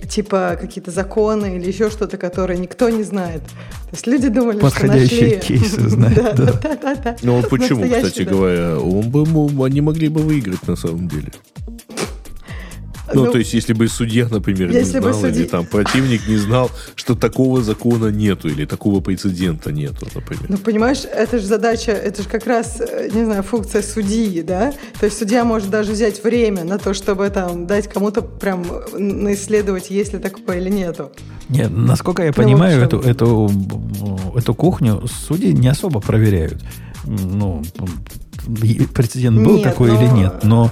типа какие-то законы или еще что-то, которые никто не знает. То есть люди думали, Подходящие что нашли... кейсы знают. да, да, да, да, Ну, почему, кстати говоря? Он бы, они могли бы выиграть на самом деле. Ну, ну, то есть, если бы судья, например, не знал, судья... или там противник не знал, что такого закона нету, или такого прецедента нету, например. Ну, понимаешь, это же задача, это же как раз, э, не знаю, функция судьи, да? То есть судья может даже взять время на то, чтобы там дать кому-то прям исследовать, есть ли такое или нету. Нет, насколько я ну, понимаю, эту, эту, эту кухню судьи не особо проверяют. Ну, прецедент был нет, такой но... или нет, но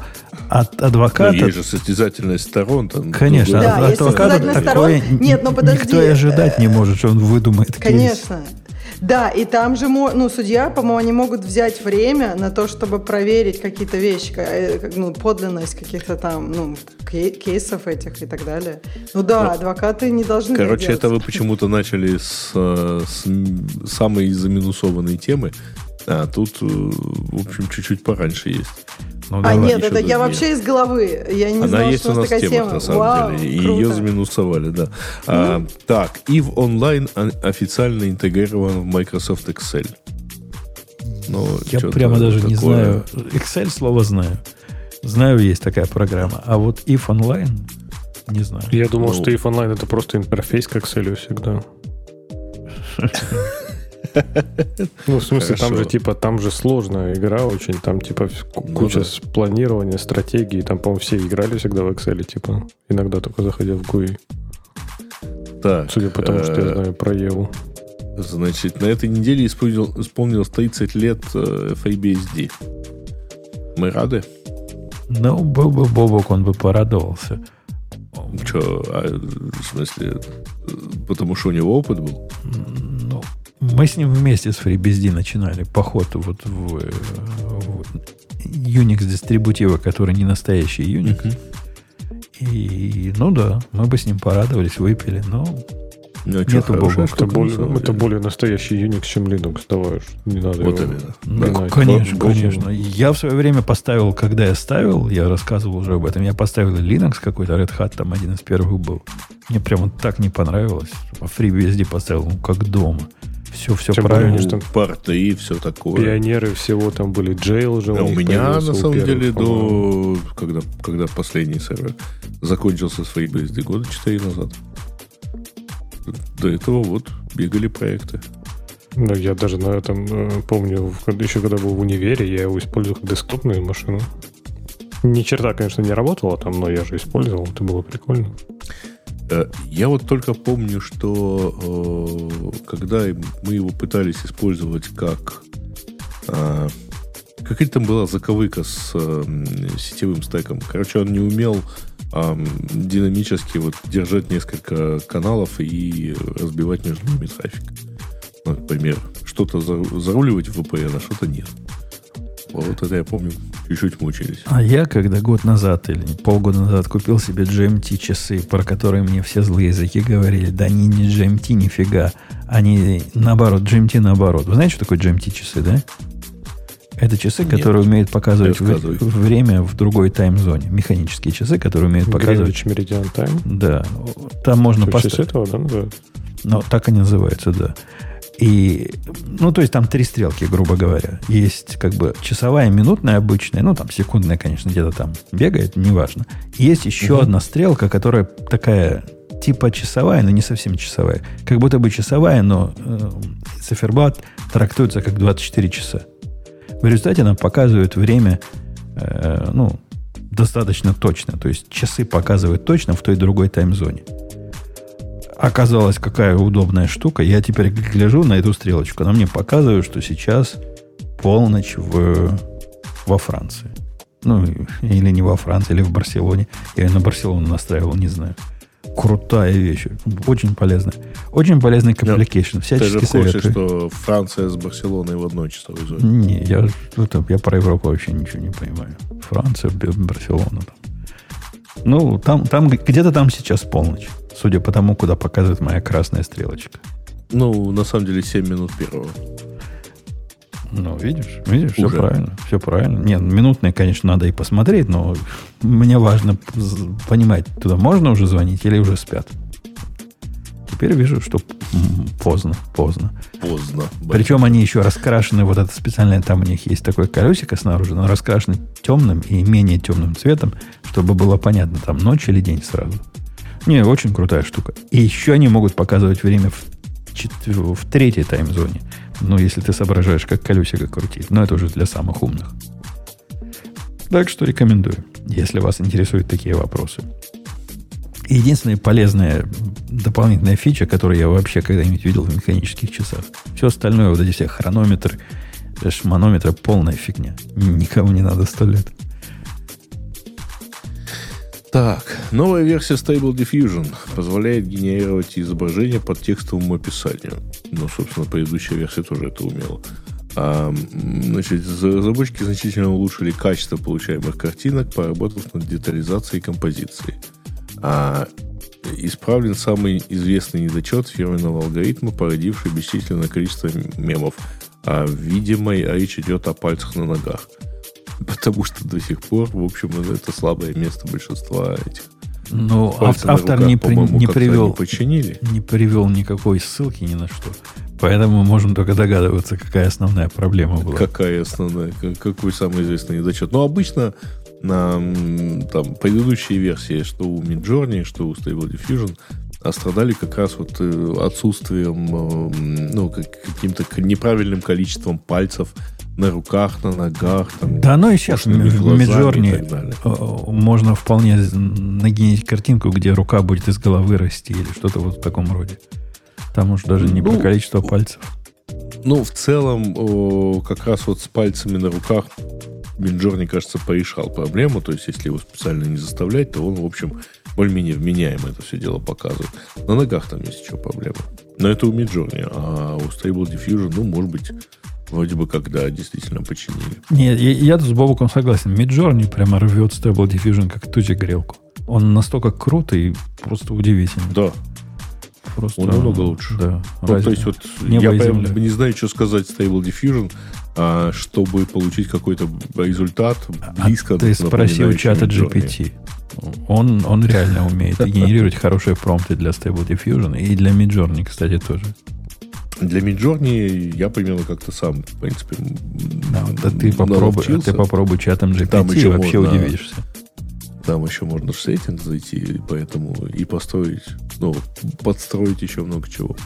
от адвоката... Ну, есть же состязательность сторон. Там Конечно, да, от адвоката такое нет, но подожди, никто и ожидать не может, что он выдумает Конечно. Кейс. Да, и там же, ну, судья, по-моему, они могут взять время на то, чтобы проверить какие-то вещи, э, ну, подлинность каких-то там, ну, кейсов этих и так далее. Ну да, ну, адвокаты не должны Короче, это вы почему-то начали с, э, с самой заминусованной темы, а тут, э, в общем, чуть-чуть пораньше есть. Ну, а нет, это я вообще из головы. Я не Она знала, есть что у нас такая тема, на самом Вау, деле. И ее заминусовали, да. А, так, EVE Online официально интегрирован в Microsoft Excel. Ну, я прямо даже такое... не знаю. Excel слово знаю. Знаю, есть такая программа. А вот EVE Online не знаю. Я думал, ну, что EVE Online это просто интерфейс к Excel всегда. Ну, в смысле, там же, типа, там же сложная игра очень, там, типа, ну куча планирования, стратегии, там, по-моему, все играли всегда в Excel, типа, иногда только заходя в GUI. Так. Судя по тому, что я э, знаю про Еву. Значит, на этой неделе исполнил, исполнилось 30 лет э, FreeBSD. Мы рады? Ну, был бы Бобок, он бы порадовался. Че, а, в смысле, потому что у него опыт был? Ну, мы с ним вместе с FreeBSD начинали поход вот в, в Unix-дистрибутивы, который не настоящий Unix. Uh-huh. И, ну да, мы бы с ним порадовались, выпили, но ну, Нету бога. Это более, это более настоящий Unix, чем Linux. Давай, не надо вот его именно. Ну, да. конечно, Бог, конечно. Я в свое время поставил, когда я ставил, я рассказывал уже об этом, я поставил Linux какой-то, Red Hat там один из первых был. Мне прямо так не понравилось. А FreeBSD поставил, ну, как дома. Все, все Тем правильно. Более, порты и все такое. Пионеры всего там были. Jail же. Да, у, у меня, на самом первых, деле, до... Когда, когда последний сервер закончился свои BSD года 4 назад. До этого вот бегали проекты. Ну, я даже на этом э, помню, еще когда был в универе, я его использовал как десктопную машину. Ни черта, конечно, не работала там, но я же использовал, это было прикольно. Э, я вот только помню, что э, когда мы его пытались использовать как... Э, какая там была заковыка с сетевым стеком. Короче, он не умел динамически вот держать несколько каналов и разбивать между ними трафик. Например, что-то заруливать в VPN, а что-то нет. Вот это я помню, чуть-чуть мучились. А я, когда год назад или полгода назад купил себе GMT часы, про которые мне все злые языки говорили, да они не GMT нифига, они наоборот, GMT наоборот. Вы знаете, что такое GMT часы, да? Это часы, Нет. которые умеют показывать в, время в другой тайм-зоне. Механические часы, которые умеют показывать... Greenwich Meridian Time? Да. Там можно поставить... этого, да, называется? Ну, так и называется, да. И, ну, то есть там три стрелки, грубо говоря. Есть как бы часовая, минутная обычная, ну, там секундная, конечно, где-то там бегает, неважно. Есть еще угу. одна стрелка, которая такая типа часовая, но не совсем часовая. Как будто бы часовая, но э, циферблат трактуется как 24 часа. В результате она показывает время, э, ну, достаточно точно. То есть часы показывают точно в той и другой таймзоне. Оказалось, какая удобная штука. Я теперь гляжу на эту стрелочку. Она мне показывает, что сейчас полночь в, во Франции. Ну, или не во Франции, или в Барселоне. Я на Барселону настраивал, не знаю. Крутая вещь. Очень полезная. Очень полезный complication. Всячески Ты же советую. что Франция с Барселоной в одной часовой зоне. Не, я, это, я про Европу вообще ничего не понимаю. Франция, Барселона. Там. Ну, там, там где-то там сейчас полночь. Судя по тому, куда показывает моя красная стрелочка. Ну, на самом деле, 7 минут первого. Ну, видишь, видишь, Уже. все правильно. Все правильно. Нет, минутные, конечно, надо и посмотреть, но мне важно понимать, туда можно уже звонить или уже спят. Теперь вижу, что поздно, поздно. Поздно. Причем они еще раскрашены, вот это специальное, там у них есть такое колесико снаружи, но раскрашены темным и менее темным цветом, чтобы было понятно, там ночь или день сразу. Не, очень крутая штука. И еще они могут показывать время в, четвер... в третьей таймзоне. Ну, если ты соображаешь, как колесико крутить. Но это уже для самых умных. Так что рекомендую, если вас интересуют такие вопросы. Единственная полезная дополнительная фича, которую я вообще когда-нибудь видел в механических часах. Все остальное, вот эти все хронометры, Это ж манометр полная фигня. Никому не надо сто лет. Так, новая версия Stable Diffusion позволяет генерировать изображение под текстовому описанию. Ну, собственно, предыдущая версия тоже это умела. А, значит, разработчики значительно улучшили качество получаемых картинок, поработав над детализацией и композицией. А, исправлен самый известный недочет фирменного алгоритма, породивший бесчисленное количество мемов. А, видимо, речь идет о пальцах на ногах. Потому что до сих пор, в общем, это слабое место большинства этих. Ну, автор руках, не, при, не привел, починили. не привел никакой ссылки ни на что. Поэтому мы можем только догадываться, какая основная проблема была. Какая основная? Какой самый известный недочет? Ну, обычно на там, предыдущие версии, что у Midjourney, что у Stable Diffusion, страдали как раз вот э, отсутствием, э, ну, каким-то неправильным количеством пальцев на руках, на ногах. Там, да, ну и сейчас в Миджорни э, можно вполне нагенить картинку, где рука будет из головы расти или что-то вот в таком роде. Там уж даже не ну, про количество пальцев. Ну, в целом, о, как раз вот с пальцами на руках Минджорни, кажется, порешал проблему. То есть, если его специально не заставлять, то он, в общем, более-менее вменяемо это все дело показывает. На ногах там есть еще проблема. Но это у Midjourney, а у Stable Diffusion, ну, может быть, вроде бы когда действительно починили. Нет, я, я с Бобуком согласен. Midjourney прямо рвет Stable Diffusion как тучи грелку. Он настолько крутый, просто удивительный. Да. Просто, он намного лучше. Да. Ну, то есть вот я прям не знаю, что сказать Stable Diffusion, а, чтобы получить какой-то результат близко. А ты спроси у чата GPT. Он, он реально умеет генерировать хорошие промпты для Stable Diffusion и для Midjourney, кстати, тоже. Для Midjourney я примерно как-то сам, в принципе, да, да ты, попробуй, ты попробуй чатом GPT, Там еще вообще можно, удивишься. Там еще можно в сеттинг зайти, поэтому и построить, ну, подстроить еще много чего.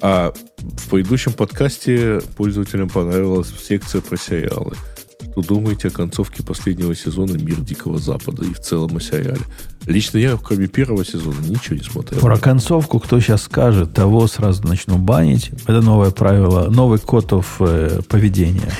А в предыдущем подкасте пользователям понравилась секция про сериалы. Что думаете о концовке последнего сезона «Мир Дикого Запада» и в целом о сериале? Лично я, кроме первого сезона, ничего не смотрел. Про концовку кто сейчас скажет, того сразу начну банить. Это новое правило, новый код э, поведения.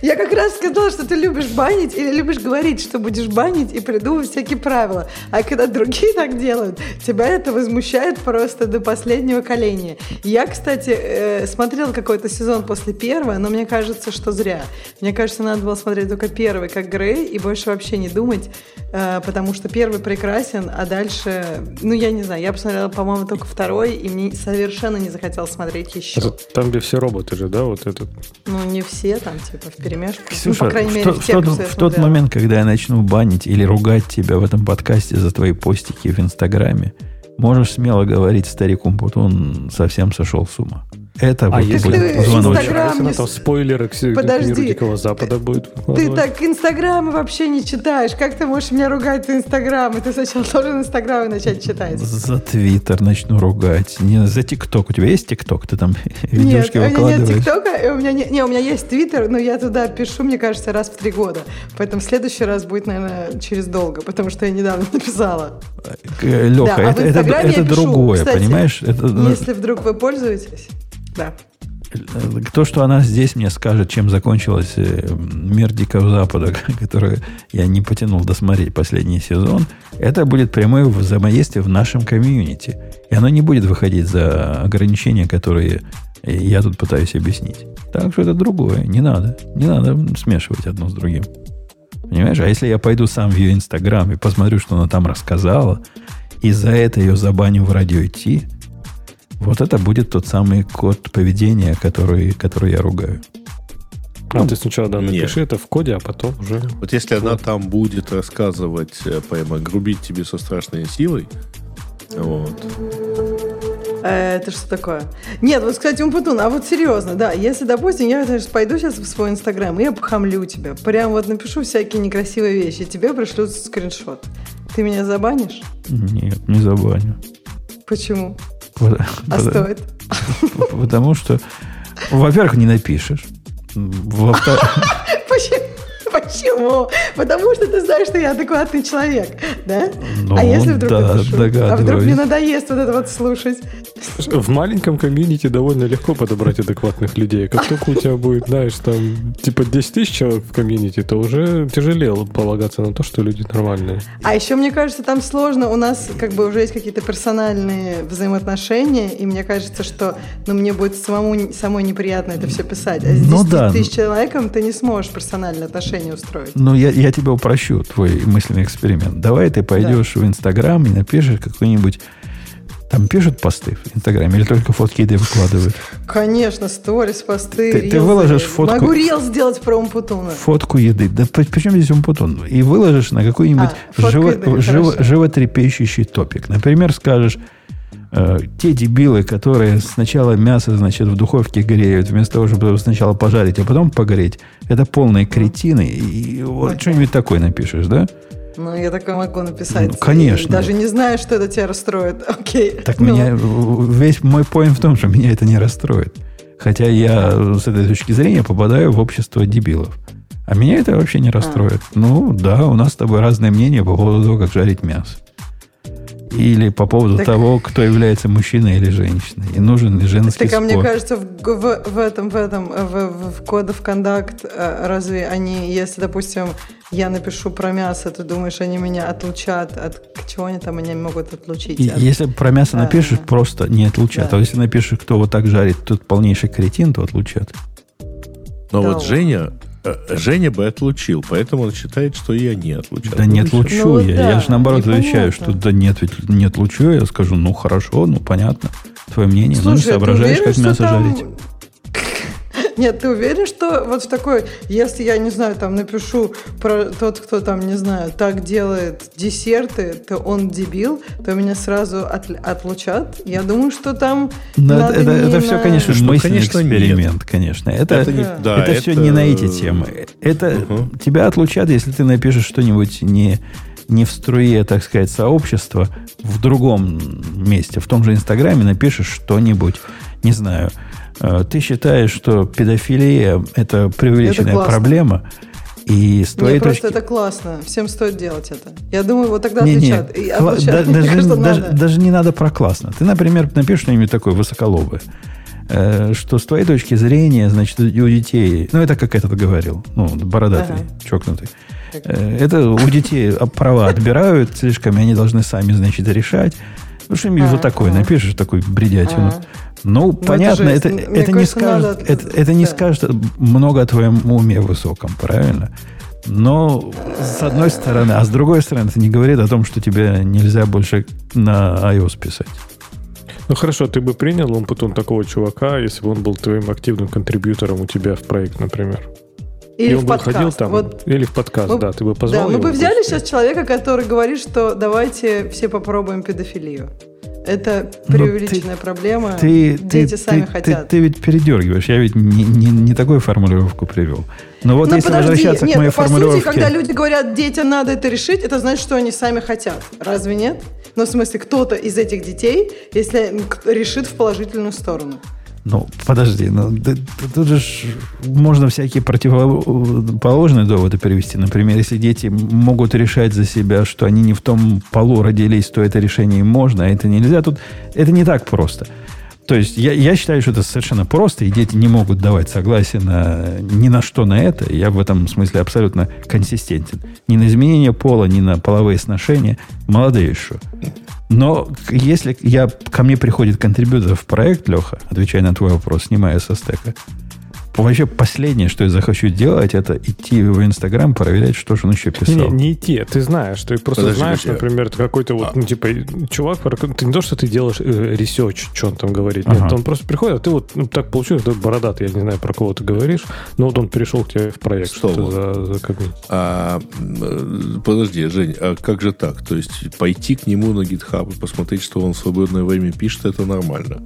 Я как раз сказала, что ты любишь банить или любишь говорить, что будешь банить и придумывать всякие правила. А когда другие так делают, тебя это возмущает просто до последнего коления. Я, кстати, э, смотрела какой-то сезон после первого, но мне кажется, что зря. Мне кажется, надо было смотреть только первый, как Грей, и больше вообще не думать, э, потому что первый прекрасен, а дальше, ну, я не знаю, я посмотрела, по-моему, только второй, и мне совершенно не захотелось смотреть еще. Это там, где все роботы же, да, вот этот? Ну, не все там, типа, вперемешку. Ксюша, ну, по крайней мере, в, в, в тот момент, когда я начну банить или ругать тебя в этом подкасте за твои постики в Инстаграме, можешь смело говорить старик Умпутун совсем сошел с ума. Это а если будет звоночек. Если там спойлеры к Подожди, Дикого Запада будет. Ты так Инстаграмы вообще не читаешь. Как ты можешь меня ругать за Инстаграмы? Ты сначала должен Инстаграмы начать читать. За Твиттер начну ругать. Не за ТикТок. У тебя есть ТикТок? Ты там видюшки нет, у меня нет ТикТока. У меня не, не, у меня есть Твиттер, но я туда пишу, мне кажется, раз в три года. Поэтому в следующий раз будет, наверное, через долго, потому что я недавно написала. Леха, да, это, а это, это другое, Кстати, понимаешь? Это... Если вдруг вы пользуетесь, да. То, что она здесь мне скажет, чем закончилась э, «Мир Дикого Запада», который я не потянул досмотреть последний сезон, это будет прямое взаимодействие в нашем комьюнити. И оно не будет выходить за ограничения, которые я тут пытаюсь объяснить. Так что это другое. Не надо. Не надо смешивать одно с другим. Понимаешь? А если я пойду сам в ее Инстаграм и посмотрю, что она там рассказала, и за это ее забаню в радио идти, вот это будет тот самый код поведения, который, который я ругаю. А ну, ты сначала да, напиши нет. это в коде, а потом уже... Вот если она там будет рассказывать, э, прямо грубить тебе со страшной силой, вот. Э, это что такое? Нет, вот, кстати, Умпутун, а вот серьезно, да, если, допустим, я значит, пойду сейчас в свой Инстаграм, и я похамлю тебя, прям вот напишу всякие некрасивые вещи, тебе пришлют скриншот. Ты меня забанишь? Нет, не забаню. Почему? А стоит? Потому что, во-первых, не напишешь. Почему? Почему? Потому что ты знаешь, что я адекватный человек, да? Ну, а если вдруг да, напишу? А вдруг мне надоест вот это вот слушать? В маленьком комьюнити довольно легко подобрать адекватных людей. Как только у тебя будет, знаешь, там, типа 10 тысяч человек в комьюнити, то уже тяжелее полагаться на то, что люди нормальные. А еще, мне кажется, там сложно. У нас как бы уже есть какие-то персональные взаимоотношения, и мне кажется, что ну, мне будет самому, самой неприятно это все писать. А с 10 ну, да. тысяч человеком ты не сможешь персональные отношения устроить. Ну, я, я тебя упрощу, твой мысленный эксперимент. Давай ты пойдешь да. в Инстаграм и напишешь какой-нибудь там пишут посты в Инстаграме или только фотки еды выкладывают? Конечно, сторис, посты, Ты, ты выложишь фотку... Могу рил сделать про Умпутуна. Фотку еды. Да причем здесь Умпутун? И выложишь на какой-нибудь а, живо, еды, живо, животрепещущий топик. Например, скажешь, э, те дебилы, которые сначала мясо, значит, в духовке греют, вместо того, чтобы сначала пожарить, а потом погреть, это полные кретины. И, и вот что-нибудь такое напишешь, да? Ну, я такое могу написать. Ну, конечно. Даже не знаю, что это тебя расстроит. Окей. Так ну. меня, весь мой поинт в том, что меня это не расстроит. Хотя я с этой точки зрения попадаю в общество дебилов. А меня это вообще не расстроит. А. Ну, да, у нас с тобой разные мнения по поводу того, как жарить мясо. Или по поводу так, того, кто является мужчиной или женщиной. И нужен ли женский так, спор. а мне кажется, в, в, в этом, в этом, в, в Code of Conduct, э, разве они, если, допустим, я напишу про мясо, ты думаешь, они меня отлучат от чего они там меня могут отлучить? И, от... Если про мясо а, напишешь, да. просто не отлучат. Да. А если напишешь, кто вот так жарит, тут полнейший кретин, то отлучат. Но да, вот Женя, э, Женя бы отлучил, поэтому он считает, что я не отлучаю. Да ну, не отлучу ну, я. Да, я же наоборот отвечаю, что да нет, ведь не отлучу. Я скажу, ну хорошо, ну понятно. Твое мнение, Слушай, ну не соображаешь, уверен, как мясо там... жарить. Нет, ты уверен, что вот в такой, если я, не знаю, там напишу про тот, кто там, не знаю, так делает десерты, то он дебил, то меня сразу от, отлучат? Я думаю, что там Но надо это, это, это все, конечно, что, мысленный конечно, эксперимент, нет. конечно. Это, это, не, да, это, это все не на эти темы. Это угу. тебя отлучат, если ты напишешь что-нибудь не не в струе, так сказать, сообщества, в другом месте, в том же Инстаграме напишешь что-нибудь, не знаю, ты считаешь, что педофилия – это преувеличенная это проблема, и с твоей Нет, точки... просто это классно. Всем стоит делать это. Я думаю, вот тогда не, отвечат. Не, кла... да, даже, кажется, даже, надо. даже не надо про классно. Ты, например, напишешь что-нибудь такое высоколобое, э, что с твоей точки зрения, значит, у детей... Ну, это как этот говорил, ну, бородатый, ага. чокнутый. Э, это у детей права отбирают слишком, и они должны сами, значит, решать. Ну, что-нибудь вот такое напишешь, такой бредятину. Ага. Ну, Но понятно, это, же, это, это, не скажет, надо, это, это да. не скажет много о твоем уме высоком, правильно? Но с одной стороны, а с другой стороны, это не говорит о том, что тебе нельзя больше на iOS писать. Ну хорошо, ты бы принял он потом такого чувака, если бы он был твоим активным контрибьютором у тебя в проект, например? Или и в подкаст. Ходил там, вот. Или в подкаст, мы, да, ты бы позвал Да, мы бы взяли сейчас человека, который говорит, что давайте все попробуем педофилию. Это преувеличенная ты, проблема. Ты, Дети ты, сами ты, хотят. Ты, ты ведь передергиваешь. Я ведь не, не, не такую формулировку привел. Но вот Но если подожди, возвращаться нет, к моей по формулировке... сути, когда люди говорят, детям надо это решить, это значит, что они сами хотят. Разве нет? Ну, в смысле, кто-то из этих детей, если решит в положительную сторону. Ну, подожди, ну, тут же можно всякие противоположные доводы привести. Например, если дети могут решать за себя, что они не в том полу родились, то это решение можно, а это нельзя. Тут это не так просто. То есть я, я считаю, что это совершенно просто, и дети не могут давать согласие на, ни на что на это. Я в этом смысле абсолютно консистентен. Ни на изменение пола, ни на половые сношения. Молодые еще. Но если я, ко мне приходит контрибьютор в проект, Леха, отвечая на твой вопрос, снимая со стека, Вообще последнее, что я захочу делать, это идти в Инстаграм, проверять, что же он еще писал. Не, не идти, ты знаешь. Ты просто Подожди, знаешь, подожди. например, какой-то вот, а. ну, типа, чувак, ты не то, что ты делаешь э, research, что он там говорит. Ага. Нет, он просто приходит, а ты вот ну, так получилось, да, бородатый, я не знаю, про кого ты говоришь, но вот он перешел к тебе в проект. Что, что за, за а, подожди, Жень, а как же так? То есть пойти к нему на GitHub и посмотреть, что он в свободное время пишет, это нормально?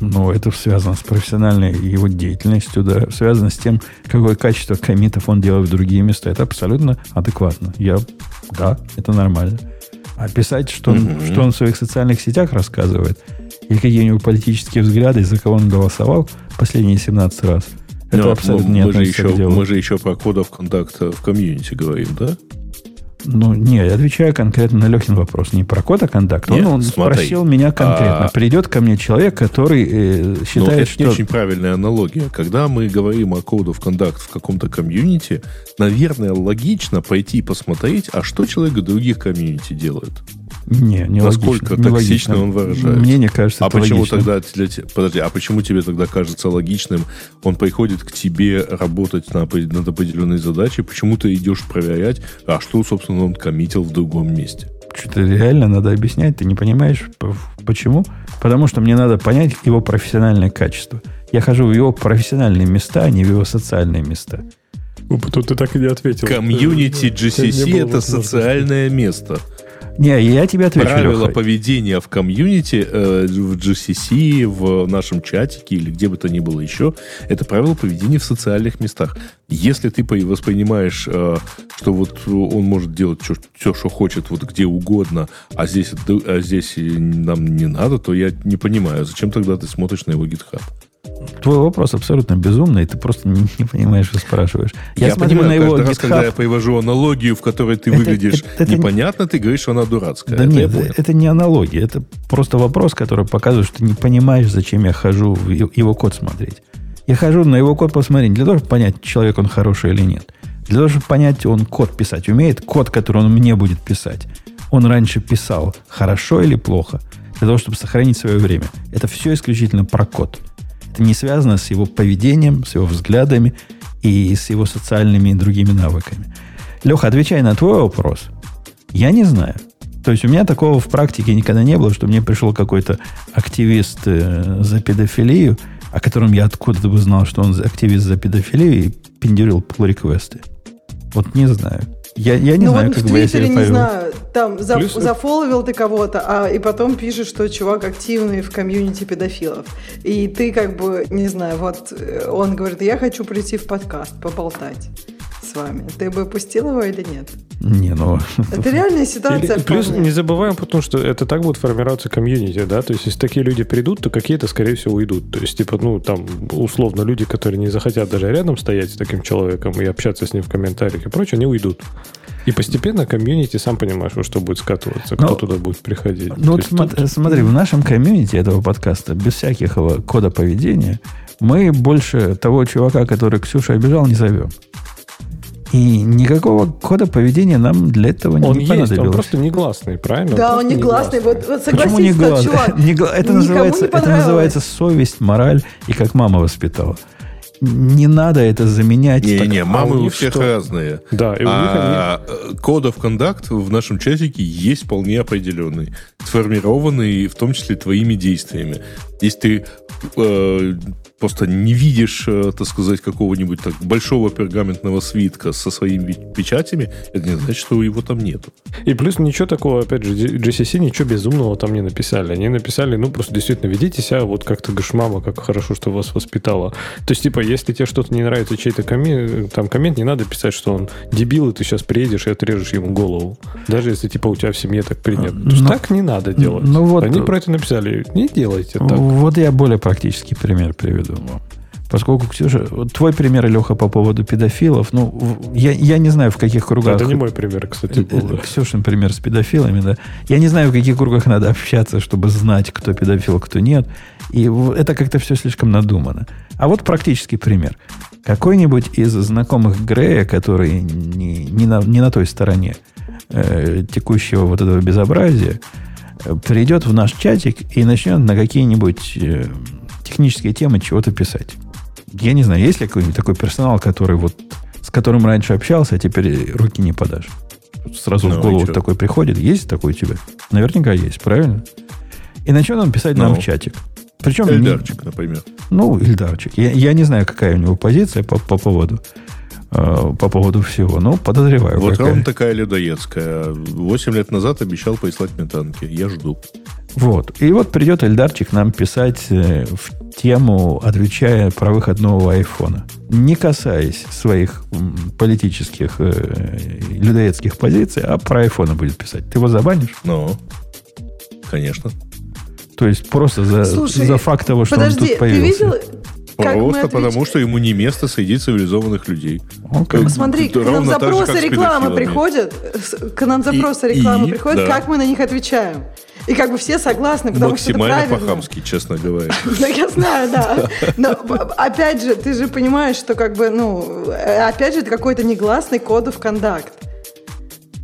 Но это связано с профессиональной его деятельностью, да, связано с тем, какое качество комитов он делает в другие места. Это абсолютно адекватно. Я, да, это нормально. А писать, что он, mm-hmm. что он в своих социальных сетях рассказывает, и какие у него политические взгляды, за кого он голосовал последние 17 раз, это Но, абсолютно не мы же еще. Мы же еще про кодов контакта в комьюнити говорим, да? Ну, не, я отвечаю конкретно на Лехин вопрос. Не про кода контакт. Он, он спросил меня конкретно. А... Придет ко мне человек, который э, считает, Но это что... не очень правильная аналогия. Когда мы говорим о коду в контакт в каком-то комьюнити, наверное, логично пойти посмотреть, а что человек в других комьюнити делает. Не, не Насколько логично, токсично не он выражается. Мне не кажется, А почему логично. тогда для, подожди, а почему тебе тогда кажется логичным? Он приходит к тебе работать на, над определенной задачей, почему ты идешь проверять, а что, собственно, он коммитил в другом месте? Что-то реально надо объяснять, ты не понимаешь, почему? Потому что мне надо понять его профессиональное качество. Я хожу в его профессиональные места, а не в его социальные места. Ну, потом ты так и не ответил. Комьюнити GCC это социальное место. Не, я тебе отвечу, Правила Леха. поведения в комьюнити, э, в GCC, в нашем чатике или где бы то ни было еще, это правила поведения в социальных местах. Если ты воспринимаешь, э, что вот он может делать все, все, что хочет, вот где угодно, а здесь, а здесь нам не надо, то я не понимаю, зачем тогда ты смотришь на его GitHub? Твой вопрос абсолютно безумный, ты просто не, не понимаешь, что спрашиваешь. Я, я смотрю понимаю, на его каждый раз, когда я привожу аналогию, в которой ты это, выглядишь это, это, непонятно, ты говоришь, что она дурацкая. Да это нет, это не аналогия, это просто вопрос, который показывает, что ты не понимаешь, зачем я хожу в его код смотреть. Я хожу на его код посмотреть для того, чтобы понять, человек он хороший или нет. Для того, чтобы понять, он код писать умеет, код, который он мне будет писать. Он раньше писал хорошо или плохо, для того, чтобы сохранить свое время. Это все исключительно про код. Это не связано с его поведением, с его взглядами и с его социальными и другими навыками. Леха, отвечай на твой вопрос. Я не знаю. То есть у меня такого в практике никогда не было, что мне пришел какой-то активист э, за педофилию, о котором я откуда-то бы знал, что он активист за педофилию и пиндюрил pull-реквесты. Вот не знаю. Я, я не ну, знаю, как бы я себя не знаю, там за, Плюс... зафоловил ты кого-то, а и потом пишешь, что чувак активный в комьюнити педофилов. И ты как бы, не знаю, вот э, он говорит, я хочу прийти в подкаст, поболтать с вами. Ты бы пустил его или нет? Не, ну... Это реальная ситуация. Или, плюс не забываем, потому что это так будет формироваться комьюнити, да, то есть если такие люди придут, то какие-то, скорее всего, уйдут. То есть, типа, ну, там, условно, люди, которые не захотят даже рядом стоять с таким человеком и общаться с ним в комментариях и прочее, они уйдут. И постепенно комьюнити, сам понимаешь, во что будет скатываться, кто Но, туда будет приходить. Ну, вот смотри, тут... смотри, в нашем комьюнити этого подкаста, без всякого кода поведения, мы больше того чувака, который Ксюша обижал, не зовем. И никакого кода поведения нам для этого он не есть, понадобилось. Он просто негласный, правильно? Да, он, он негласный. Вот, вот Почему негласный? Чувак, это, называется, это называется совесть, мораль и как мама воспитала. Не надо это заменять. Не, так, не, мамы а у, у всех что? разные. Да, и у а них они... кодов контакт в нашем чатике есть вполне определенный, сформированный в том числе твоими действиями. Если ты э, просто не видишь, э, так сказать, какого-нибудь так большого пергаментного свитка со своими печатями, это не значит, что его там нету. И плюс ничего такого, опять же, GCC ничего безумного там не написали. Они написали, ну, просто действительно, ведите себя вот как то говоришь, мама, как хорошо, что вас воспитала. То есть, типа, если тебе что-то не нравится, чей-то коммент, там коммент, не надо писать, что он дебил, и ты сейчас приедешь и отрежешь ему голову. Даже если, типа, у тебя в семье так принято. То есть, но, так не надо делать. Ну, вот, Они про это написали, не делайте так. Вот я более практический пример приведу думаю. Поскольку, Ксюша, вот твой пример, Леха, по поводу педофилов, ну, я, я не знаю, в каких кругах... Это не мой пример, кстати, был. Да. Ксюшин пример с педофилами, да. Я не знаю, в каких кругах надо общаться, чтобы знать, кто педофил, кто нет. И это как-то все слишком надумано. А вот практический пример. Какой-нибудь из знакомых Грея, который не, не, на, не на той стороне э, текущего вот этого безобразия, придет в наш чатик и начнет на какие-нибудь... Э, технические темы чего-то писать. Я не знаю, есть ли какой-нибудь такой персонал, который вот с которым раньше общался, а теперь руки не подашь. Сразу ну, в голову такой приходит. Есть такой у тебя? Наверняка есть, правильно? И начнет он писать ну, нам в чатик. Причем Ильдарчик, не... например. Ну, Ильдарчик. Я, я не знаю, какая у него позиция по, по поводу э, по поводу всего. Но подозреваю. Вот какая. он такая людоедская. Восемь лет назад обещал прислать мне танки. Я жду. Вот. И вот придет Эльдарчик нам писать э, в тему, отвечая про выход нового айфона. Не касаясь своих политических, э, людоедских позиций, а про айфона будет писать. Ты его забанишь? Ну, конечно. То есть просто за, Слушай, за факт того, что подожди, он тут появился. Ты видел, Просто потому, что ему не место среди цивилизованных людей. Okay. Посмотри, к нам запросы рекламы приходят, к нам запросы рекламы приходят, как мы на них отвечаем. И как бы все согласны, потому что это правильно. Максимально по-хамски, честно говоря. Ну, я знаю, да. Но, опять же, ты же понимаешь, что как бы, ну, опять же, это какой-то негласный код of conduct.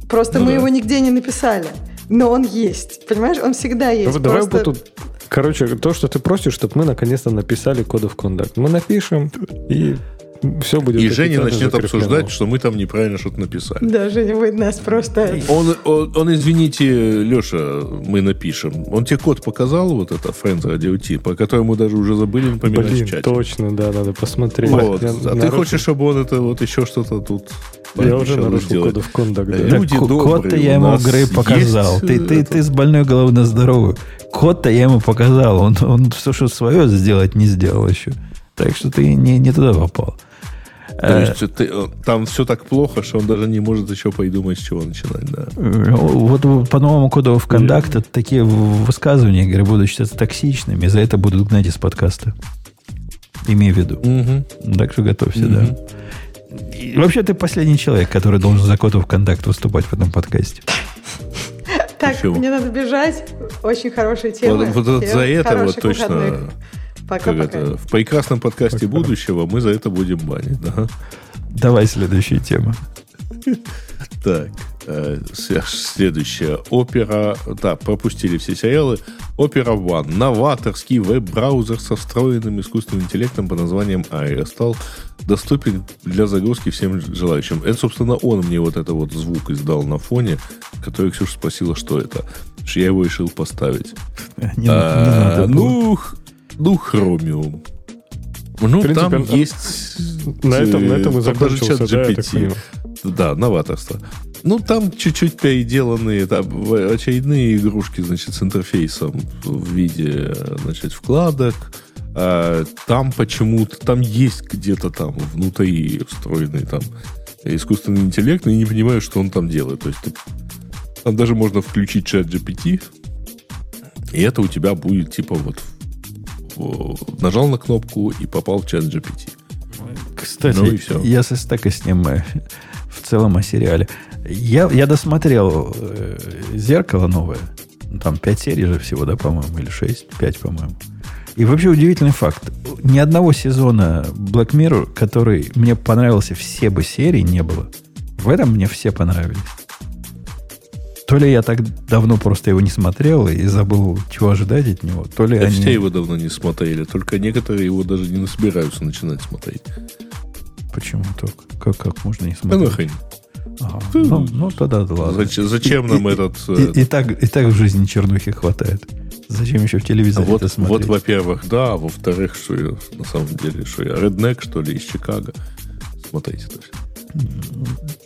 Просто ну, мы да. его нигде не написали. Но он есть, понимаешь? Он всегда есть. Давай просто... тут Короче, то, что ты просишь, чтобы мы наконец-то написали код of conduct. Мы напишем, и все будет И Женя начнет закреплено. обсуждать, что мы там неправильно что-то написали. Да, Женя будет нас просто... Он, он, он, извините, Леша, мы напишем. Он тебе код показал, вот это Friends Radio T, по которому даже уже забыли напоминать Блин, в чате. точно, да, надо посмотреть. Вот. Я, а нарушил... ты хочешь, чтобы он это вот еще что-то тут я уже нарушил код в кондак. Да. Люди так, Код-то я ему Грей показал. Ты, ты, ты с больной головы на здоровую. Код-то я ему показал. Он, он все, что свое сделать, не сделал еще. Так что ты не, не туда попал. То есть э, ты, там все так плохо, что он даже не может еще придумать, с чего начинать. Да. Вот по новому коду в контакте такие высказывания, говорю, будут считаться токсичными, за это будут гнать из подкаста. Имей в виду. Угу. Так что готовься, угу. да. И вообще ты последний человек, который должен за коду в контакт выступать в этом подкасте. Так, мне надо бежать. Очень хорошая тема. Вот, вот за это вот точно Пока, как пока. Это, в прекрасном подкасте пока. будущего мы за это будем банить. Да? Давай следующая тема. Так, э, следующая. Опера... Да, пропустили все сериалы. Опера One. Новаторский веб-браузер со встроенным искусственным интеллектом по названием Aria стал доступен для загрузки всем желающим. Это, собственно, он мне вот это вот звук издал на фоне, который Ксюша спросила, что это. Что я его решил поставить. Не, а, не ну, ну, Chromium. Ну, принципе, там на, есть... На этом, на этом и закончился, да, GPT. Да, новаторство. Ну, там чуть-чуть переделанные там, очередные игрушки, значит, с интерфейсом в виде, значит, вкладок. А, там почему-то, там есть где-то там внутри встроенный там искусственный интеллект, но я не понимаю, что он там делает. То есть там даже можно включить чат GPT, и это у тебя будет типа вот нажал на кнопку и попал в чат GPT. Кстати, ну, и все. я со стека снимаю в целом о сериале. Я, я досмотрел э, «Зеркало» новое. Там пять серий же всего, да, по-моему, или шесть, пять, по-моему. И вообще удивительный факт. Ни одного сезона Black Mirror, который мне понравился все бы серии, не было. В этом мне все понравились. То ли я так давно просто его не смотрел и забыл, чего ожидать от него, то ли да они... Все его давно не смотрели, только некоторые его даже не собираются начинать смотреть. Почему так? Как, как можно не смотреть? Да нахрен. Ага. Ну, ну, тогда да ладно. Зачем, зачем нам и, этот... И, и, и, так, и так в жизни чернухи хватает. Зачем еще в телевизоре а вот, это смотреть? Вот, во-первых, да, а во-вторых, что я, на самом деле, что я реднек, что ли, из Чикаго. Смотрите это все.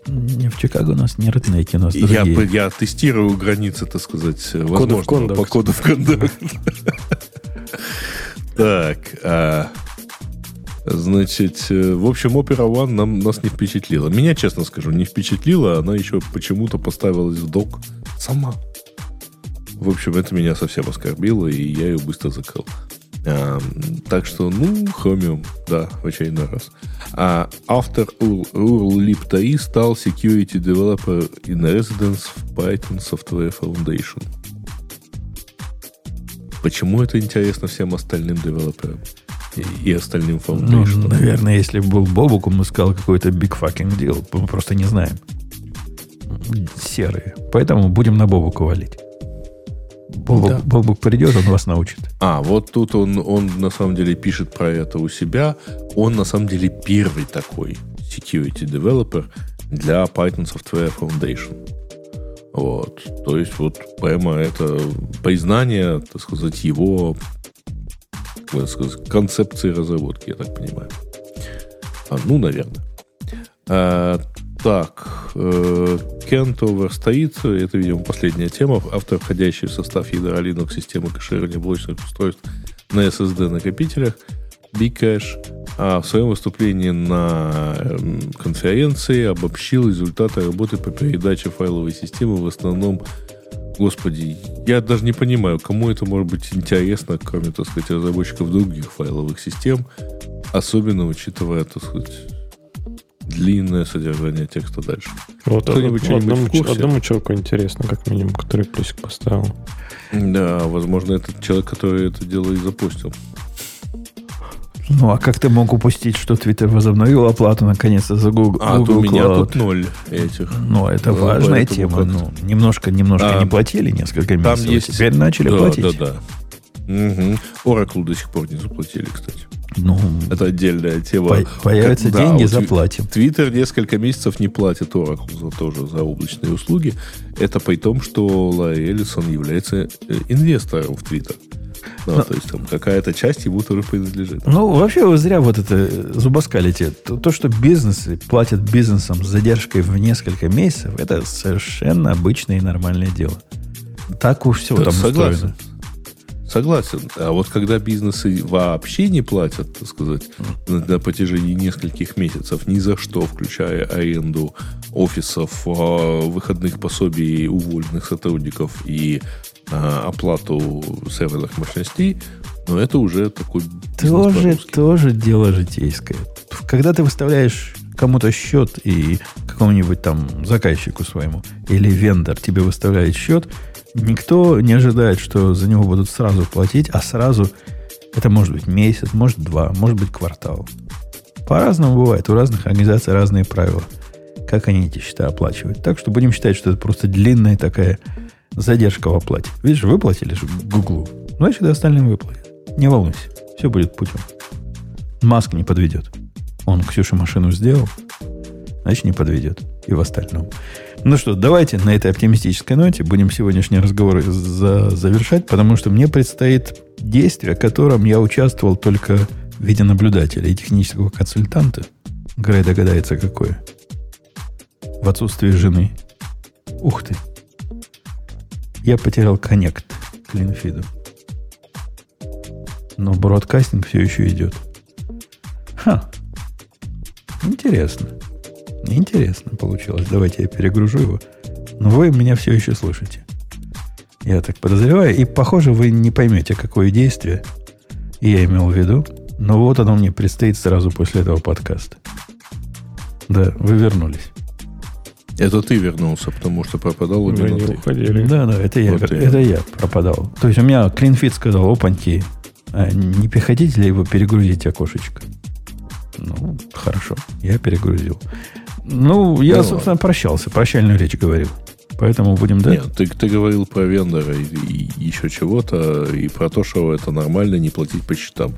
Не в Чикаго у нас не реднеки, у нас другие. Я, я тестирую границы, так сказать, возможно, по коду в кондакт. Так, а, значит, э, в общем, Opera One нам, нас не впечатлила. Меня, честно скажу, не впечатлила. Она еще почему-то поставилась в док сама. В общем, это меня совсем оскорбило, и я ее быстро закрыл. А, так что, ну, Chromium, да, в очередной раз. А автор URL Lip стал Security Developer in Residence в Python Software Foundation. Почему это интересно всем остальным девелоперам? И, остальным Foundation? Ну, наверное, если бы был Бобук, он бы сказал какой-то big fucking deal. Мы просто не знаем. Серые. Поэтому будем на Бобука валить. Бобук, да. Бобук придет, он вас научит. А, вот тут он, он на самом деле пишет про это у себя. Он на самом деле первый такой security developer для Python Software Foundation. Вот. То есть вот прямо это признание, так сказать, его как сказать, концепции разработки, я так понимаю. А, ну, наверное. А, так, э, Кентовер стоит, это, видимо, последняя тема, автор, входящий в состав ядра Linux системы кэширования блочных устройств на SSD накопителях, Bcash, а в своем выступлении на эм, конференции обобщил результаты работы по передаче файловой системы в основном Господи, я даже не понимаю, кому это может быть интересно, кроме, так сказать, разработчиков других файловых систем. Особенно учитывая, так сказать, длинное содержание текста дальше. Вот Кто-нибудь одному, одному человеку интересно, как минимум, который плюсик поставил. Да, возможно, этот человек, который это дело и запустил. Ну, а как ты мог упустить, что Twitter возобновил оплату наконец-то за Google, а, Google у меня Cloud? тут ноль этих. Ну, это ну, важная тема. Ну, немножко, немножко а, не платили несколько месяцев. Там есть... Теперь начали да, платить. Да, да. Угу. Oracle до сих пор не заплатили, кстати. Ну, это отдельная тема. По- появятся да, деньги, вот заплатим. Твиттер несколько месяцев не платит Oracle за тоже за облачные услуги. Это при том, что Ларри Эллисон является э, инвестором в Твиттер. Да, ну, то есть там какая-то часть ему тоже принадлежит. Ну, вообще вы зря вот это зубоскалите. То, то, что бизнесы платят бизнесам с задержкой в несколько месяцев, это совершенно обычное и нормальное дело. Так уж все да, там согласен. устроено. Согласен. А вот когда бизнесы вообще не платят, так сказать, на, на протяжении нескольких месяцев ни за что, включая аренду офисов, а, выходных пособий уволенных сотрудников и а, оплату серверных мощностей, но это уже такой тоже, тоже дело житейское. Когда ты выставляешь кому-то счет и какому-нибудь там заказчику своему или вендор тебе выставляет счет, никто не ожидает, что за него будут сразу платить, а сразу это может быть месяц, может два, может быть квартал. По-разному бывает. У разных организаций разные правила. Как они эти счета оплачивают. Так что будем считать, что это просто длинная такая задержка в оплате. Видишь, выплатили же Гуглу. Значит, и остальным выплатят. Не волнуйся. Все будет путем. Маск не подведет. Он Ксюше машину сделал, значит, не подведет. И в остальном. Ну что, давайте на этой оптимистической ноте будем сегодняшний разговор за завершать, потому что мне предстоит действие, в котором я участвовал только в виде наблюдателя и технического консультанта. Грей догадается, какое. В отсутствие жены. Ух ты. Я потерял коннект к линфиду. Но бродкастинг все еще идет. Ха. Интересно. Интересно получилось. Давайте я перегружу его. Но вы меня все еще слышите. Я так подозреваю. И, похоже, вы не поймете, какое действие я имел в виду. Но вот оно мне предстоит сразу после этого подкаста. Да, вы вернулись. Это ты вернулся, потому что пропадал у не уходили. Да, да, это я, вот это я пропадал. То есть у меня клинфит сказал, опаньки, а не приходите ли его перегрузить окошечко? Ну, хорошо, я перегрузил. Ну, я, ну, собственно, прощался, прощальную речь говорил. Поэтому будем, да? Нет, ты, ты говорил про вендора и, и еще чего-то, и про то, что это нормально не платить по счетам.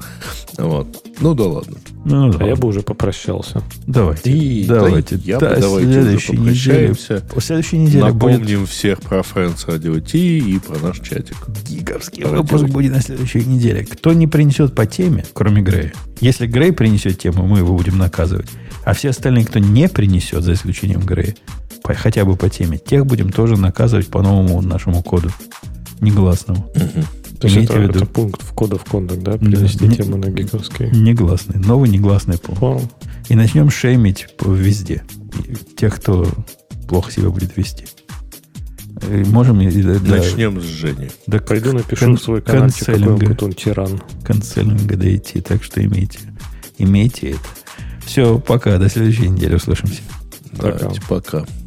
Вот. Ну да ладно. Ну, да а ладно. я бы уже попрощался. Давайте. И, давайте. Да, я да, бы давайте следующей уже попрощаемся. Неделе, следующей неделе Напомним будет... всех про Friends Radio T и про наш чатик. Гиговский Radio выпуск будет на следующей неделе. Кто не принесет по теме, кроме Грея, если Грей принесет тему, мы его будем наказывать. А все остальные, кто не принесет, за исключением Грея, по, хотя бы по теме, тех будем тоже наказывать по новому нашему коду. Негласному. Угу. То есть это, это пункт в кода в кондак, да? Перенести да, тему на гиговский. Негласный. Новый негласный пункт. Wow. И начнем шеймить везде. Тех, кто плохо себя будет вести. И можем... Да, Начнем с Жени. Да, Пойду напишу кон- в свой каналчик, какой он тиран. Канцелинга дойти, так что имейте. Имейте это. Все, пока. До следующей недели услышимся. Давайте, пока. пока.